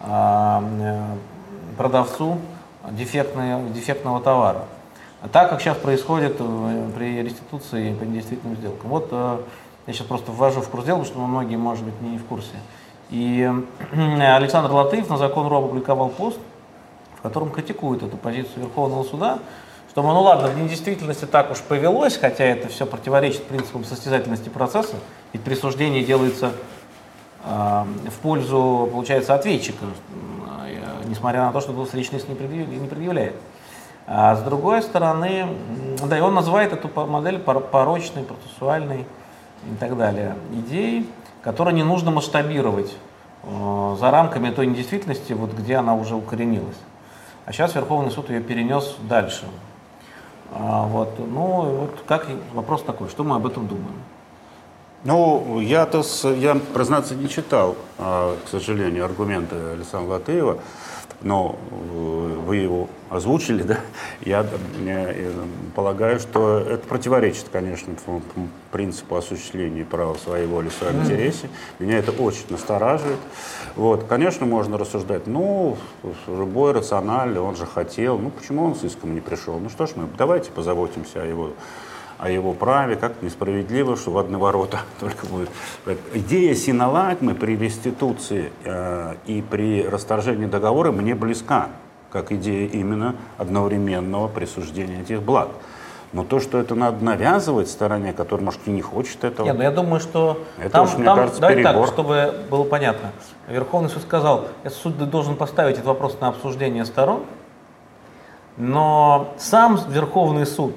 а, э, продавцу дефектные, дефектного товара. Так, как сейчас происходит э, при реституции по недействительным сделкам. Вот э, я сейчас просто ввожу в курс дела, потому что многие, может быть, не в курсе. И Александр Латыев на закон РУ опубликовал пост, в котором критикует эту позицию Верховного суда, что, ну ладно, в недействительности так уж повелось, хотя это все противоречит принципам состязательности процесса, ведь присуждение делается в пользу, получается, ответчика, несмотря на то, что двустречный не предъявляет. А с другой стороны, да, и он называет эту модель порочной, процессуальной и так далее идеей, которую не нужно масштабировать э, за рамками той недействительности, вот где она уже укоренилась. А сейчас Верховный суд ее перенес дальше. А, вот, ну, вот как вопрос такой, что мы об этом думаем? Ну, я-то, я, признаться, не читал, а, к сожалению, аргументы Александра Латыева, но э, вы его озвучили, да? Я, я полагаю, что это противоречит, конечно, принципу осуществления права своей воли в своем интересе. Меня это очень настораживает. Вот, конечно, можно рассуждать, ну, любой рациональный, он же хотел, ну, почему он с иском не пришел? Ну что ж, мы давайте позаботимся о его о его праве, как несправедливо, что в одни ворота только будет. Идея синалагмы при реституции э, и при расторжении договора мне близка, как идея именно одновременного присуждения этих благ. Но то, что это надо навязывать стороне, которая, может, и не хочет этого. Нет, ну я думаю, что это там, уж, мне там, кажется, давайте перебор. так, чтобы было понятно. Верховный суд сказал, суд должен поставить этот вопрос на обсуждение сторон, но сам Верховный суд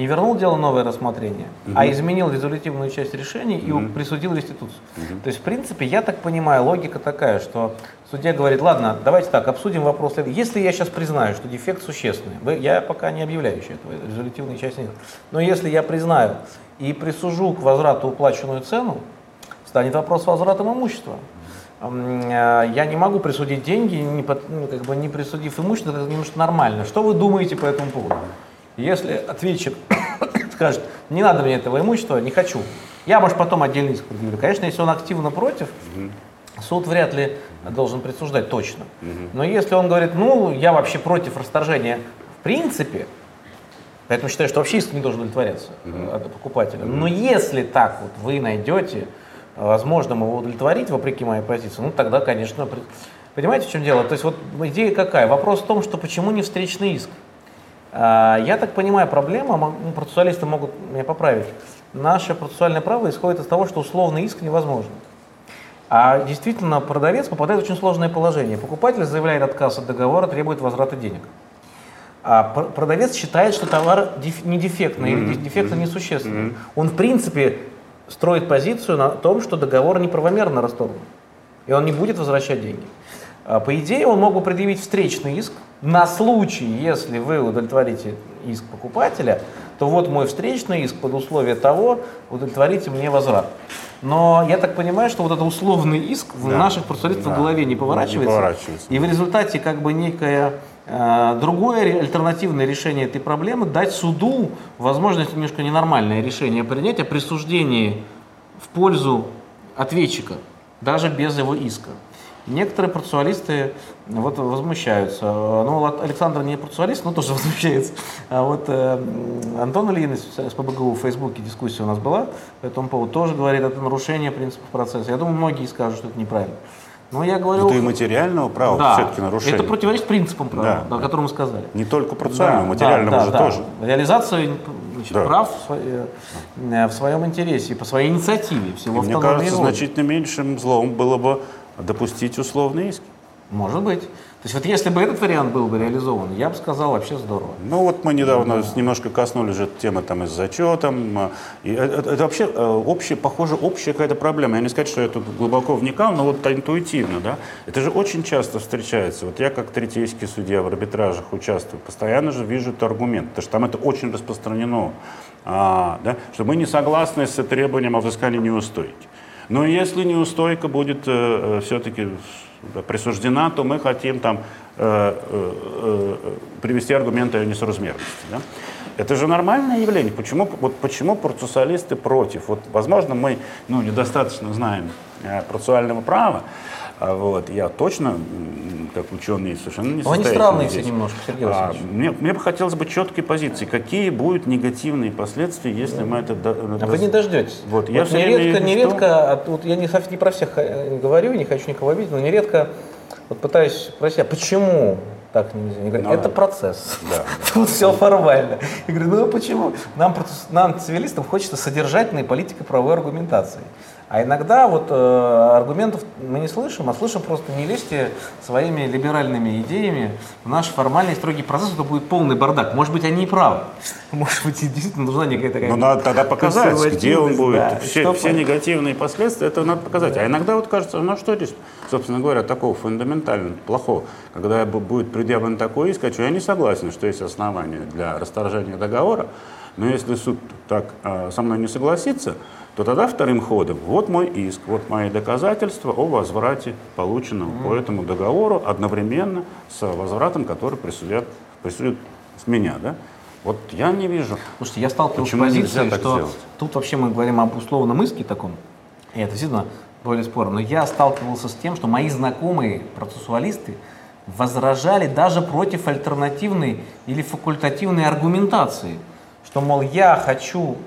не вернул дело новое рассмотрение, угу. а изменил резолютивную часть решения и угу. присудил реституцию. Угу. То есть, в принципе, я так понимаю, логика такая, что судья говорит, ладно, давайте так, обсудим вопрос. Если я сейчас признаю, что дефект существенный, вы, я пока не объявляю еще этого, резолютивной части нет, но если я признаю и присужу к возврату уплаченную цену, станет вопрос возвратом имущества. Э, я не могу присудить деньги, не, ну, как бы не присудив имущество, это немножко нормально. Что вы думаете по этому поводу? Если ответчик скажет, не надо мне этого имущества, не хочу, я, может, потом отдельный иск предъявлю. Конечно, если он активно против, суд вряд ли должен присуждать точно. Но если он говорит, ну, я вообще против расторжения в принципе, поэтому считаю, что вообще иск не должен удовлетворяться от покупателя. Но если так вот вы найдете возможным его удовлетворить, вопреки моей позиции, ну тогда, конечно, понимаете, в чем дело? То есть вот идея какая? Вопрос в том, что почему не встречный иск? А, я так понимаю, проблема, ну, процессуалисты могут меня поправить, наше процессуальное право исходит из того, что условный иск невозможен. А действительно, продавец попадает в очень сложное положение. Покупатель заявляет отказ от договора, требует возврата денег. А продавец считает, что товар не дефектный mm-hmm. или дефектно несущественный. Mm-hmm. Он, в принципе, строит позицию на том, что договор неправомерно расторгнут, и он не будет возвращать деньги. А, по идее, он мог бы предъявить встречный иск на случай, если вы удовлетворите иск покупателя, то вот мой встречный иск под условие того, удовлетворите мне возврат. Но я так понимаю, что вот этот условный иск да. в наших процессуалистов да. в голове не поворачивается, не поворачивается. И в результате как бы некая Э, другое альтернативное решение этой проблемы – дать суду возможность немножко ненормальное решение принять о присуждении в пользу ответчика, даже без его иска. Некоторые процессуалисты вот возмущаются. Ну, Александр не процессуалист, но тоже возмущается. А вот э, Антон Ильин из ПБГУ в Фейсбуке дискуссия у нас была по этому поводу, тоже говорит, это нарушение принципов процесса. Я думаю, многие скажут, что это неправильно. Но я говорю... Это и материального права да, все-таки нарушение. Это противоречит принципам права, да, о котором мы сказали. Не только процессуальному, да, материальному да, же да, тоже. Реализация значит, да. прав в, э, в своем интересе, по своей инициативе. Всего и мне кажется, значительно меньшим злом было бы допустить условные иски. Может быть. То есть вот если бы этот вариант был бы реализован, я бы сказал, вообще здорово. Ну вот мы недавно да. немножко коснулись же темы там и с зачетом. А, и это, это вообще э, общая, похоже, общая какая-то проблема. Я не сказать, что я тут глубоко вникал, но вот интуитивно, да. Это же очень часто встречается. Вот я как третейский судья в арбитражах участвую, постоянно же вижу этот аргумент, потому что там это очень распространено, а, да, что мы не согласны с требованием о взыскании неустойки. Но если неустойка будет э, э все-таки присуждена, то мы хотим там э, э, э, привести аргументы о несоразмерности. Да? Это же нормальное явление. Почему, вот почему процессуалисты против? Вот, возможно, мы ну, недостаточно знаем э, процессуального права, а вот, я точно, как ученый, совершенно не Они странные все немножко, Сергей а, мне, мне бы хотелось бы четкой позиции. Какие будут негативные последствия, если мы это... А вы не дождетесь. Вот, вот я нередко, нередко, а, вот я не, не про всех э, говорю, не хочу никого обидеть, но нередко вот пытаюсь спросить, а почему так нельзя? Они говорят, ну, это процесс. Да, Тут да. все формально. Я говорю, ну почему? Нам, нам, цивилистам, хочется содержательной политико-правовой аргументации. А иногда вот э, аргументов мы не слышим, а слышим просто не лезьте своими либеральными идеями в наш формальный строгий процесс, это будет полный бардак. Может быть, они и правы. Может быть, действительно нужна некая такая... Ну, надо тогда показать, где он будет. Да, все, все негативные последствия, это надо показать. Да. А иногда вот кажется, ну что здесь, собственно говоря, такого фундаментально плохого, когда будет предъявлен такой иск, а я не согласен, что есть основания для расторжения договора, но если суд так э, со мной не согласится, то тогда вторым ходом, вот мой иск, вот мои доказательства о возврате полученного mm. по этому договору одновременно с возвратом, который присудят, присудят с меня, да? Вот я не вижу. Слушайте, я сталкивался с позицией, что сделать? тут вообще мы говорим об условном иске таком, и это действительно более спорно, но я сталкивался с тем, что мои знакомые процессуалисты возражали даже против альтернативной или факультативной аргументации, что, мол, я хочу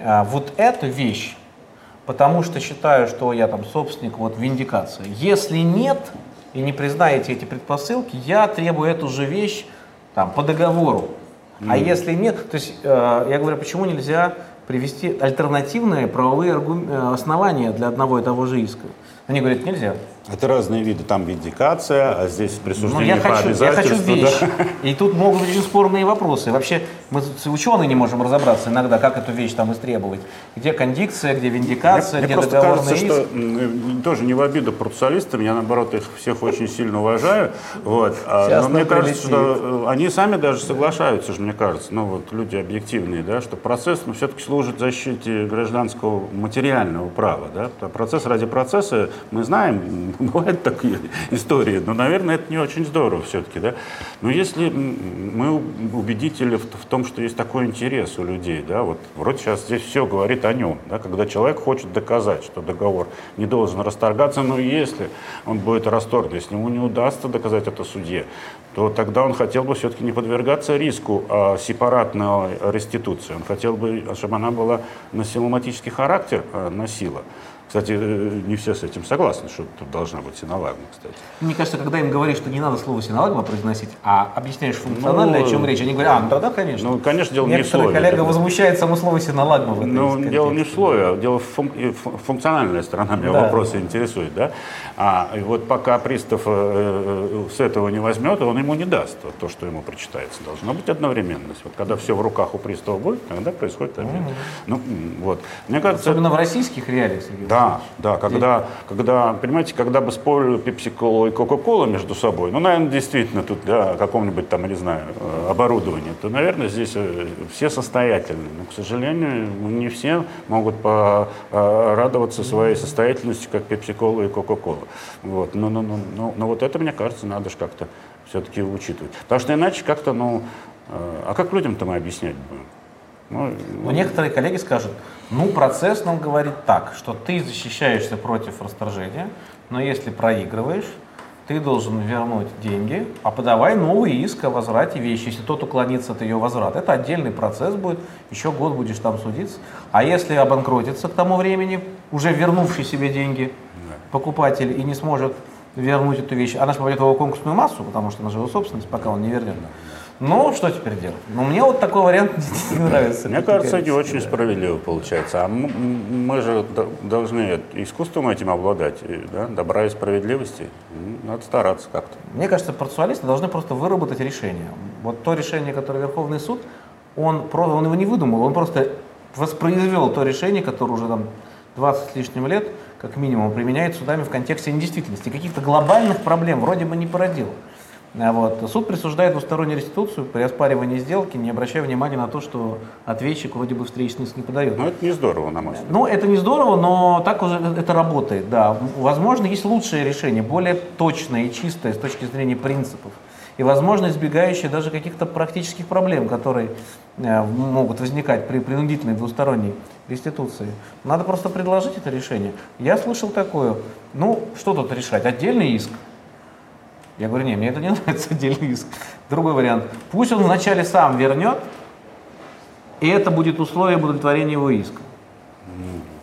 а, вот эту вещь, потому что считаю, что я там собственник, вот виндикация. Если нет, и не признаете эти предпосылки, я требую эту же вещь там, по договору. Mm. А если нет, то есть э, я говорю, почему нельзя привести альтернативные правовые аргум... Э, основания для одного и того же иска? Они говорят, нельзя. Это разные виды. Там виндикация, а здесь присуждение ну, я по хочу, я хочу вещь. Да? И тут могут быть очень спорные вопросы. Вообще, мы ученые не можем разобраться иногда, как эту вещь там истребовать. Где кондикция, где виндикация, мне, где мне договорный кажется, иск. что тоже не в обиду процессуалистам, я наоборот их всех очень сильно уважаю. Вот. А, Сейчас но мне прилетит. кажется, что э, они сами даже соглашаются, же, мне кажется, ну вот люди объективные, да, что процесс ну, все-таки служит защите гражданского материального права. Да? Процесс ради процесса, мы знаем, бывают такие истории, но, наверное, это не очень здорово все-таки. Да? Но если мы убедители в, том, что есть такой интерес у людей, да, вот вроде сейчас здесь все говорит о нем, да, когда человек хочет доказать, что договор не должен расторгаться, но если он будет расторгнут, если ему не удастся доказать это судье, то тогда он хотел бы все-таки не подвергаться риску а, сепаратной реституции. Он хотел бы, чтобы она была на симулматический характер а, носила. Кстати, э, не все с этим согласны, что тут должна быть синолагма, кстати. Мне кажется, когда им говоришь, что не надо слово синолагма произносить, а объясняешь функционально, ну, о чем речь, они говорят, а, ну тогда, конечно. Ну, конечно, дело Некоторые не в слове. коллега тогда. возмущает само слово в этом Ну, дело не в слове, а дело в фун функциональная сторона меня да. вопросы интересует, да? А и вот пока пристав э, с этого не возьмет, он ему не даст вот, то, что ему прочитается. Должна быть одновременность. Вот когда все в руках у пристава будет, тогда происходит обмен. Mm -hmm. Ну, вот. Мне кажется, Особенно в российских реалиях, Сергей Да, да, когда, когда, понимаете, когда бы спорили Pepsi-Cola и Coca-Cola между собой, ну, наверное, действительно тут, да, о каком-нибудь там, не знаю, э, оборудовании, то, наверное, здесь э, все состоятельны. Но, к сожалению, не все могут порадоваться своей состоятельностью, как Pepsi-Cola и Coca-Cola. Вот. Но, но, но, но, но вот это, мне кажется, надо же как-то все-таки учитывать. Потому что иначе как-то, ну, э, а как людям-то мы объяснять будем? Ну, Но некоторые коллеги скажут, ну, процесс нам говорит так, что ты защищаешься против расторжения, но если проигрываешь, ты должен вернуть деньги, а подавай новый иск о возврате вещи, если тот уклонится от ее возврата. Это отдельный процесс будет, еще год будешь там судиться. А если обанкротится к тому времени, уже вернувший себе деньги покупатель и не сможет вернуть эту вещь, она же попадет в его конкурсную массу, потому что она же его собственность, пока он не вернет. Ну, что теперь делать? Ну, мне вот такой вариант не нравится. Мне кажется, не очень справедливо получается. А мы же должны искусством этим обладать, да? добра и справедливости. Надо стараться как-то. Мне кажется, процессуалисты должны просто выработать решение. Вот то решение, которое Верховный суд, он, он его не выдумал, он просто воспроизвел то решение, которое уже там 20 с лишним лет, как минимум, применяет судами в контексте недействительности. Каких-то глобальных проблем вроде бы не породил. А вот. Суд присуждает двустороннюю реституцию при оспаривании сделки, не обращая внимания на то, что ответчик вроде бы встречный не подает. Ну, это не здорово, на мой взгляд. Ну, это не здорово, но так уже это работает, да. Возможно, есть лучшее решение, более точное и чистое с точки зрения принципов. И, возможно, избегающее даже каких-то практических проблем, которые э, могут возникать при принудительной двусторонней реституции. Надо просто предложить это решение. Я слышал такое, ну, что тут решать? Отдельный иск – я говорю, не, мне это не нравится отдельный иск. Другой вариант. Пусть он вначале сам вернет, и это будет условие удовлетворения его иска.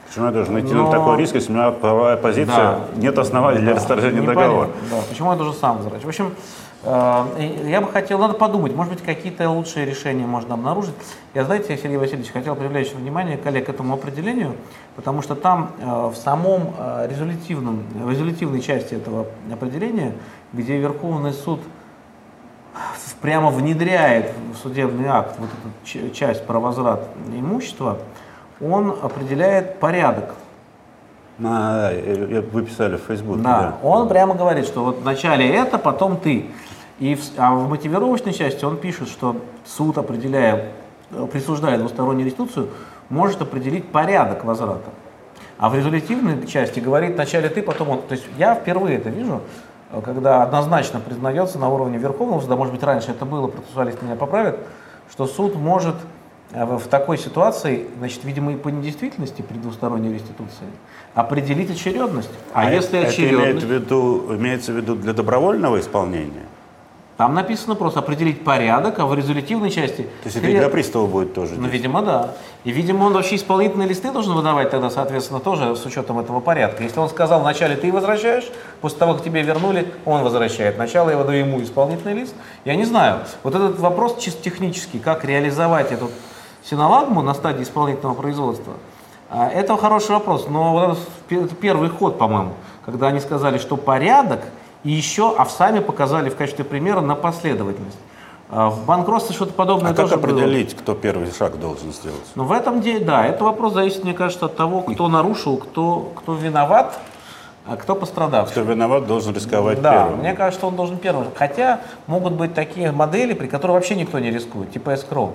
Почему я должен идти Но... на такой риск, если у меня правовая позиция, да. нет оснований да. для расторжения договора? Да. Почему я должен сам возвращать? В общем, э, я бы хотел, надо подумать, может быть, какие-то лучшие решения можно обнаружить. Я, знаете, Сергей Васильевич, хотел привлечь внимание коллег к этому определению, потому что там э, в самом э, резолютивном, в резолютивной части этого определения где Верховный суд прямо внедряет в судебный акт вот эту часть про возврат имущества, он определяет порядок. А, вы писали в Фейсбуке. Да, да, он прямо говорит, что вот вначале это, потом ты. И в, а в мотивировочной части он пишет, что суд, определяя, присуждая двустороннюю реституцию, может определить порядок возврата. А в резолютивной части говорит вначале ты, потом он. То есть я впервые это вижу, когда однозначно признается на уровне Верховного суда, может быть, раньше это было, процессуалист меня поправит, что суд может э, в такой ситуации, значит, видимо, и по недействительности при двусторонней реституции определить очередность. А, а если это очередность... Имеет в виду, имеется в виду для добровольного исполнения? Там написано просто определить порядок, а в резолютивной части... То есть это и для пристава будет тоже? Ну, видимо, да. И, видимо, он вообще исполнительные листы должен выдавать тогда, соответственно, тоже с учетом этого порядка. Если он сказал вначале ты возвращаешь, после того, как тебе вернули, он возвращает. Сначала я выдаю ему исполнительный лист. Я не знаю. Вот этот вопрос чисто технический, как реализовать эту синолагму на стадии исполнительного производства, а, это хороший вопрос. Но вот это первый ход, по-моему когда они сказали, что порядок, и еще, а сами показали в качестве примера на последовательность. А в банкротстве что-то подобное а как тоже было. определить, кто первый шаг должен сделать? Ну, в этом деле, да, это вопрос зависит, мне кажется, от того, кто нарушил, кто, кто виноват, а кто пострадавший. Кто виноват, должен рисковать да, первым. мне кажется, он должен первым. Хотя могут быть такие модели, при которых вообще никто не рискует, типа escrow.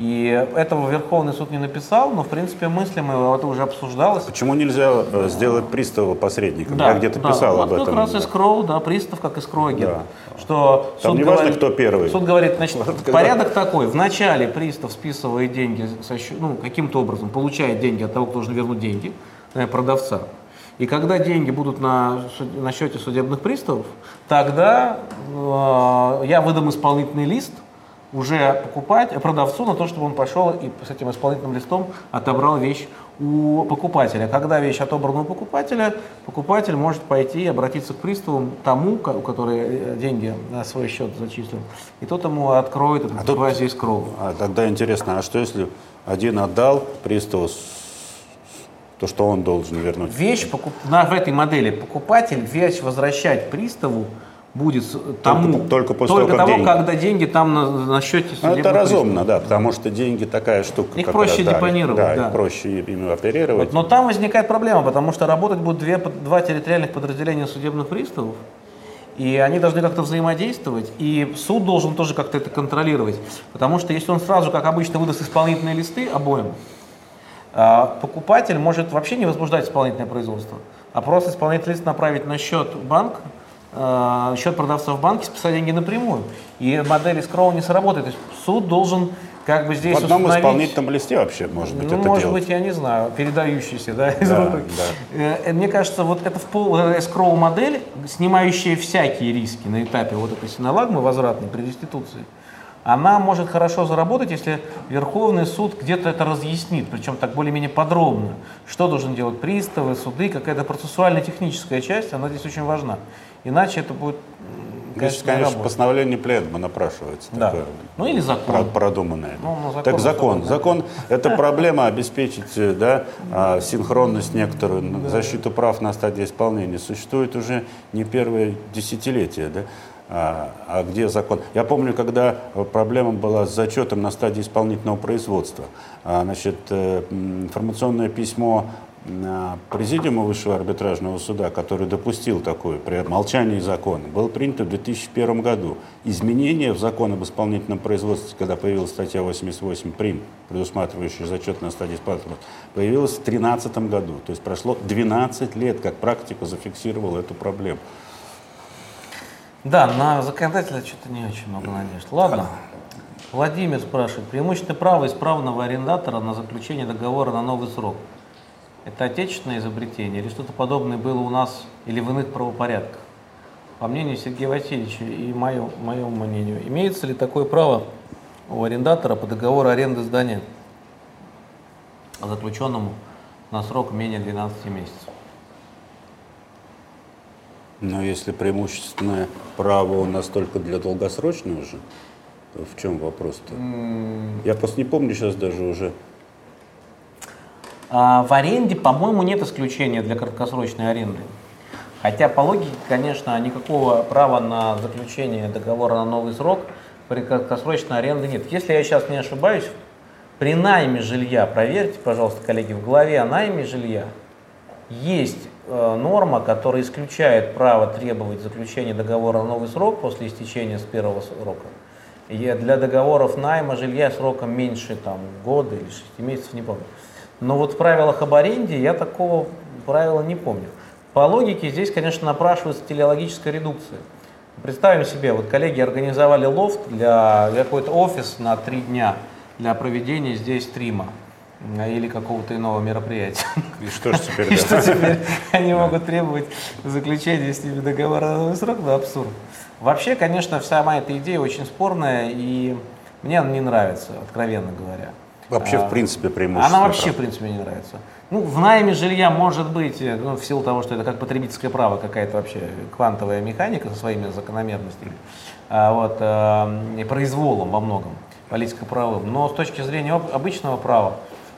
И этого Верховный суд не написал, но, в принципе, мыслимо это уже обсуждалось. Почему нельзя э, сделать пристава посредником? Да, Я где-то да. писал вот об этом. как раз да. эскроу, да, пристав как эскроу агент. Да. Что Там суд не важно, говорит- кто первый. Суд говорит, значит, Когда- порядок такой. Вначале пристав списывает деньги, со ну, каким-то образом получает деньги от того, кто должен вернуть деньги, э, продавца. И когда деньги будут на, на счете судебных приставов, тогда э, я выдам исполнительный лист уже покупать, э, продавцу на то, чтобы он пошел и с этим исполнительным листом отобрал вещь у покупателя. Когда вещь отобрана у покупателя, покупатель может пойти и обратиться к приставу тому, у который э, деньги на свой счет зачислен, и тот ему откроет этот тут- квази-эскроу. А тогда интересно, а что если один отдал приставу то, что он должен вернуть? Вещь покуп- на, в этой модели покупатель вещь возвращать приставу будет тому, только после того, как того, деньги. когда деньги там на, на счете Ну, это разумно, да, потому что деньги такая штука. Их проще да, депонировать, Да, да. их проще ими оперировать. Вот, но там возникает проблема, потому что работать будут две, два территориальных подразделения судебных приставов, и они должны как-то взаимодействовать, и суд должен тоже как-то это контролировать. Потому что если он сразу, как обычно, выдаст исполнительные листы обоим, а, покупатель может вообще не возбуждать исполнительное производство, а просто исполнительный лист направить на счет банка, а, счет продавца в банке, списать деньги напрямую. И модель искроу не сработает. То есть суд должен как бы здесь В одном установить... исполнительном листе вообще, может быть, Ну, это может делать. быть, я не знаю, передающийся, да, из Да, рук да. Э, Мне кажется, вот это в пол escrow модель, снимающая всякие риски на этапе вот этой синалагмы возвратной при реституции, она может хорошо заработать, если Верховный суд где-то это разъяснит, причем так более-менее подробно, что должен делать приставы, суды, какая-то процессуально-техническая часть, она здесь очень важна. Иначе это будет, Здесь, конечно, не конечно, работать. постановление Пледма напрашивается. Да. такое. Ну или закон. Про- продуманное. Ну, ну, закон так закон. да. Закон – это проблема обеспечить э, да, а, синхронность некоторую, н- защиту прав на стадии исполнения. Существует уже не первое десятилетие. Да? А, а где закон? Я помню, когда э, проблема была с зачетом на стадии исполнительного производства. А, Значит, э, информационное письмо Президиума Высшего арбитражного суда, который допустил такое при молчании закона, было принято в 2001 году. Изменения в закон об исполнительном производстве, когда появилась статья 88 прим, предусматривающая зачет на стадии исполнительного, появилась в 2013 году. То есть прошло 12 лет, как практика зафиксировала эту проблему. Да, на законодателя что-то не очень много надежд. Ладно. Владимир спрашивает, преимущественное право исправного арендатора на заключение договора на новый срок. Это отечественное изобретение или что-то подобное было у нас или в иных правопорядках? По мнению Сергея Васильевича и моему, моему мнению, имеется ли такое право у арендатора по договору аренды здания, заключенному на срок менее 12 месяцев? Но если преимущественное право у нас только для долгосрочного же, то в чем вопрос-то? Я просто не помню сейчас даже уже. А, в аренде, по-моему, нет исключения для краткосрочной аренды. Хотя по логике, конечно, никакого права на заключение договора на новый срок при краткосрочной аренде нет. Если я сейчас не ошибаюсь, при найме жилья, проверьте, пожалуйста, коллеги, в главе о найме жилья есть э, норма, которая исключает право требовать заключения договора на новый срок после истечения с первого срока. И для договоров найма жилья сроком меньше там, года или 6 месяцев, не помню. Но вот в правилах об аренде я такого правила не помню. По логике здесь, конечно, напрашивается телеологическая редукция. Представим себе, вот коллеги организовали лофт для для какой-то офис на три дня для проведения здесь стрима м, или какого-то иного мероприятия. И что же теперь? И да? что теперь они могут требовать заключения с ними договора на новый срок? Ну, абсурд. Вообще, конечно, вся моя эта идея очень спорная, и мне она не нравится, откровенно говоря. Вообще, А, в принципе, преимущество. Она вообще, в принципе, мне не нравится. Ну, в найме жилья может быть, э, ну, в силу того, что это как потребительское право, какая-то вообще квантовая механика со своими закономерностями, а, вот, э, и произволом во многом, политико-правовым. Но с точки зрения об- обычного права,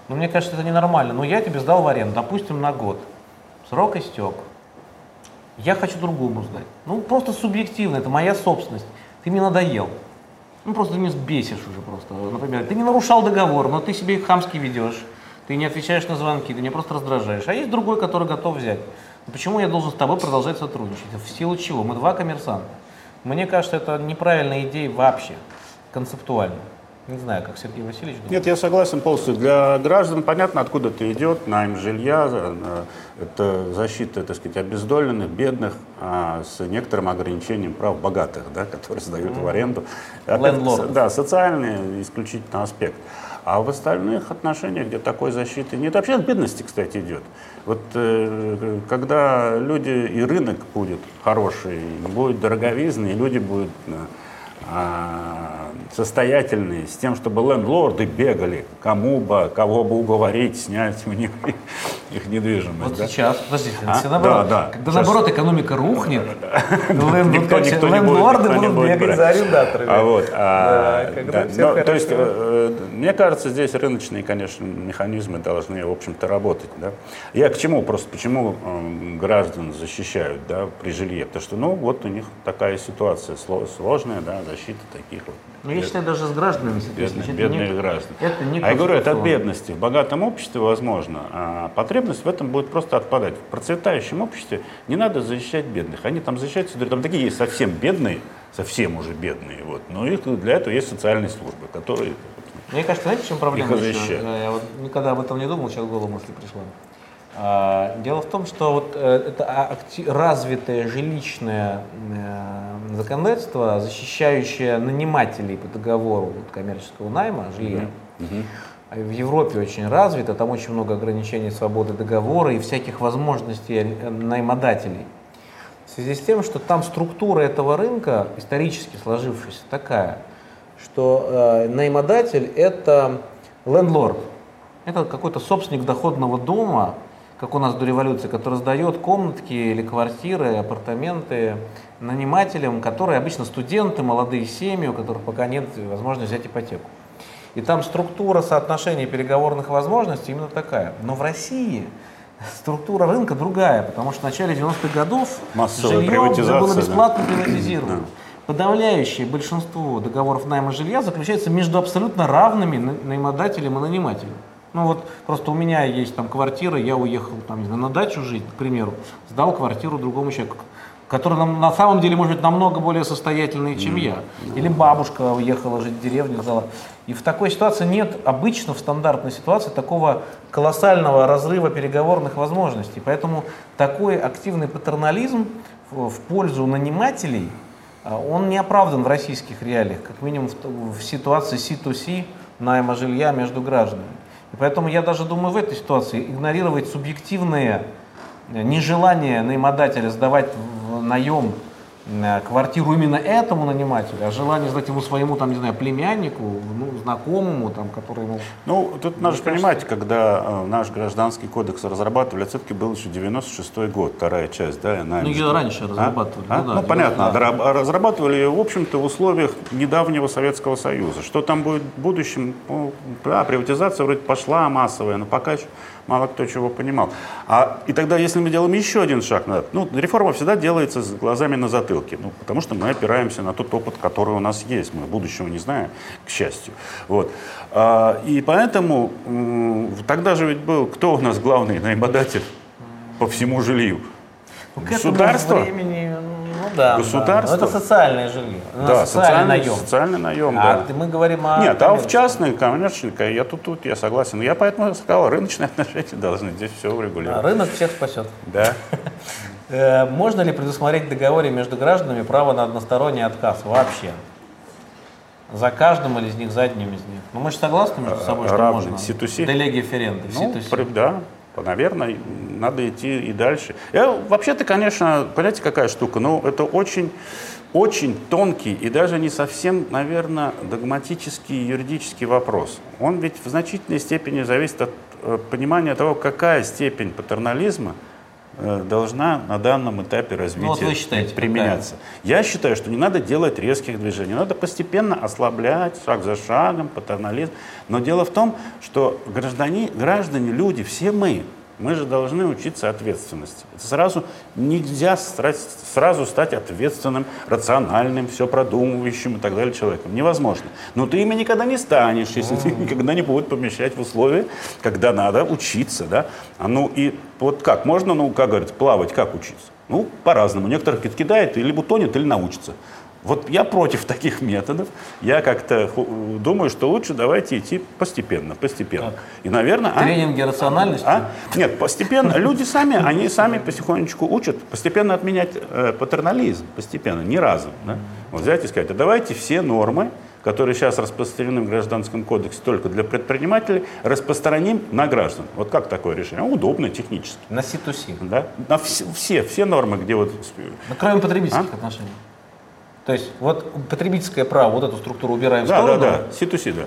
ну, мне кажется, это ненормально. Ну, я тебе сдал в аренду, допустим, на год. Срок истек. Я хочу другому сдать. Ну, просто субъективно, это моя собственность. Ты мне надоел. Ну, просто ты меня бесишь уже просто. Например, ты не нарушал договор, но ты себе хамски ведешь. Ты не отвечаешь на звонки, ты меня просто раздражаешь. А есть другой, который готов взять. Ну, почему я должен с тобой продолжать сотрудничать? В силу чего? Мы два коммерсанта. Мне кажется, это неправильная идея вообще, концептуально. Не знаю, как Сергей Васильевич думает. Нет, я согласен полностью. Для граждан понятно, откуда это идет. Найм жилья, э, это защита, так сказать, обездоленных, бедных, а с некоторым ограничением прав богатых, да, которые сдают в аренду. Это, да, социальный исключительно аспект. А в остальных отношениях, где такой защиты нет, вообще от бедности, кстати, идет. Вот э, когда люди и рынок будет хороший, будет дороговизный, и люди будут э, состоятельные, с тем, чтобы лендлорды бегали, кому бы, кого бы уговорить снять у них их недвижимость. Вот да? сейчас, подождите, а? все наоборот. Да, да. Когда сейчас... наоборот экономика рухнет, лендлорды будут бегать за арендаторами. А вот, а, да, да. Ну, то есть, э, мне кажется, здесь рыночные, конечно, механизмы должны, в общем-то, работать. Да? Я к чему просто, почему э, граждан защищают да, при жилье? Потому что, ну, вот у них такая ситуация сложная, да, защита таких вот. Ну, я считаю, даже с гражданами бедные, бедные не, граждане. Это не а я говорю, это от бедности. В богатом обществе возможно, а потребность в этом будет просто отпадать. В процветающем обществе не надо защищать бедных. Они там защищаются, там такие есть совсем бедные, совсем уже бедные. Вот. Но их, для этого есть социальные службы, которые Мне кажется, знаете, в чем проблема? Я вот никогда об этом не думал, сейчас в голову мысль пришла. А, дело в том, что вот э, это развитое жилищное э, законодательство, защищающее нанимателей по договору коммерческого найма жилья, mm-hmm. в Европе очень развито, там очень много ограничений свободы договора и всяких возможностей э, наймодателей. В связи с тем, что там структура этого рынка, исторически сложившаяся, такая, что э, наймодатель – это лендлорд, это какой-то собственник доходного дома, как у нас до революции, который сдает комнатки или квартиры, апартаменты нанимателям, которые обычно студенты, молодые семьи, у которых пока нет возможности взять ипотеку. И там структура соотношения переговорных возможностей именно такая. Но в России структура рынка другая, потому что в начале 90-х годов Массовая жилье было бесплатно да. приватизировано. Да. Подавляющее большинство договоров найма жилья заключается между абсолютно равными наимодателем и нанимателем. Ну вот просто у меня есть там квартира, я уехал там, не знаю, на дачу жить, к примеру, сдал квартиру другому человеку, который нам, на самом деле может быть намного более состоятельный, чем я. Или бабушка уехала жить в деревню, сдала. И в такой ситуации нет обычно в стандартной ситуации такого колоссального разрыва переговорных возможностей. Поэтому такой активный патернализм в, пользу нанимателей, а, он не оправдан в российских реалиях, как минимум в, в ситуации C2C найма жилья между гражданами. И поэтому я даже думаю в этой ситуации игнорировать субъективные э, нежелание наимодателя сдавать в наем квартиру именно этому нанимателю, а желание сдать ему своему, там, не знаю, племяннику, ну, знакомому, там, который ему... Ну, тут надо же понимать, когда э, наш гражданский кодекс разрабатывали, все-таки был еще 96-й год, вторая часть, да? Ну, ее раньше разрабатывали. А? Ну, да, ну понятно, да. разрабатывали ее, в общем-то, в условиях недавнего Советского Союза. Что там будет в будущем? Ну, да, приватизация вроде пошла массовая, но пока еще мало кто чего понимал. А, и тогда, если мы делаем еще один шаг назад, ну, реформа всегда делается с глазами на затылке, ну, потому что мы опираемся на тот опыт, который у нас есть, мы будущего не знаем, к счастью. Вот. А, и поэтому тогда же ведь был, кто у нас главный наимодатель по всему жилью? Ну, Государство? времени да. Государство. Да. Но это социальное жилье. Да, социальный, наем. Социальный наем, а да. мы говорим о... Нет, а в частной коммерческой, я тут, тут я согласен. Я поэтому сказал, рыночные отношения должны здесь все урегулировать. А рынок всех спасет. Да. Э, можно ли предусмотреть в договоре между гражданами право на односторонний отказ вообще? За каждым или из них, за одним из них. Ну, мы же согласны между собой, что Равный. можно. Ситуси. Делеги ференды. Ну, да, наверное, надо идти и дальше. Я, вообще-то, конечно, понимаете, какая штука? Ну, это очень, очень тонкий и даже не совсем, наверное, догматический юридический вопрос. Он ведь в значительной степени зависит от э, понимания того, какая степень патернализма – должна на данном этапе развития ну, вот вы считаете, применяться. Какая? Я считаю, что не надо делать резких движений, надо постепенно ослаблять, шаг за шагом, патернализм. Но дело в том, что граждане, граждане, люди, все мы, Мы же должны учиться ответственности. Это сразу нельзя сразу стать ответственным, рациональным, все продумывающим и так далее человеком. Невозможно. Но ты ими никогда не станешь, если ты никогда не будут помещать в условия, когда надо учиться. Да? А ну и вот как? Можно, ну, как говорят, плавать, как учиться? Ну, по-разному. Некоторых кидает, или утонет, или научится. Вот я против таких методов. Я как-то думаю, что лучше давайте идти постепенно, постепенно. Так. И, наверное... А? Тренинги а? рациональности? А? Нет, постепенно. Люди сами, они сами потихонечку учат постепенно отменять э, патернализм. Постепенно, ни разу. Да? Вот взять и сказать, а давайте все нормы, которые сейчас распространены в Гражданском кодексе только для предпринимателей, распространим на граждан. Вот как такое решение? Удобно технически. На C2C. Да? На все, все, все нормы, где вот... Ну, кроме потребительских а? отношений. То есть вот потребительское право, вот эту структуру убираем да, в сторону. Да, да, C2C, да.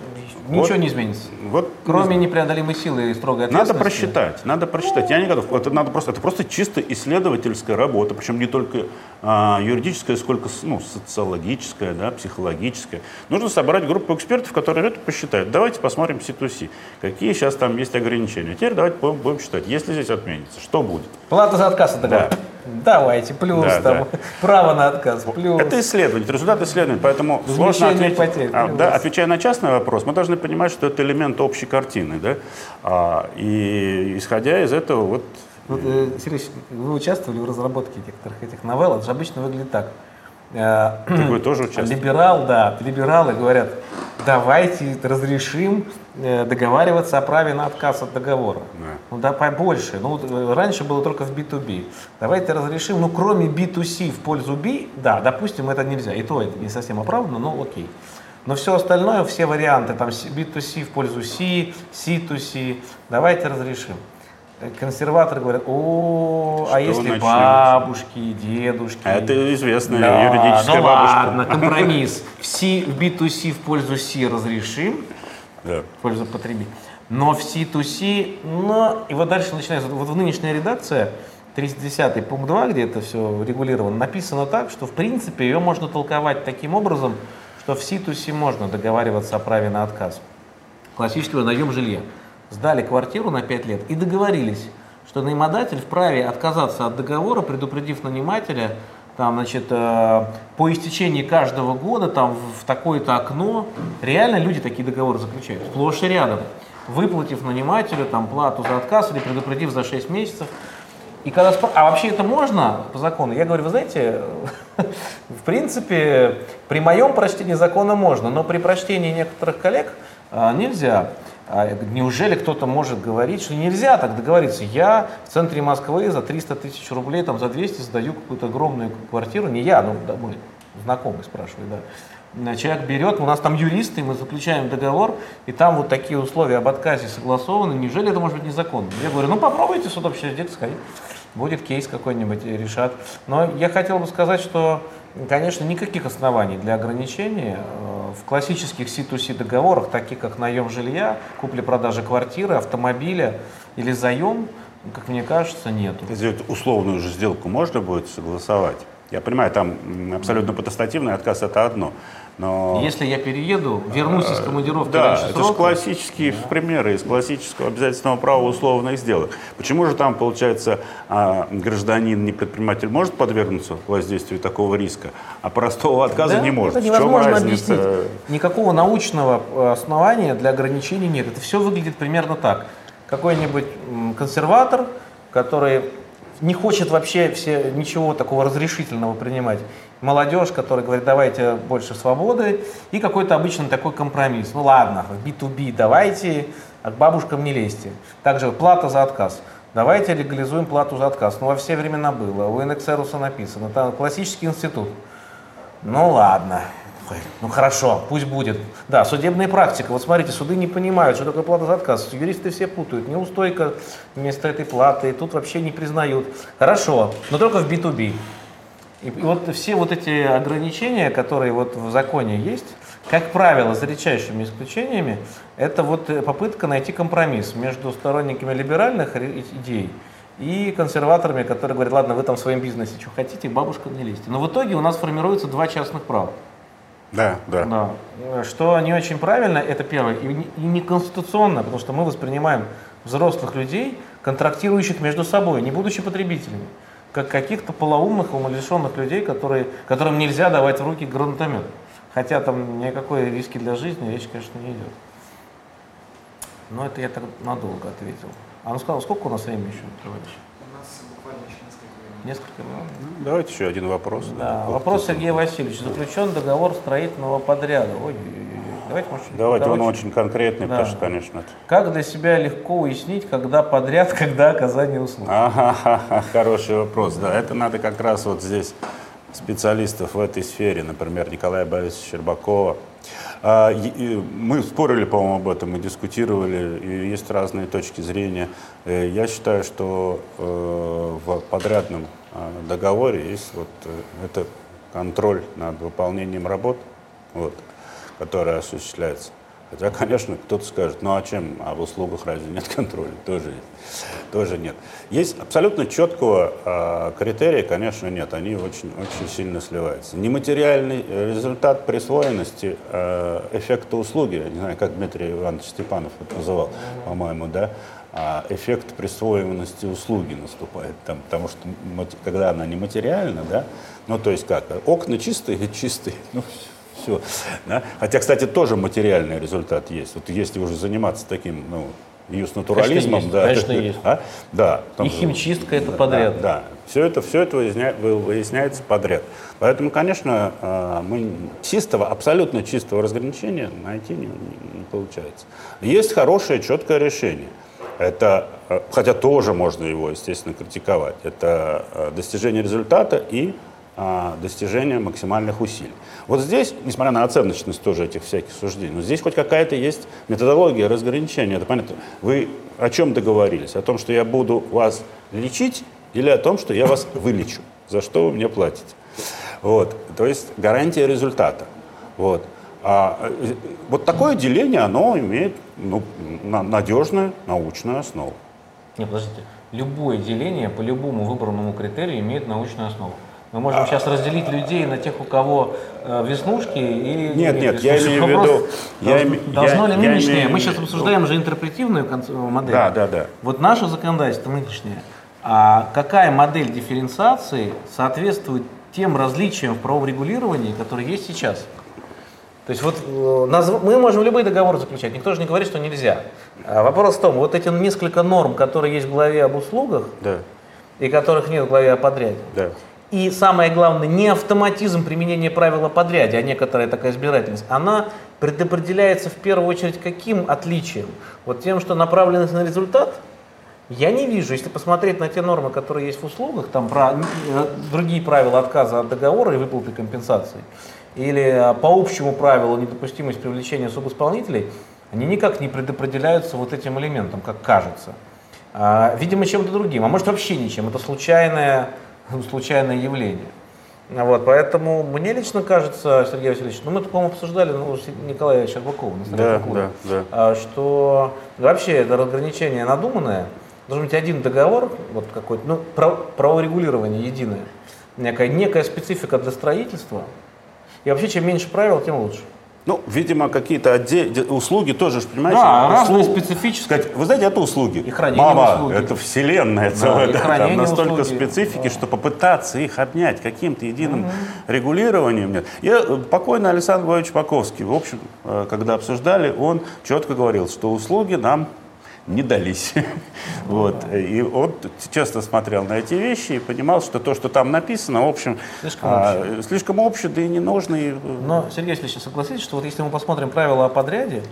Ничего вот, не изменится. Вот, Кроме непреодолимой силы и строгой ответственности. Надо просчитать, надо просчитать. Я не готов. Это, надо просто, это просто чисто исследовательская работа, причем не только а, юридическая, сколько ну, социологическая, да, психологическая. Нужно собрать группу экспертов, которые это посчитают. Давайте посмотрим C2C. Какие сейчас там есть ограничения. Теперь давайте будем, будем считать. Если здесь отменится, что будет? Плата за отказ от договора. Да. Давайте, плюс да, там, да. право на отказ, плюс. Это исследование, результат исследования, поэтому сложно ответить. Потерь, а, да, отвечая на частный вопрос, мы должны понимать, что это элемент общей картины, да, а, и исходя из этого вот. Вот, э, Сергей, вы участвовали в разработке некоторых этих новелл, это же обычно выглядит так. Э, так вы тоже участвуете? Либерал, да, либералы говорят, давайте разрешим э, договариваться о праве на отказ от договора. Да. Ну да, побольше. Ну, э, раньше было только в B2B. Давайте разрешим, ну, кроме B2C в пользу B, да, допустим, это нельзя. И то это не совсем оправдано, но окей. Но все остальное, все варианты, там B2C в пользу C, C2C, давайте разрешим. Консерваторы говорят, о, а если начнем? бабушки, дедушки? А это известная да, юридическая ну бабушка. ладно, компромисс. В, C, в B2C в пользу C разрешим, да. в пользу потребителя. Но в C2C, но... И вот дальше начинается, вот в нынешняя редакция, 30 пункт 2, где это все регулировано, написано так, что в принципе ее можно толковать таким образом, что в C2C можно договариваться о праве на отказ. Классический наем жилья сдали квартиру на 5 лет и договорились, что наимодатель вправе отказаться от договора, предупредив нанимателя, там, значит, э, по истечении каждого года там, в такое-то окно, реально люди такие договоры заключают, сплошь и рядом, выплатив нанимателю там, плату за отказ или предупредив за 6 месяцев. И когда спро... А вообще это можно по закону? Я говорю, вы знаете, в принципе, при моем прочтении закона можно, но при прочтении некоторых коллег э, нельзя. А неужели кто-то может говорить, что нельзя так договориться? Я в центре Москвы за 300 тысяч рублей, там, за 200 сдаю какую-то огромную квартиру. Не я, ну, да, мой знакомый спрашивает, да. Человек берет, у нас там юристы, мы заключаем договор, и там вот такие условия об отказе согласованы. Неужели это может быть незаконно? Я говорю, ну попробуйте суд дела сходить. Будет кейс какой-нибудь, решат. Но я хотел бы сказать, что Конечно, никаких оснований для ограничения э, в классических C2C договорах, таких как наем жилья, купли-продажи квартиры, автомобиля или заем, как мне кажется, нет. Условную же сделку можно будет согласовать? Я понимаю, там абсолютно потестативный отказ это одно. Но... Если я перееду, вернусь из командировки да, раньше это же классические да. примеры из классического обязательного права условных сделок. Почему же там, получается, а, гражданин, не предприниматель может подвергнуться воздействию такого риска, а простого отказа да, не может? Это невозможно объяснить. Никакого научного э, основания для ограничений нет. Это все выглядит примерно так. Какой-нибудь консерватор, который не хочет вообще все, ничего такого разрешительного принимать. Молодежь, которая говорит, давайте больше свободы, и какой-то обычный такой компромисс. Ну ладно, в B2B давайте, а к бабушкам не лезьте. Также плата за отказ. Давайте легализуем плату за отказ. Ну, во все времена было. У Инексеруса написано. Там классический институт. Ну, ладно. Ну хорошо, пусть будет. Да, судебная практика. Вот смотрите, суды не понимают, что такое плата за отказ. Юристы все путают. Неустойка вместо этой платы. Тут вообще не признают. Хорошо, но только в B2B. И, вот все вот эти ограничения, которые вот в законе есть, как правило, за редчайшими исключениями, это вот попытка найти компромисс между сторонниками либеральных идей и консерваторами, которые говорят, ладно, вы там в своем бизнесе что хотите, бабушка не лезьте. Но в итоге у нас формируется два частных права. Да, да. Да. Что не очень правильно, это первое, и не- и неконституционно, потому что мы воспринимаем взрослых людей, контрактирующих между собой, не будучи потребителями, как каких-то полоумных, умалишенных людей, которые, которым нельзя давать в руки гранатомет. Хотя там никакой риски для жизни речь, конечно, не идет. Но это я так надолго ответил. А ну сказал, сколько у нас времени еще, товарищ? У нас буквально еще несколько минут. Ну, Давайте еще один вопрос. Да. Вот Вопрос тут. Сергея Васильевича. Заключен договор строительного подряда. Ой, давайте, может, Давайте, он очень конкретный, Да. потому что, конечно, это... Как для себя легко уяснить, когда подряд, когда оказание услуг? Ага, хороший вопрос. Да, это надо как раз вот здесь специалистов в этой сфере, например, Николая Борисовича Щербакова. А, Мы спорили, по-моему, об этом и дискутировали, и есть разные точки зрения. Э, Я считаю, что э, в подрядном а, договоре есть вот э, это контроль над выполнением работ, вот, который осуществляется. Хотя, конечно, кто-то скажет, ну а чем, а в услугах разве нет контроля? Тоже, тоже нет. Есть абсолютно четкого э, критерия, конечно, нет, они очень, очень сильно сливаются. Нематериальный результат присвоенности э, эффекта услуги, я не знаю, как Дмитрий Иванович Степанов это называл, по-моему, да, а эффект присвоенности услуги наступает, там, потому что когда она нематериальна, да, ну то есть как, окна чистые, чистые, ну все. Да? Хотя, кстати, тоже материальный результат есть. Вот если уже заниматься таким, ну, юс-натурализмом, есть, да, конечно, это- есть. а? да, И химчистка это подряд. Да, да. Все это, все это выясня- вы- выясняется подряд. Поэтому, конечно, э, мы чистого, абсолютно чистого разграничения найти не, не- не получается. Есть хорошее, четкое решение. Это, э, хотя тоже можно его, естественно, критиковать. Это э, достижение результата и а, достижение максимальных усилий. Вот здесь, несмотря на оценочность тоже этих всяких суждений, но здесь хоть какая-то есть методология разграничения. Это понятно. Вы о чем договорились? О том, что я буду вас лечить или о том, что я вас вылечу? За что вы мне платите? Вот. То есть гарантия результата. Вот. А, э, вот такое деление, оно имеет ну, на- надежную научную основу. Не, подождите. Любое деление по любому выбранному критерию имеет научную основу. Мы можем сейчас разделить людей на тех, у кого э, веснушки или Нет, нет, я имею в виду- я должно, име- должно я- ли нынешнее? имею Мы сейчас обсуждаем же интерпретивную конц- модель. Да, да, да. Вот наше законодательство нынешнее, а какая модель дифференциации соответствует тем различиям в правовом регулировании, которые есть сейчас? То есть вот э, мы можем любые договоры заключать, никто же не говорит, что нельзя. А вопрос в том, вот эти несколько норм, которые есть в главе об услугах Да, и которых нет в главе о подряде, да. И самое главное, не автоматизм применения правил о подряде, а некоторая такая избирательность, она предопределяется в первую очередь каким отличием? Вот тем, что направленность на результат, я не вижу, если посмотреть на те нормы, которые есть в услугах, там про э, другие правила отказа от договора и выплаты компенсации, или э, по общему правилу недопустимость привлечения субисполнителей, они никак не предопределяются вот этим элементом, как кажется. А, видимо, чем-то другим, а может вообще ничем. Это случайное, случайное явление. Вот, поэтому мне лично кажется, Сергей Васильевич, ну мы такому обсуждали ну, с Николая Щербакова на Да, да, да. что вообще это разграничение надуманное. Должен быть один договор, вот какой-то, ну, прав- праворегулирование единое, некая, некая специфика для строительства. И вообще, чем меньше правил, тем лучше. Ну, видимо, какие-то отдельные услуги тоже, понимаете? Да, разные услуг- специфические. Сказать, вы знаете, это услуги. И хранение Мама, услуги. это вселенная Да, целая. да, там настолько услуги. специфики, что попытаться их обнять каким-то единым регулированием нет. Я, э, покойный Александр Львович Паковский, в общем, э, когда обсуждали, он четко говорил, что услуги нам не дались. Вот. И он честно смотрел на эти вещи и понимал, что то, что там написано, в общем, Слишком а, слишком общее, да и не нужно. и, Но, Сергей Васильевич, согласитесь, что вот если мы посмотрим правила о подряде,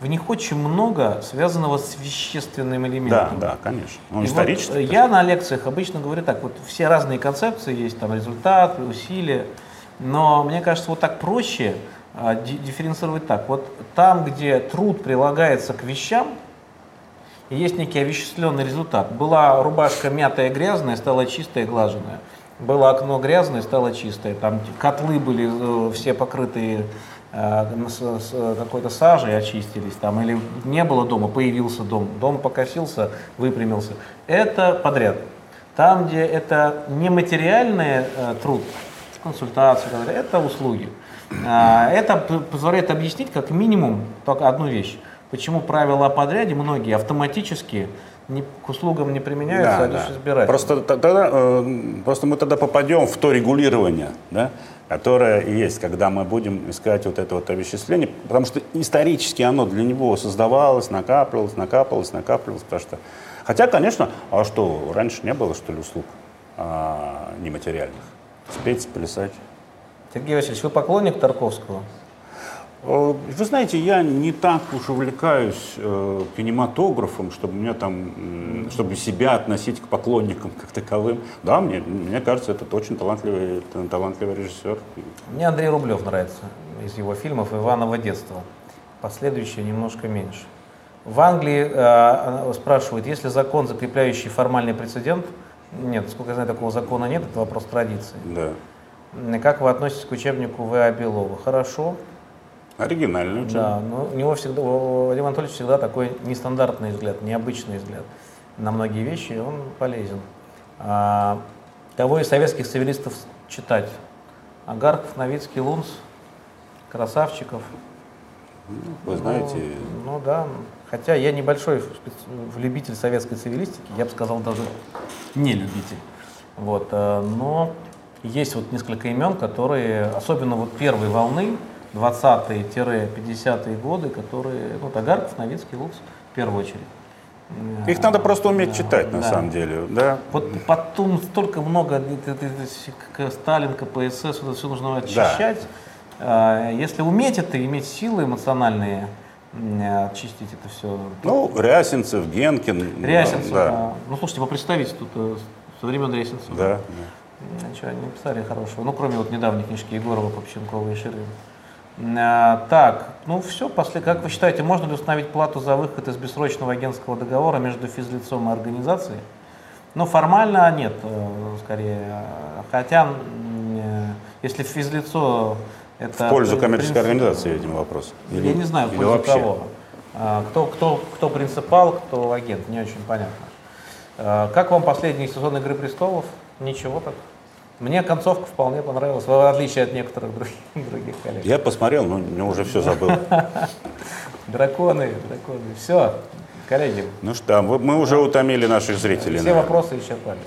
в них очень много связанного с вещественным Да, элементом. да, конечно. Он И вот, э, я на лекциях обычно говорю так, вот все разные концепции есть, там результат, усилия, но мне кажется, вот так проще а, ди- дифференцировать так. Вот там, где труд прилагается к вещам, и есть некий овеществленный результат. Была рубашка мятая, грязная, стала чистая, глаженная. Было окно грязное, стало чистое. Там котлы были э, все покрытые э, какой-то сажей, очистились. Там, или не было дома, появился дом. Дом покосился, выпрямился. Это подряд. Там, где это нематериальный э, труд, консультации, это услуги. А, Это позволяет объяснить как минимум только одну вещь. Почему правила о подряде многие автоматически не- к услугам не применяются, а лишь избирательно. Просто, т- тогда, э, просто мы тогда попадем в то регулирование, да, которое есть, когда мы будем искать вот это вот овеществление, потому что исторически оно для него создавалось, накапливалось, накапливалось, накапливалось, потому что... Хотя, конечно, а что, раньше не было, что ли, услуг а, нематериальных? Спеть, плясать. Сергей Васильевич, вы поклонник Тарковского? Э, Вы знаете, я не так уж увлекаюсь э, кинематографом, чтобы меня там, м, чтобы себя относить к поклонникам как таковым. Да, мне, мне кажется, это очень талантливый, т- талантливый режиссер. Мне Андрей Рублев нравится из его фильмов «Иваново детство». Последующие немножко меньше. В Англии э, спрашивают, есть ли закон, закрепляющий формальный прецедент? Нет, сколько я знаю, такого закона нет, это вопрос традиции. Да. Как вы относитесь к учебнику В.А. Белова? Хорошо, Оригинальный очень. да, но у него всегда, у Вадима Анатольевича всегда такой нестандартный взгляд, необычный взгляд на многие вещи, и он полезен. А, кого из советских цивилистов читать? Агарков, Новицкий, Лунс, Красавчиков. Вы знаете, Ну, ну да, хотя я небольшой любитель советской цивилистики, я бы сказал даже не любитель. Вот, э, но есть вот несколько имен, которые, особенно вот первой волны, 20-50-е годы, которые, ну, Тагарков, Новицкий, Лукс, в первую очередь. их надо просто уметь Да, читать на да. самом деле. Да. Вот потом столько много, это к- Сталин, КПСС, это все нужно очищать. А, Если уметь это, иметь силы эмоциональные, очистить это все. Ну, Рясинцев, Генкин. Рясинцев, Да. да. ну слушайте, попредставить тут э, со времен Рясинцева. Да. Ничего, они писали хорошего. Ну, кроме вот недавней книжки Егорова, Попченкова и Ширин. А, так, ну все, после, как вы считаете, можно ли установить плату за выход из бессрочного агентского договора между физлицом и организацией? Ну, формально нет, э, скорее. Хотя, э, если физлицо это... В пользу коммерческой принцип- организации, видимо, вопрос. Или- Я не знаю, в пользу вообще? кого. А, Кто, кто, кто принципал, кто агент, не очень понятно. А, Как вам последний сезон «Игры престолов»? Ничего так. Мне концовка вполне понравилась, в отличие от некоторых других, других коллег. Я посмотрел, но мне уже все забыл. Драконы, драконы. Все, коллеги, Ну что, мы уже утомили наших зрителей. все вопросы исчерпали.